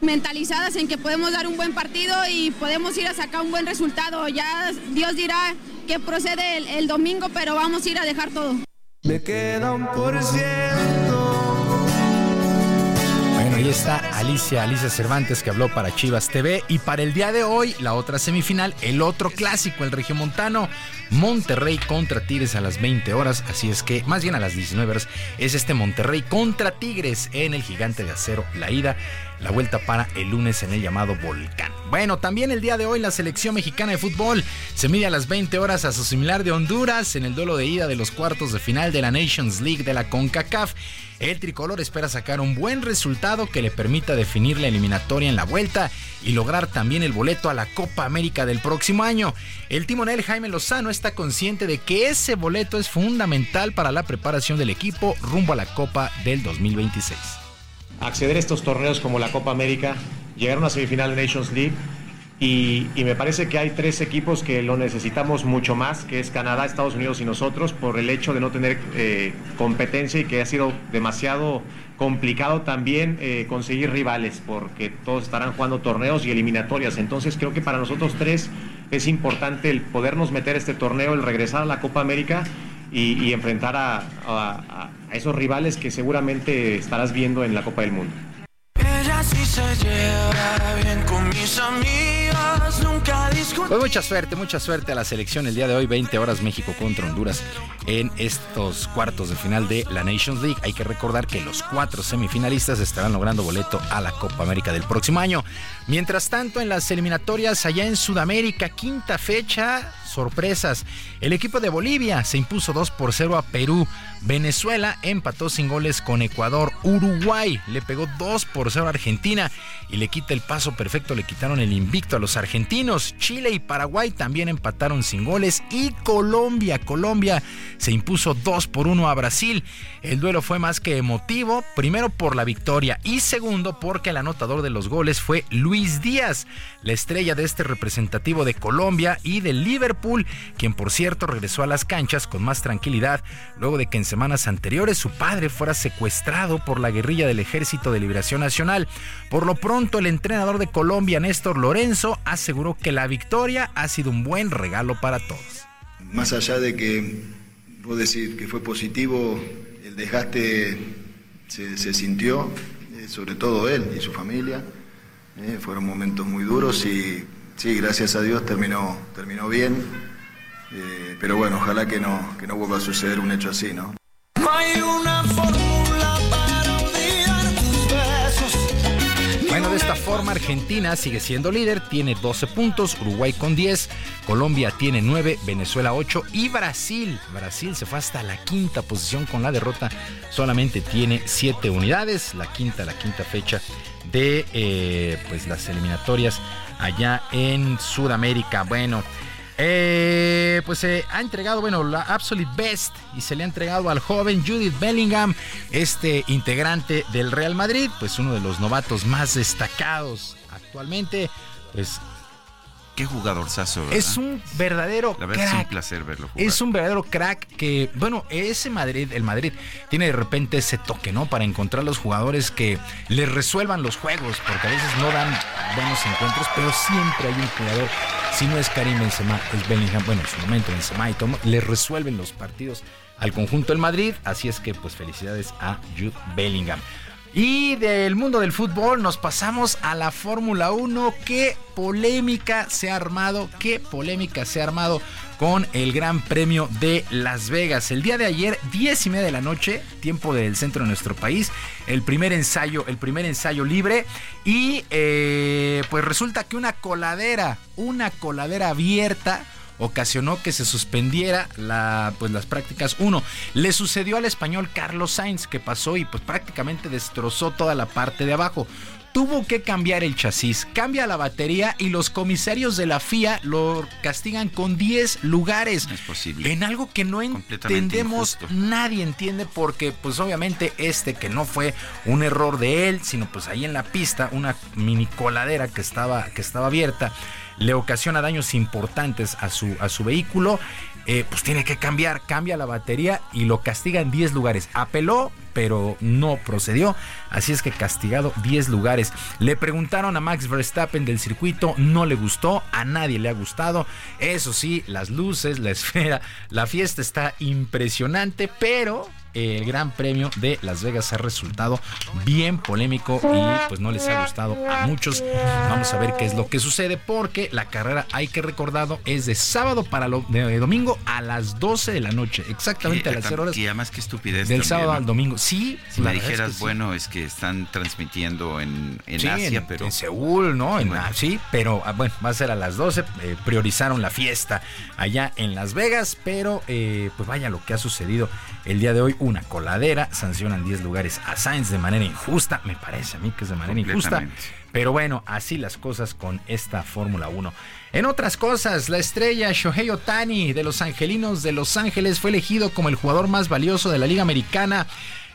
mentalizadas en que podemos dar un buen partido y podemos ir a sacar un buen resultado. Ya Dios dirá qué procede el- domingo, pero vamos a ir a dejar todo. Me queda por ciento. Ahí está Alicia, Alicia Cervantes que habló para Chivas TV y para el día de hoy la otra semifinal, el otro clásico, el regiomontano, Monterrey contra Tigres a las 20 horas, así es que más bien a las 19 horas es este Monterrey contra Tigres en el Gigante de Acero, la ida, la vuelta para el lunes en el llamado Volcán. Bueno, también el día de hoy la selección mexicana de fútbol se mide a las 20 horas a su similar de Honduras en el duelo de ida de los cuartos de final de la Nations League de la CONCACAF. El tricolor espera sacar un buen resultado que le permita definir la eliminatoria en la vuelta y lograr también el boleto a la Copa América del próximo año. El timonel Jaime Lozano está consciente de que ese boleto es fundamental para la preparación del equipo rumbo a la Copa del 2026. Acceder a estos torneos como la Copa América, llegar a una semifinal de Nations League y, me parece que hay tres equipos que lo necesitamos mucho más, que es Canadá, Estados Unidos y nosotros, por el hecho de no tener eh, competencia y que ha sido demasiado complicado también eh, conseguir rivales, porque todos estarán jugando torneos y eliminatorias. Entonces creo que para nosotros tres es importante el podernos meter este torneo, el regresar a la Copa América y, enfrentar a, esos rivales que seguramente estarás viendo en la Copa del Mundo. Ella sí se lleva bien con mis discute. Pues mucha suerte, mucha suerte a la selección el día de hoy, 20 horas México contra Honduras en estos cuartos de final de la Nations League. Hay que recordar que los cuatro semifinalistas estarán logrando boleto a la Copa América del próximo año. Mientras tanto, en las eliminatorias allá en Sudamérica, quinta fecha, sorpresas. El equipo de Bolivia se impuso 2 por 0 a Perú. Venezuela empató sin goles con Ecuador. Uruguay le pegó 2 por 0 a Argentina y le quita el paso perfecto, le quitaron el invicto a los argentinos. Chile y Paraguay también empataron sin goles y Colombia, Colombia se impuso 2 por 1 a Brasil. El duelo fue más que emotivo, primero por la victoria y segundo porque el anotador de los goles fue Luis Díaz, la estrella de este representativo de Colombia y del Liverpool, quien por cierto regresó a las canchas con más tranquilidad luego de que en semanas anteriores su padre fuera secuestrado por la guerrilla del Ejército de Liberación Nacional. Por lo pronto, el entrenador de Colombia, Néstor Lorenzo, aseguró que la victoria ha sido un buen regalo para todos. Más allá de que puedo decir que fue positivo, el desgaste se, se sintió, eh, sobre todo él y su familia. Eh, fueron momentos muy duros y sí, gracias a Dios terminó, terminó bien. Eh, pero bueno, ojalá que no, que no vuelva a suceder un hecho así, ¿no? No hay una fórmula para olvidar tus besos. Bueno, de esta forma Argentina sigue siendo líder, tiene 12 puntos, Uruguay con 10, Colombia tiene 9, Venezuela 8 y Brasil, Brasil se fue hasta la quinta posición con la derrota, solamente tiene 7 unidades, la quinta, la quinta fecha de eh, pues las eliminatorias allá en Sudamérica. Bueno, eh, pues se ha entregado, bueno, la Absolute Best y se le ha entregado al joven Judith Bellingham, este integrante del Real Madrid, pues uno de los novatos más destacados actualmente, pues Qué jugadorzazo, ¿verdad? es un verdadero La verdad es un crack. placer verlo jugar. Es un verdadero crack que, bueno, ese Madrid, el Madrid, tiene de repente ese toque, ¿no? Para encontrar los jugadores que le resuelvan los juegos, porque a veces no dan buenos encuentros, pero siempre hay un jugador, si no es Karim Benzema, es Bellingham, bueno, en su momento Benzema y Tom, le resuelven los partidos al conjunto del Madrid, así es que pues felicidades a Jude Bellingham. Y del mundo del fútbol nos pasamos a la Fórmula 1. Qué polémica se ha armado, qué polémica se ha armado con el Gran Premio de Las Vegas. El día de ayer, 10 y media de la noche, tiempo del centro de nuestro país, el primer ensayo, el primer ensayo libre. Y eh, pues resulta que una coladera, una coladera abierta ocasionó que se suspendiera la, pues, las prácticas 1. Le sucedió al español Carlos Sainz que pasó y pues prácticamente destrozó toda la parte de abajo. Tuvo que cambiar el chasis, cambia la batería y los comisarios de la FIA lo castigan con 10 lugares. Es posible. En algo que no entendemos, injusto. nadie entiende porque pues obviamente este que no fue un error de él, sino pues ahí en la pista una mini coladera que estaba, que estaba abierta le ocasiona daños importantes a su, a su vehículo, eh, pues tiene que cambiar, cambia la batería y lo castiga en 10 lugares. Apeló, pero no procedió, así es que castigado 10 lugares. Le preguntaron a Max Verstappen del circuito, no le gustó, a nadie le ha gustado. Eso sí, las luces, la esfera, la fiesta está impresionante, pero el Gran Premio de Las Vegas ha resultado bien polémico y pues no les ha gustado a muchos. Vamos a ver qué es lo que sucede porque la carrera, hay que recordarlo, es de sábado para lo, de domingo a las 12 de la noche, exactamente a las 0 horas Y además qué estupidez. del también, sábado ¿no? al domingo. Sí, Si la me verdad es dijeras, que sí. bueno, es que están transmitiendo en, en Sí, Asia, en, pero... en Seúl, ¿no? En- Bueno. sí, pero ah, bueno, va a ser a las 12. eh, priorizaron la fiesta allá en Las Vegas, pero eh, pues vaya lo que ha sucedido el día de hoy. Una coladera, sancionan 10 lugares a Sainz de manera injusta, me parece a mí que es de manera injusta. Pero bueno, así las cosas con esta Fórmula 1. En otras cosas, la estrella Shohei Otani de los Angelinos de Los Ángeles fue elegido como el jugador más valioso de la Liga Americana.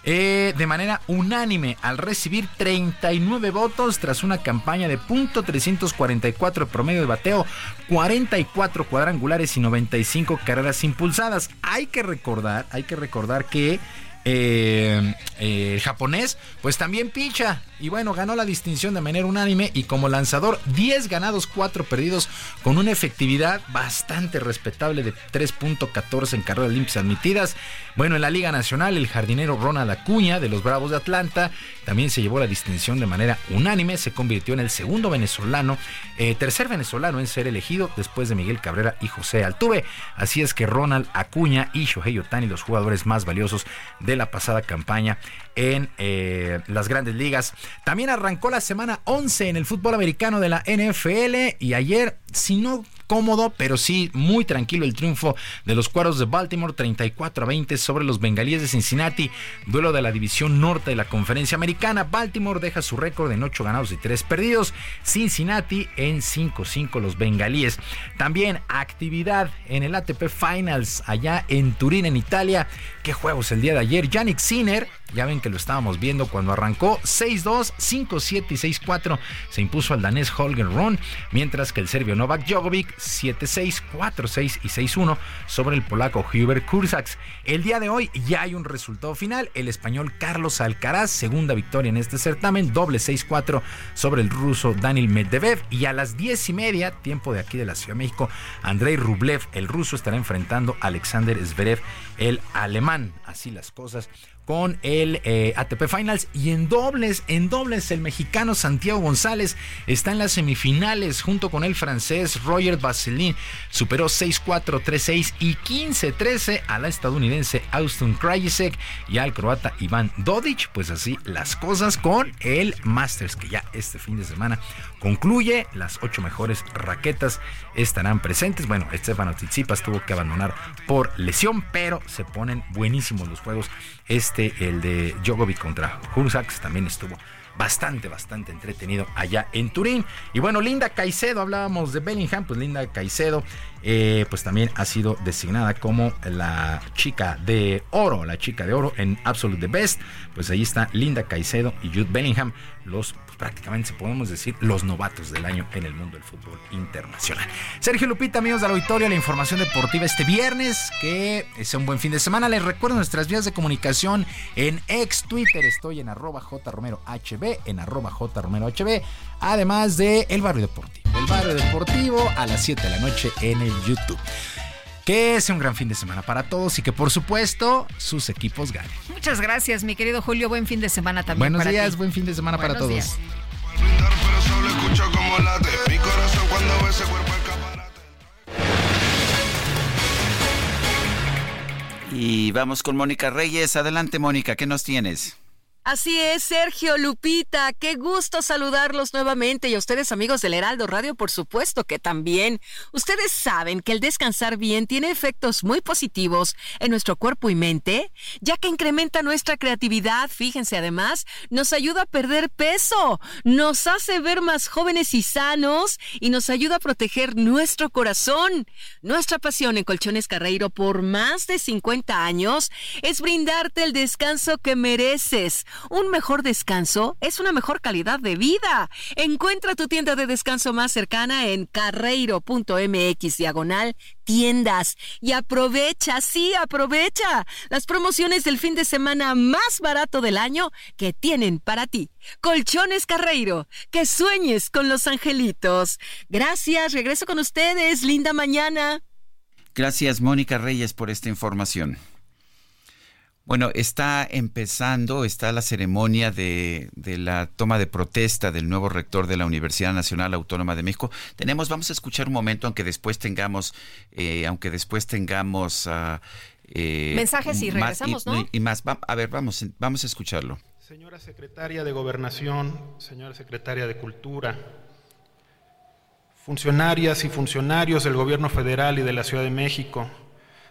Eh, de manera unánime al recibir 39 votos tras una campaña de punto .344 de promedio de bateo, 44 cuadrangulares y 95 carreras impulsadas. Hay que recordar, hay que recordar que eh, eh, el japonés, pues también picha. Y bueno, ganó la distinción de manera unánime y como lanzador, 10 ganados, 4 perdidos, con una efectividad bastante respetable de 3.14 en carreras limpias admitidas. Bueno, en la Liga Nacional, el jardinero Ronald Acuña de los Bravos de Atlanta también se llevó la distinción de manera unánime. Se convirtió en el segundo venezolano, eh, tercer venezolano en ser elegido después de Miguel Cabrera y José Altuve. Así es que Ronald Acuña y Shohei Otani, los jugadores más valiosos de la pasada campaña en eh, las grandes ligas. También arrancó la semana 11 en el fútbol americano de la NFL y ayer, si no cómodo, pero sí muy tranquilo el triunfo de los Cueros de Baltimore 34 a 20 sobre los Bengalíes de Cincinnati, duelo de la división norte de la conferencia americana. Baltimore deja su récord en 8 ganados y 3 perdidos, Cincinnati en 5-5 los Bengalíes. También actividad en el ATP Finals allá en Turín en Italia. Qué juegos el día de ayer. Yannick Sinner ya ven que lo estábamos viendo cuando arrancó 6-2, 5-7 y 6-4. Se impuso al danés Holger Ron, mientras que el serbio Novak Djokovic 7-6, 4-6 y 6-1 sobre el polaco Hubert Kurzax. El día de hoy ya hay un resultado final. El español Carlos Alcaraz, segunda victoria en este certamen, doble 6-4 sobre el ruso Daniel Medvedev. Y a las 10 y media, tiempo de aquí de la Ciudad de México, Andrei Rublev, el ruso, estará enfrentando a Alexander Zverev, el alemán. Así las cosas con el eh, ATP Finals y en dobles, en dobles el mexicano Santiago González está en las semifinales junto con el francés Roger Vaseline, superó 6-4, 3-6 y 15-13 a la estadounidense Austin Krajicek y al croata Iván Dodic, pues así las cosas con el Masters que ya este fin de semana concluye, las ocho mejores raquetas estarán presentes, bueno, Estefano Tsitsipas tuvo que abandonar por lesión, pero se ponen buenísimos los juegos este, el de Djokovic contra Hursax, también estuvo bastante, bastante entretenido allá en Turín. Y bueno, Linda Caicedo, hablábamos de Bellingham, pues Linda Caicedo, eh, pues también ha sido designada como la chica de oro, la chica de oro en Absolute the Best. Pues ahí está Linda Caicedo y Jude Bellingham, los prácticamente, podemos decir, los novatos del año en el mundo del fútbol internacional. Sergio Lupita, amigos de la auditorio, la información deportiva este viernes, que sea un buen fin de semana. Les recuerdo nuestras vías de comunicación en ex Twitter, estoy en arroba jromerohb, en arroba jromerohb, además de El Barrio Deportivo. El Barrio Deportivo a las 7 de la noche en el YouTube. Que sea un gran fin de semana para todos y que por supuesto sus equipos ganen. Muchas gracias, mi querido Julio. Buen fin de semana también. Buenos para días, ti. buen fin de semana para todos. días. Y vamos con Mónica Reyes. Adelante, Mónica, ¿qué nos tienes? Así es, Sergio Lupita, qué gusto saludarlos nuevamente y a ustedes amigos del Heraldo Radio, por supuesto que también. Ustedes saben que el descansar bien tiene efectos muy positivos en nuestro cuerpo y mente, ya que incrementa nuestra creatividad, fíjense además, nos ayuda a perder peso, nos hace ver más jóvenes y sanos y nos ayuda a proteger nuestro corazón. Nuestra pasión en Colchones Carreiro por más de 50 años es brindarte el descanso que mereces. Un mejor descanso es una mejor calidad de vida. Encuentra tu tienda de descanso más cercana en carreiro.mx diagonal tiendas y aprovecha, sí, aprovecha las promociones del fin de semana más barato del año que tienen para ti. Colchones Carreiro, que sueñes con los angelitos. Gracias, regreso con ustedes, linda mañana. Gracias, Mónica Reyes, por esta información. Bueno, está empezando, está la ceremonia de, de, la toma de protesta del nuevo rector de la Universidad Nacional Autónoma de México. Tenemos, vamos a escuchar un momento, aunque después tengamos, eh, aunque después tengamos uh, eh, mensajes y regresamos, más, y, ¿no? Y más, va, a ver, vamos, vamos a escucharlo. Señora secretaria de Gobernación, señora secretaria de Cultura, funcionarias y funcionarios del Gobierno Federal y de la Ciudad de México,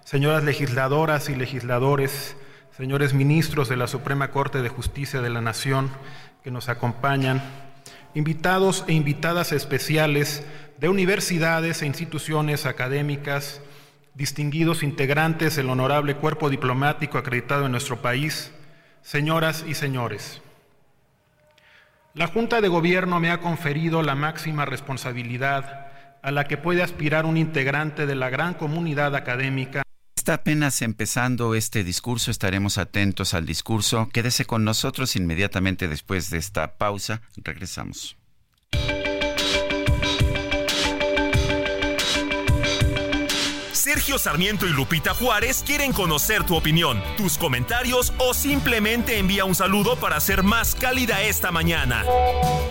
señoras legisladoras y legisladores señores ministros de la Suprema Corte de Justicia de la Nación que nos acompañan, invitados e invitadas especiales de universidades e instituciones académicas, distinguidos integrantes del honorable cuerpo diplomático acreditado en nuestro país, señoras y señores. La Junta de Gobierno me ha conferido la máxima responsabilidad a la que puede aspirar un integrante de la gran comunidad académica. Está apenas empezando este discurso, estaremos atentos al discurso. Quédese con nosotros inmediatamente después de esta pausa. Regresamos. Sergio Sarmiento y Lupita Juárez quieren conocer tu opinión, tus comentarios o simplemente envía un saludo para ser más cálida esta mañana.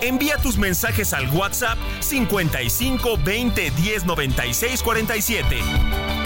Envía tus mensajes al WhatsApp 55 20 10 96 47.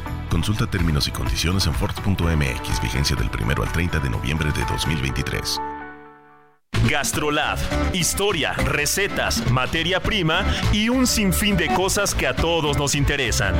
Consulta términos y condiciones en Ford.mx, vigencia del 1 al 30 de noviembre de 2023. Gastrolab. Historia, recetas, materia prima y un sinfín de cosas que a todos nos interesan.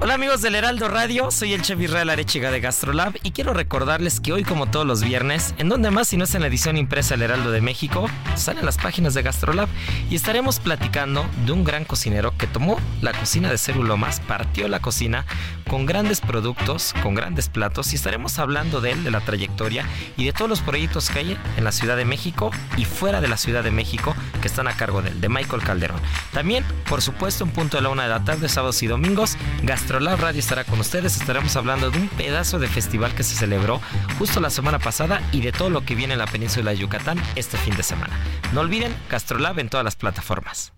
Hola amigos del Heraldo Radio, soy el chef Israel Arechiga de Gastrolab y quiero recordarles que hoy como todos los viernes, en donde más si no es en la edición impresa del Heraldo de México, salen las páginas de Gastrolab y estaremos platicando de un gran cocinero que tomó la cocina de Cerulomas, partió la cocina con grandes productos, con grandes platos y estaremos hablando de él, de la trayectoria y de todos los proyectos que hay en la Ciudad de México y fuera de la Ciudad de México que están a cargo de él, de Michael Calderón. También, por supuesto, en punto de la una de la tarde, sábados y domingos, Gastrolab Radio estará con ustedes. Estaremos hablando de un pedazo de festival que se celebró justo la semana pasada y de todo lo que viene en la península de Yucatán este fin de semana. No olviden Gastrolab en todas las plataformas.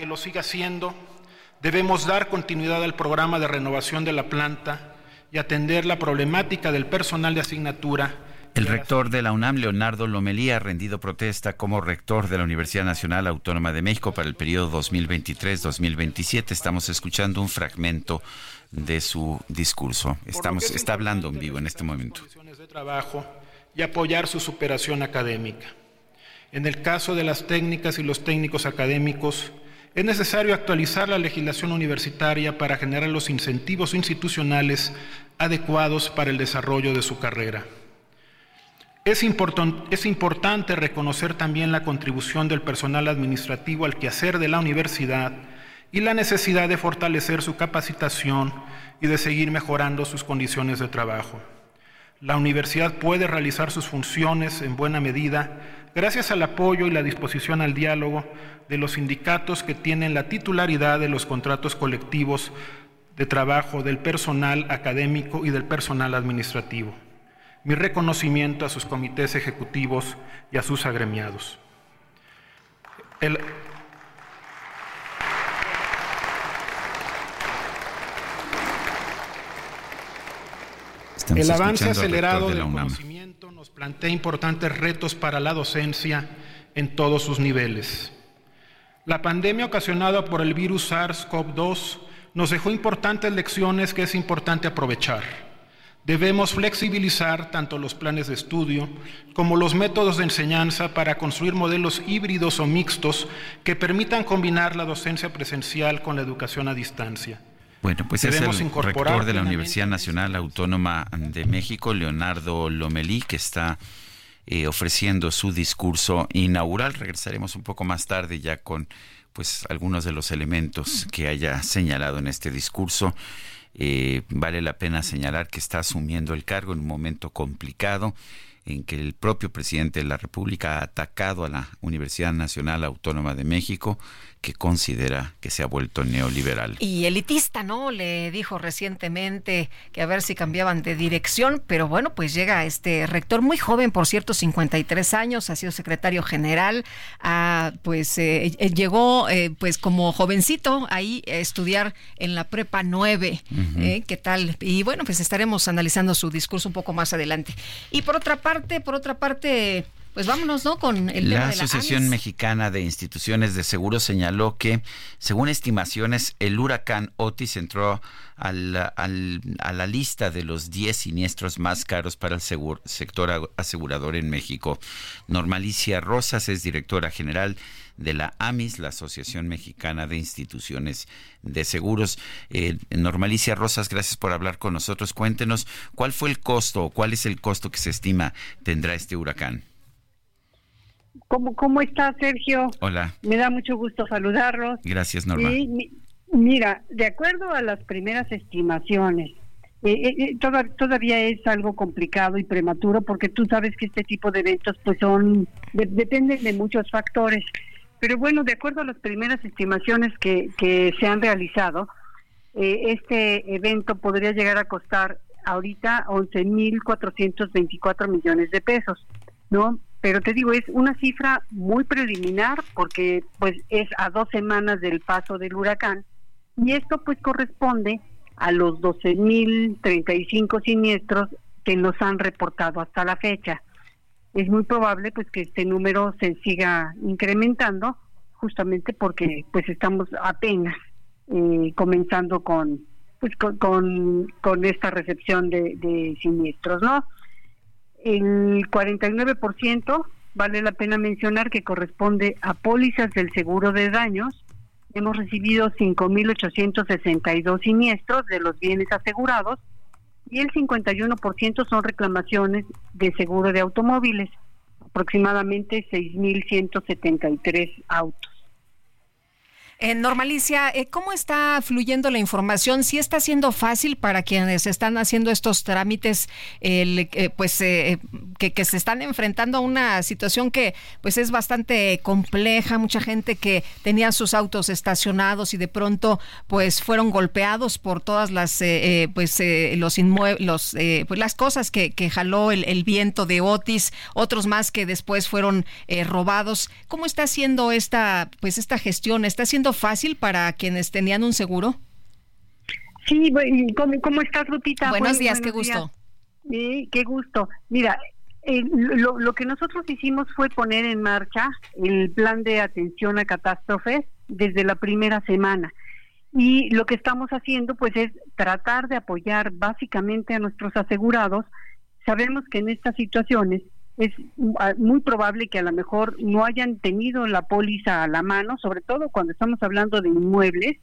que lo siga haciendo. Debemos dar continuidad al programa de renovación de la planta y atender la problemática del personal de asignatura. El rector de la UNAM, Leonardo Lomelí, ha rendido protesta como rector de la Universidad Nacional Autónoma de México para el periodo 2023-2027. Estamos escuchando un fragmento de su discurso. Estamos, está hablando en vivo en este momento. De trabajo y apoyar su superación académica. En el caso de las técnicas y los técnicos académicos, es necesario actualizar la legislación universitaria para generar los incentivos institucionales adecuados para el desarrollo de su carrera. Es, es, importante reconocer también la contribución del personal administrativo al quehacer de la universidad y la necesidad de fortalecer su capacitación y de seguir mejorando sus condiciones de trabajo. La universidad puede realizar sus funciones en buena medida gracias al apoyo y la disposición al diálogo de los sindicatos que tienen la titularidad de los contratos colectivos de trabajo del personal académico y del personal administrativo. Mi reconocimiento a sus comités ejecutivos y a sus agremiados. El, el avance acelerado del conocimiento plantea importantes retos para la docencia en todos sus niveles. La pandemia ocasionada por el virus SARS-CoV-2 nos dejó importantes lecciones que es importante aprovechar. Debemos flexibilizar tanto los planes de estudio como los métodos de enseñanza para construir modelos híbridos o mixtos que permitan combinar la docencia presencial con la educación a distancia. Bueno, pues es el rector de la Universidad Nacional Autónoma de México, Leonardo Lomelí, que está eh, ofreciendo su discurso inaugural. Regresaremos un poco más tarde ya con pues algunos de los elementos que haya señalado en este discurso. Eh, vale la pena señalar que está asumiendo el cargo en un momento complicado en que el propio presidente de la República ha atacado a la Universidad Nacional Autónoma de México, que considera que se ha vuelto neoliberal. Y elitista, ¿no? Le dijo recientemente que a ver si cambiaban de dirección, pero bueno, pues llega este rector muy joven, por cierto, 53 años, ha sido secretario general, ah, pues eh, eh, llegó eh, pues como jovencito ahí a estudiar en la prepa 9, ¿eh? ¿qué tal? Y bueno, pues estaremos analizando su discurso un poco más adelante. Y por otra parte, por otra parte... Pues vámonos, ¿no? Con el tema La de la Asociación. Mexicana de Instituciones de Seguro señaló que, según estimaciones, el huracán Otis entró al- al- a la lista de los 10 siniestros más caros para el sector asegurador en México. Normalicia Rosas es directora general de la AMIS, la Asociación Mexicana de Instituciones de Seguros. Eh, Normalicia Rosas, gracias por hablar con nosotros. Cuéntenos cuál fue el costo o cuál es el costo que se estima tendrá este huracán. ¿Cómo, ¿Cómo está, Sergio? Hola. Me da mucho gusto saludarlos. Gracias, Norma. Y, mi- mira, de acuerdo a las primeras estimaciones, eh, eh, eh, toda- todavía es algo complicado y prematuro porque tú sabes que este tipo de eventos pues son de- dependen de muchos factores. Pero bueno, de acuerdo a las primeras estimaciones que, que se han realizado, eh, este evento podría llegar a costar ahorita 11.424 millones de pesos, ¿no? Pero te digo, es una cifra muy preliminar porque pues es a dos semanas del paso del huracán y esto pues corresponde a los 12.035 siniestros que nos han reportado hasta la fecha. Es muy probable pues que este número se siga incrementando justamente porque pues estamos apenas eh, comenzando con pues con, con, con esta recepción de, de siniestros, ¿no? El 49% vale la pena mencionar que corresponde a pólizas del seguro de daños. Hemos recibido 5.862 siniestros de los bienes asegurados y el 51% son reclamaciones de seguro de automóviles, aproximadamente 6.173 autos. Eh, Normalicia, eh, ¿cómo está fluyendo la información? ¿Sí está siendo fácil para quienes están haciendo estos trámites, eh, pues eh, que, se están enfrentando a una situación que pues es bastante compleja? Mucha gente que tenía sus autos estacionados y de pronto pues fueron golpeados por todas las pues los los pues las cosas que, que jaló el, el viento de Otis, otros más que después fueron robados. ¿Cómo está haciendo esta pues esta gestión? ¿Está siendo fácil para quienes tenían un seguro? Sí, ¿cómo, cómo estás, Lupita? Buenos Buen- días, qué gusto. días. Qué gusto. Mira, eh, lo, lo que nosotros hicimos fue poner en marcha el plan de atención a catástrofes desde la primera semana. Y lo que estamos haciendo, pues, es tratar de apoyar básicamente a nuestros asegurados. Sabemos que en estas situaciones es muy probable que a lo mejor no hayan tenido la póliza a la mano, sobre todo cuando estamos hablando de inmuebles,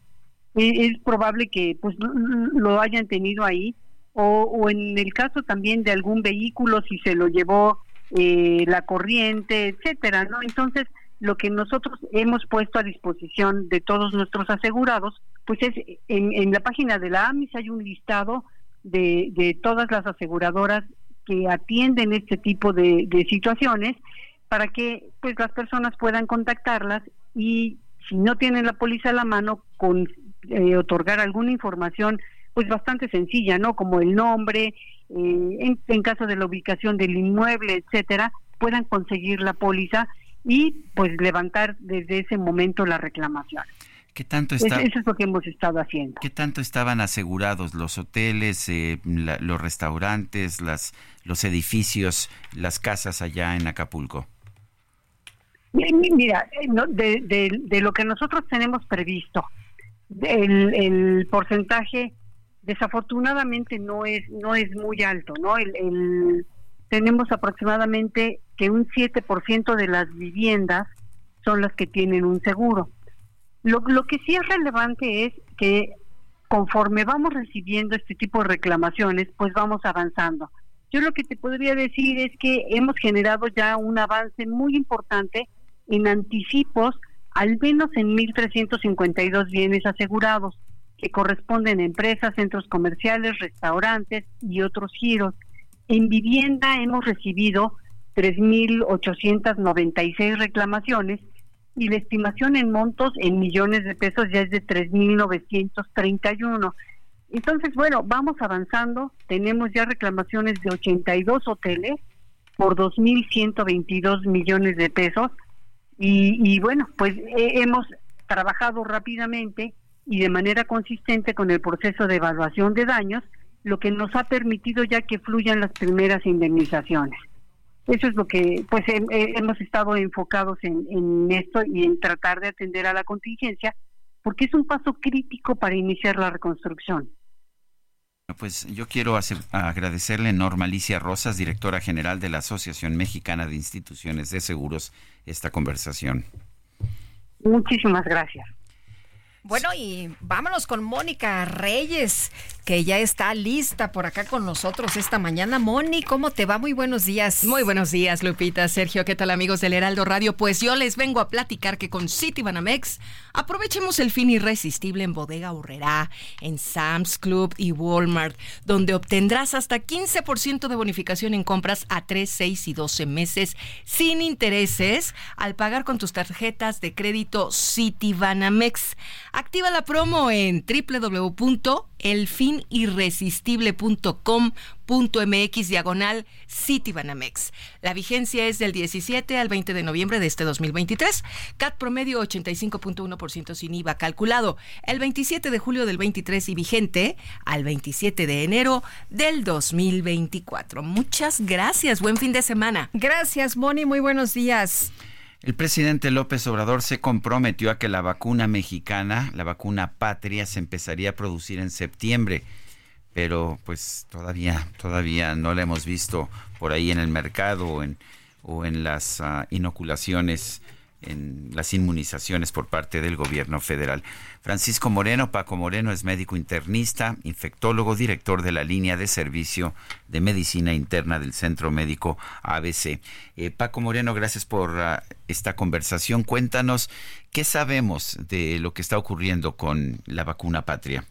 eh, es probable que pues lo- hayan tenido ahí o, o en el caso también de algún vehículo si se lo llevó eh, la corriente etcétera no entonces lo que nosotros hemos puesto a disposición de todos nuestros asegurados pues es en, en la página de la AMIS hay un listado de, de todas las aseguradoras que atienden este tipo de, situaciones para que pues las personas puedan contactarlas y si no tienen la póliza a la mano con eh, otorgar alguna información pues bastante sencilla no como el nombre eh, en, en caso de la ubicación del inmueble etcétera puedan conseguir la póliza y pues levantar desde ese momento la reclamación ¿Qué tanto Eso- está, eso es lo que hemos estado haciendo qué tanto estaban asegurados los hoteles, eh, la- los restaurantes, las los edificios, las casas allá en Acapulco? Mi- mi- Mira, eh, de, de- de lo que nosotros tenemos previsto, el, el porcentaje desafortunadamente no es no es muy alto, ¿no? El, el- tenemos aproximadamente que un 7% de las viviendas son las que tienen un seguro. Lo, lo que sí es relevante es que conforme vamos recibiendo este tipo de reclamaciones, pues vamos avanzando. Yo lo que te podría decir es que hemos generado ya un avance muy importante en anticipos, al menos en 1.352 bienes asegurados, que corresponden a empresas, centros comerciales, restaurantes y otros giros. En vivienda hemos recibido 3.896 reclamaciones y la estimación en montos en millones de pesos ya es de 3.931. Entonces, bueno, vamos avanzando. Tenemos ya reclamaciones de 82 hoteles por 2.122 millones de pesos. Y, y bueno, pues hemos trabajado rápidamente y de manera consistente con el proceso de evaluación de daños, lo que nos ha permitido ya que fluyan las primeras indemnizaciones. Eso es lo que pues hemos estado enfocados en, en esto y en tratar de atender a la contingencia, porque es un paso crítico para iniciar la reconstrucción. Pues yo quiero hacer, agradecerle a Norma Alicia Rosas, directora general de la Asociación Mexicana de Instituciones de Seguros, esta conversación. Muchísimas gracias. Bueno, y vámonos con Mónica Reyes, que ya está lista por acá con nosotros esta mañana. Moni, ¿cómo te va? Muy buenos días. Muy buenos días, Lupita. Sergio, ¿qué tal amigos del Heraldo Radio? Pues yo les vengo a platicar que con City Banamex aprovechemos el fin irresistible en Bodega Urrera, en Sam's Club y Walmart, donde obtendrás hasta 15% de bonificación en compras a 3, 6 y 12 meses sin intereses al pagar con tus tarjetas de crédito City Banamex. Activa la promo en www.elfinirresistible.com.mx diagonal Citibanamex. La vigencia es del 17 al 20 de noviembre de este 2023. CAT promedio 85.1% sin IVA calculado el 27 de julio del 23 y vigente al 27 de enero del 2024. Muchas gracias. Buen fin de semana. Gracias, Moni. Muy buenos días. El presidente López Obrador se comprometió a que la vacuna mexicana, la vacuna patria, se empezaría a producir en septiembre, pero pues todavía, todavía no la hemos visto por ahí en el mercado o en, las uh, inoculaciones en las inmunizaciones por parte del gobierno federal. Francisco Moreno, Paco Moreno es médico internista, infectólogo, director de la línea de servicio de medicina interna del Centro Médico ABC. Eh, Paco Moreno, gracias por uh, esta conversación. Cuéntanos qué sabemos de lo que está ocurriendo con la vacuna patria.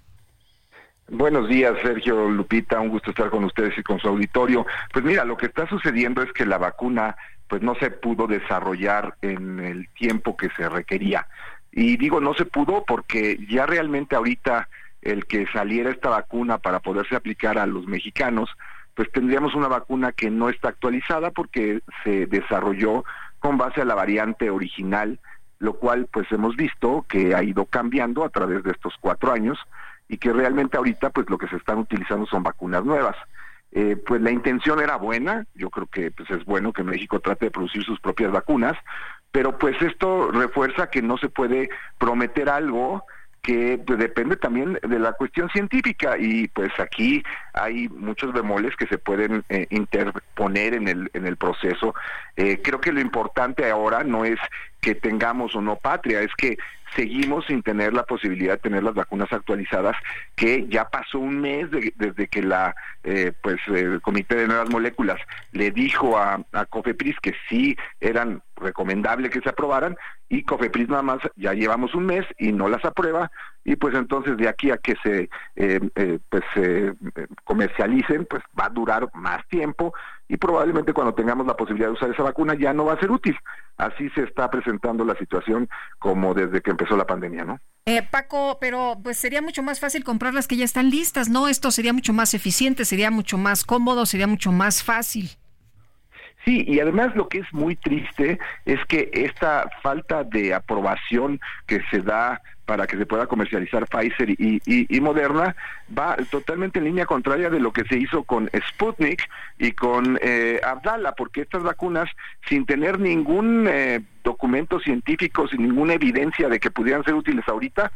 Buenos días, Sergio Lupita, un gusto estar con ustedes y con su auditorio. Pues mira, lo que está sucediendo es que la vacuna pues no se pudo desarrollar en el tiempo que se requería. Y digo no se pudo porque ya realmente ahorita el que saliera esta vacuna para poderse aplicar a los mexicanos, pues tendríamos una vacuna que no está actualizada porque se desarrolló con base a la variante original, lo cual pues hemos visto que ha ido cambiando a través de estos cuatro años y que realmente ahorita pues lo que se están utilizando son vacunas nuevas. Eh, pues la intención era buena, yo creo que pues es bueno que México trate de producir sus propias vacunas, pero pues esto refuerza que no se puede prometer algo que pues, depende también de la cuestión científica y pues aquí hay muchos bemoles que se pueden eh, interponer en el en el proceso. Eh, creo que lo importante ahora no es que tengamos o no patria, es que seguimos sin tener la posibilidad de tener las vacunas actualizadas, que ya pasó un mes desde que la eh, pues el Comité de Nuevas Moléculas le dijo a, a COFEPRIS que sí eran recomendable que se aprobaran y COFEPRIS nada más ya llevamos un mes y no las aprueba y pues entonces de aquí a que se eh, eh, pues eh, comercialicen pues va a durar más tiempo y probablemente cuando tengamos la posibilidad de usar esa vacuna ya no va a ser útil. Así se está presentando la situación como desde que empezó la pandemia, ¿no? Eh, Paco, pero pues sería mucho más fácil comprar las que ya están listas, ¿no? Esto sería mucho más eficiente, sería mucho más cómodo, sería mucho más fácil. Sí, y además lo que es muy triste es que esta falta de aprobación que se da para que se pueda comercializar Pfizer y, Moderna va totalmente en línea contraria de lo que se hizo con Sputnik y con eh, Abdala, porque estas vacunas, sin tener ningún eh, documento científico, sin ninguna evidencia de que pudieran ser útiles ahorita,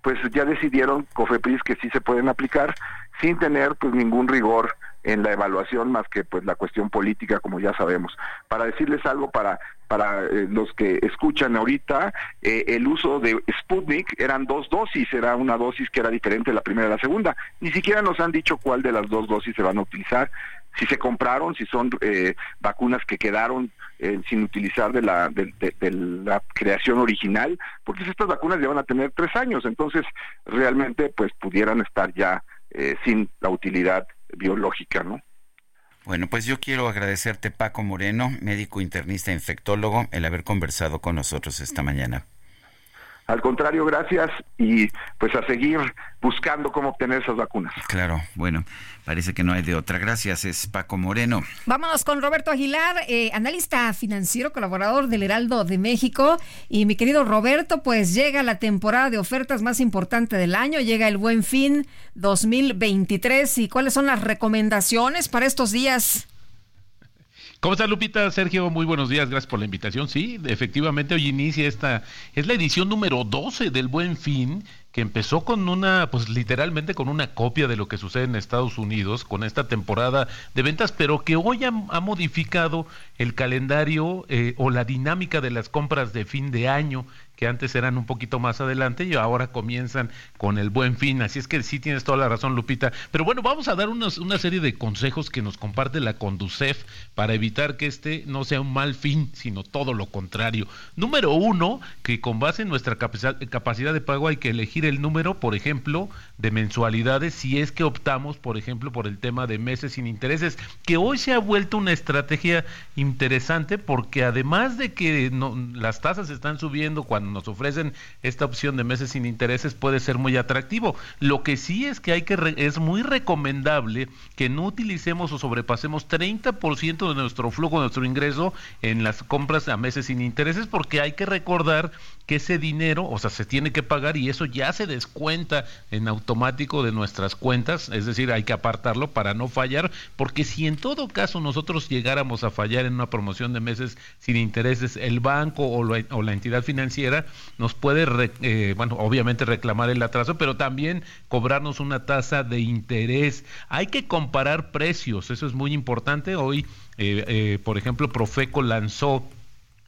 pues ya decidieron COFEPRIS que sí se pueden aplicar sin tener pues ningún rigor en la evaluación más que pues la cuestión política como ya sabemos. Para decirles algo para para eh, los que escuchan ahorita, eh, el uso de Sputnik eran dos dosis, era una dosis que era diferente de la primera y la segunda. Ni siquiera nos han dicho cuál de las dos dosis se van a utilizar, si se compraron, si son eh, vacunas que quedaron sin utilizar de la, de, la creación original, porque estas vacunas ya van a tener tres años, entonces realmente pues pudieran estar ya sin la utilidad biológica, ¿no? Bueno, pues yo quiero agradecerte, Paco Moreno, médico internista e infectólogo, el haber conversado con nosotros esta mañana. Al contrario, gracias y pues a seguir buscando cómo obtener esas vacunas. Claro, bueno, parece que no hay de otra. Gracias, es Paco Moreno. Vámonos con Roberto Aguilar, eh, analista financiero, colaborador del Heraldo de México. Y mi querido Roberto, pues llega la temporada de ofertas más importante del año, llega el Buen Fin 2023. ¿Y cuáles son las recomendaciones para estos días? ¿Cómo está Lupita? Sergio, muy buenos días, gracias por la invitación. Sí, efectivamente hoy inicia esta, es la edición número 12 del Buen Fin, que empezó con una, pues literalmente con una copia de lo que sucede en Estados Unidos, con esta temporada de ventas, pero que hoy ha, modificado el calendario eh, o la dinámica de las compras de fin de año que antes eran un poquito más adelante y ahora comienzan con el buen fin. Así es que sí tienes toda la razón, Lupita. Pero bueno, vamos a dar unos, una serie de consejos que nos comparte la Conducef para evitar que este no sea un mal fin, sino todo lo contrario. Número uno, que con base en nuestra capacidad de pago hay que elegir el número, por ejemplo, de mensualidades si es que optamos, por ejemplo, por el tema de meses sin intereses, que hoy se ha vuelto una estrategia interesante porque además de que las tasas están subiendo cuando nos ofrecen esta opción de meses sin intereses puede ser muy atractivo. Lo que sí es que hay que es muy recomendable que no utilicemos o sobrepasemos 30% de nuestro flujo, nuestro ingreso en las compras a meses sin intereses porque hay que recordar que ese dinero, o sea, se tiene que pagar y eso ya se descuenta en automático de nuestras cuentas, es decir, hay que apartarlo para no fallar, porque si en todo caso nosotros llegáramos a fallar en una promoción de meses sin intereses, el banco o la, entidad financiera nos puede, eh, bueno, obviamente reclamar el atraso, pero también cobrarnos una tasa de interés. Hay que comparar precios, eso es muy importante. Hoy, eh, eh, por ejemplo, Profeco lanzó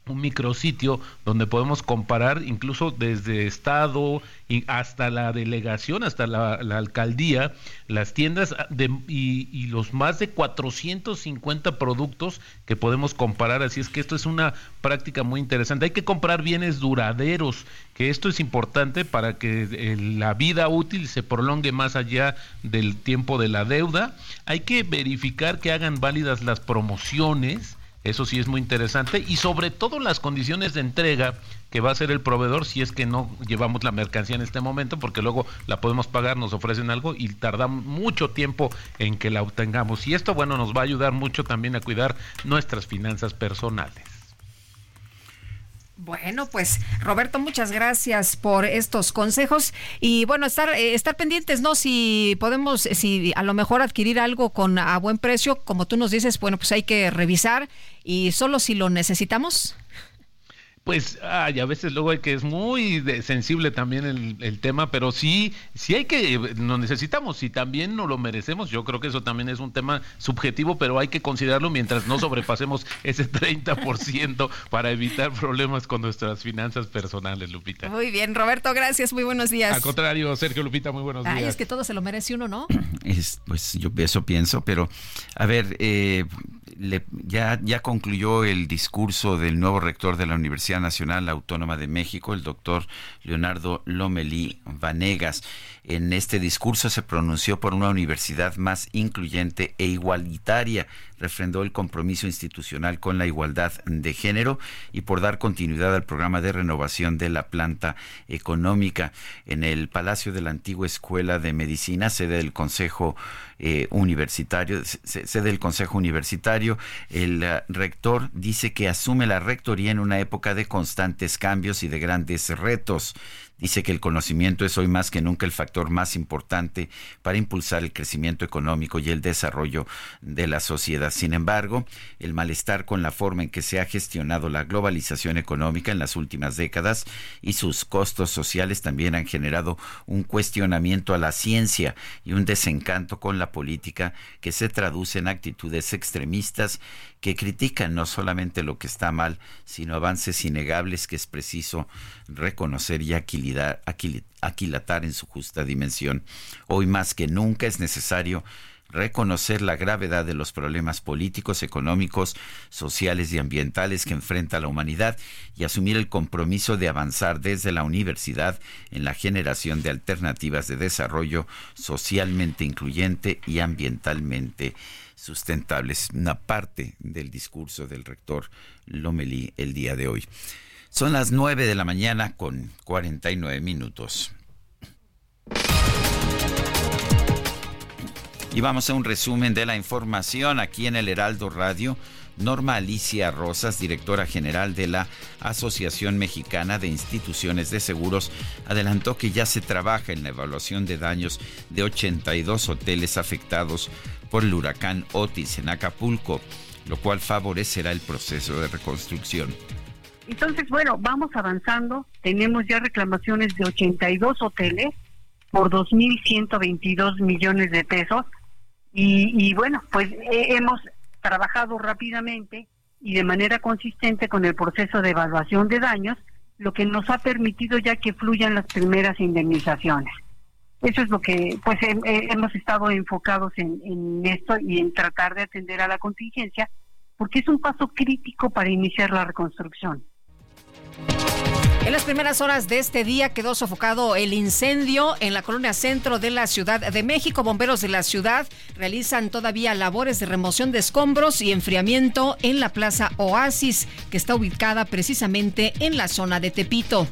un micrositio donde podemos comparar incluso desde estado hasta la delegación, hasta la, alcaldía, las tiendas de, y, los más de 450 productos que podemos comparar. Así es que esto es una práctica muy interesante. Hay que comprar bienes duraderos, que esto es importante para que eh, la vida útil se prolongue más allá del tiempo de la deuda. Hay que verificar que hagan válidas las promociones eso sí es muy interesante. Y sobre todo las condiciones de entrega que va a ser el proveedor si es que no llevamos la mercancía en este momento, porque luego la podemos pagar, nos ofrecen algo y tardamos mucho tiempo en que la obtengamos. Y esto, bueno, nos va a ayudar mucho también a cuidar nuestras finanzas personales. Bueno, pues Roberto, muchas gracias por estos consejos y bueno, estar eh, estar pendientes, ¿no? Si podemos, si a lo mejor adquirir algo con a buen precio, como tú nos dices, bueno, pues hay que revisar y solo si lo necesitamos pues ay, a veces luego hay que es muy sensible también el, tema, pero sí, sí hay que, lo necesitamos, y también no lo merecemos, yo creo que eso también es un tema subjetivo, pero hay que considerarlo mientras no sobrepasemos ese 30% para evitar problemas con nuestras finanzas personales, Lupita. Muy bien, Roberto, gracias, muy buenos días. Al contrario, Sergio Lupita, muy buenos días. Ay, es que todo se lo merece uno, ¿no? Es, pues yo eso pienso, pero a ver, eh, ya, ya concluyó el discurso del nuevo rector de la Universidad Nacional Autónoma de México, el doctor Leonardo Lomelí Vanegas. En este discurso se pronunció por una universidad más incluyente e igualitaria, refrendó el compromiso institucional con la igualdad de género y por dar continuidad al programa de renovación de la planta económica en el Palacio de la antigua Escuela de Medicina, sede del Consejo eh, Universitario, sede del Consejo Universitario. El eh, rector dice que asume la rectoría en una época de constantes cambios y de grandes retos Dice que el conocimiento es hoy más que nunca el factor más importante para impulsar el crecimiento económico y el desarrollo de la sociedad. Sin embargo, el malestar con la forma en que se ha gestionado la globalización económica en las últimas décadas y sus costos sociales también han generado un cuestionamiento a la ciencia y un desencanto con la política que se traduce en actitudes extremistas que critican no solamente lo que está mal, sino avances innegables que es preciso reconocer y aquilatar en su justa dimensión. Hoy más que nunca es necesario reconocer la gravedad de los problemas políticos, económicos, sociales y ambientales que enfrenta la humanidad y asumir el compromiso de avanzar desde la universidad en la generación de alternativas de desarrollo socialmente incluyente y ambientalmente sustentables. Una parte del discurso del rector Lomelí el día de hoy. Son las 9 de la mañana con 49 minutos. Y vamos a un resumen de la información aquí en el Heraldo Radio. Norma Alicia Rosas, directora general de la Asociación Mexicana de Instituciones de Seguros, adelantó que ya se trabaja en la evaluación de daños de 82 hoteles afectados por el huracán Otis en Acapulco, lo cual favorecerá el proceso de reconstrucción. Entonces, bueno, vamos avanzando. Tenemos ya reclamaciones de 82 hoteles por 2.122 millones de pesos. Y, bueno, pues hemos trabajado rápidamente y de manera consistente con el proceso de evaluación de daños, lo que nos ha permitido ya que fluyan las primeras indemnizaciones. Eso es lo que, pues, hemos estado enfocados en, en esto y en tratar de atender a la contingencia, porque es un paso crítico para iniciar la reconstrucción. En las primeras horas de este día quedó sofocado el incendio en la colonia centro de la Ciudad de México. Bomberos de la ciudad realizan todavía labores de remoción de escombros y enfriamiento en la Plaza Oasis, que está ubicada precisamente en la zona de Tepito.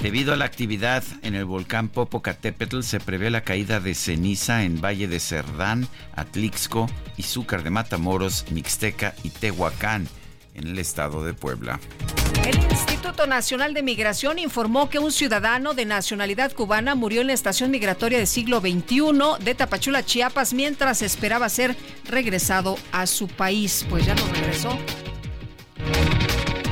Debido a la actividad en el volcán Popocatépetl, se prevé la caída de ceniza en Valle de Cerdán, Atlixco, Izúcar de Matamoros, Mixteca y Tehuacán, en el estado de Puebla. El Instituto Nacional de Migración informó que un ciudadano de nacionalidad cubana murió en la estación migratoria del siglo XXI de Tapachula, Chiapas, mientras esperaba ser regresado a su país. Pues ya no regresó.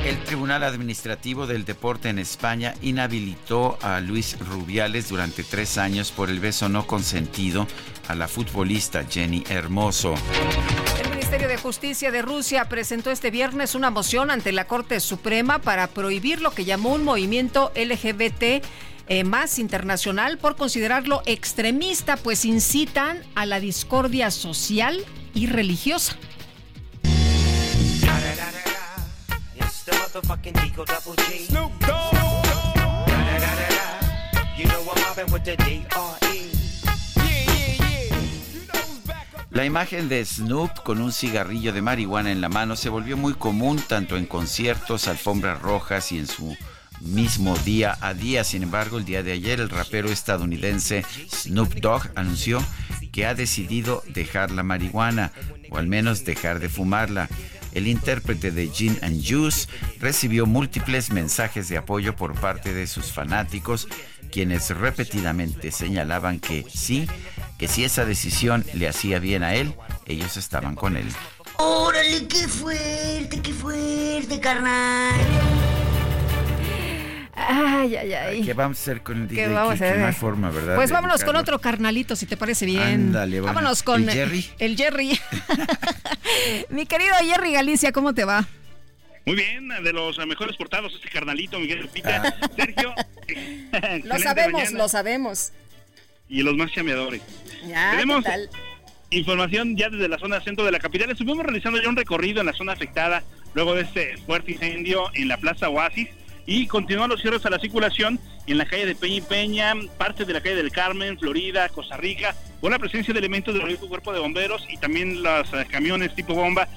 El Tribunal Administrativo del Deporte en España inhabilitó a Luis Rubiales durante tres años por el beso no consentido a la futbolista Jenny Hermoso. El Ministerio de Justicia de Rusia presentó este viernes una moción ante la Corte Suprema para prohibir lo que llamó un movimiento LGBT eh, más internacional por considerarlo extremista, pues incitan a la discordia social y religiosa. La imagen de Snoop con un cigarrillo de marihuana en la mano se volvió muy común tanto en conciertos, alfombras rojas y en su mismo día a día. Sin embargo, el día de ayer el rapero estadounidense Snoop Dogg anunció que ha decidido dejar la marihuana o al menos dejar de fumarla. El intérprete de Gin and Juice recibió múltiples mensajes de apoyo por parte de sus fanáticos, quienes repetidamente señalaban que sí, que si esa decisión le hacía bien a él, ellos estaban con él. ¡Órale, qué fuerte, qué fuerte, carnal! Ay, ay, ay. ¿Qué vamos a hacer con el DJ? ¿Qué vamos a hacer? No hay forma, ¿verdad? Pues vámonos con otro carnalito, si te parece bien. Ándale, bueno. Vámonos con ¿El Jerry? El Jerry. Mi querido Jerry Galicia, ¿cómo te va? Muy bien, de los mejores portados, este carnalito, Miguel Lupita. Sergio. Lo sabemos, mañana. lo sabemos. Y los más chameadores. Ya, Tenemos información ya desde la zona centro de la capital. Estuvimos realizando ya un recorrido en la zona afectada luego de este fuerte incendio en la Plaza Oasis y continúan los cierres a la circulación en la calle de Peña y Peña, parte de la calle del Carmen, Florida, Costa Rica, por la presencia de elementos del cuerpo de bomberos y también los eh, camiones tipo bomba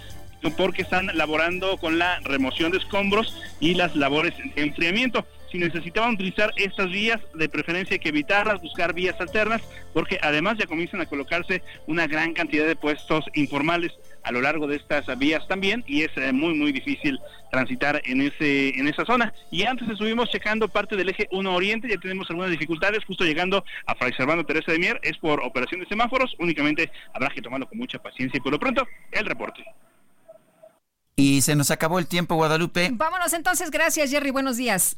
porque están laborando con la remoción de escombros y las labores de enfriamiento. Si necesitaban utilizar estas vías, de preferencia hay que evitarlas, buscar vías alternas, porque además ya comienzan a colocarse una gran cantidad de puestos informales a lo largo de estas vías también y es eh, muy muy difícil transitar en ese en esa zona. Y antes estuvimos checando parte del eje 1 Oriente ya tenemos algunas dificultades justo llegando a Fray Servando Teresa de Mier es por operación de semáforos únicamente habrá que tomarlo con mucha paciencia y por lo pronto el reporte. Y se nos acabó el tiempo Guadalupe. Vámonos entonces gracias Jerry buenos días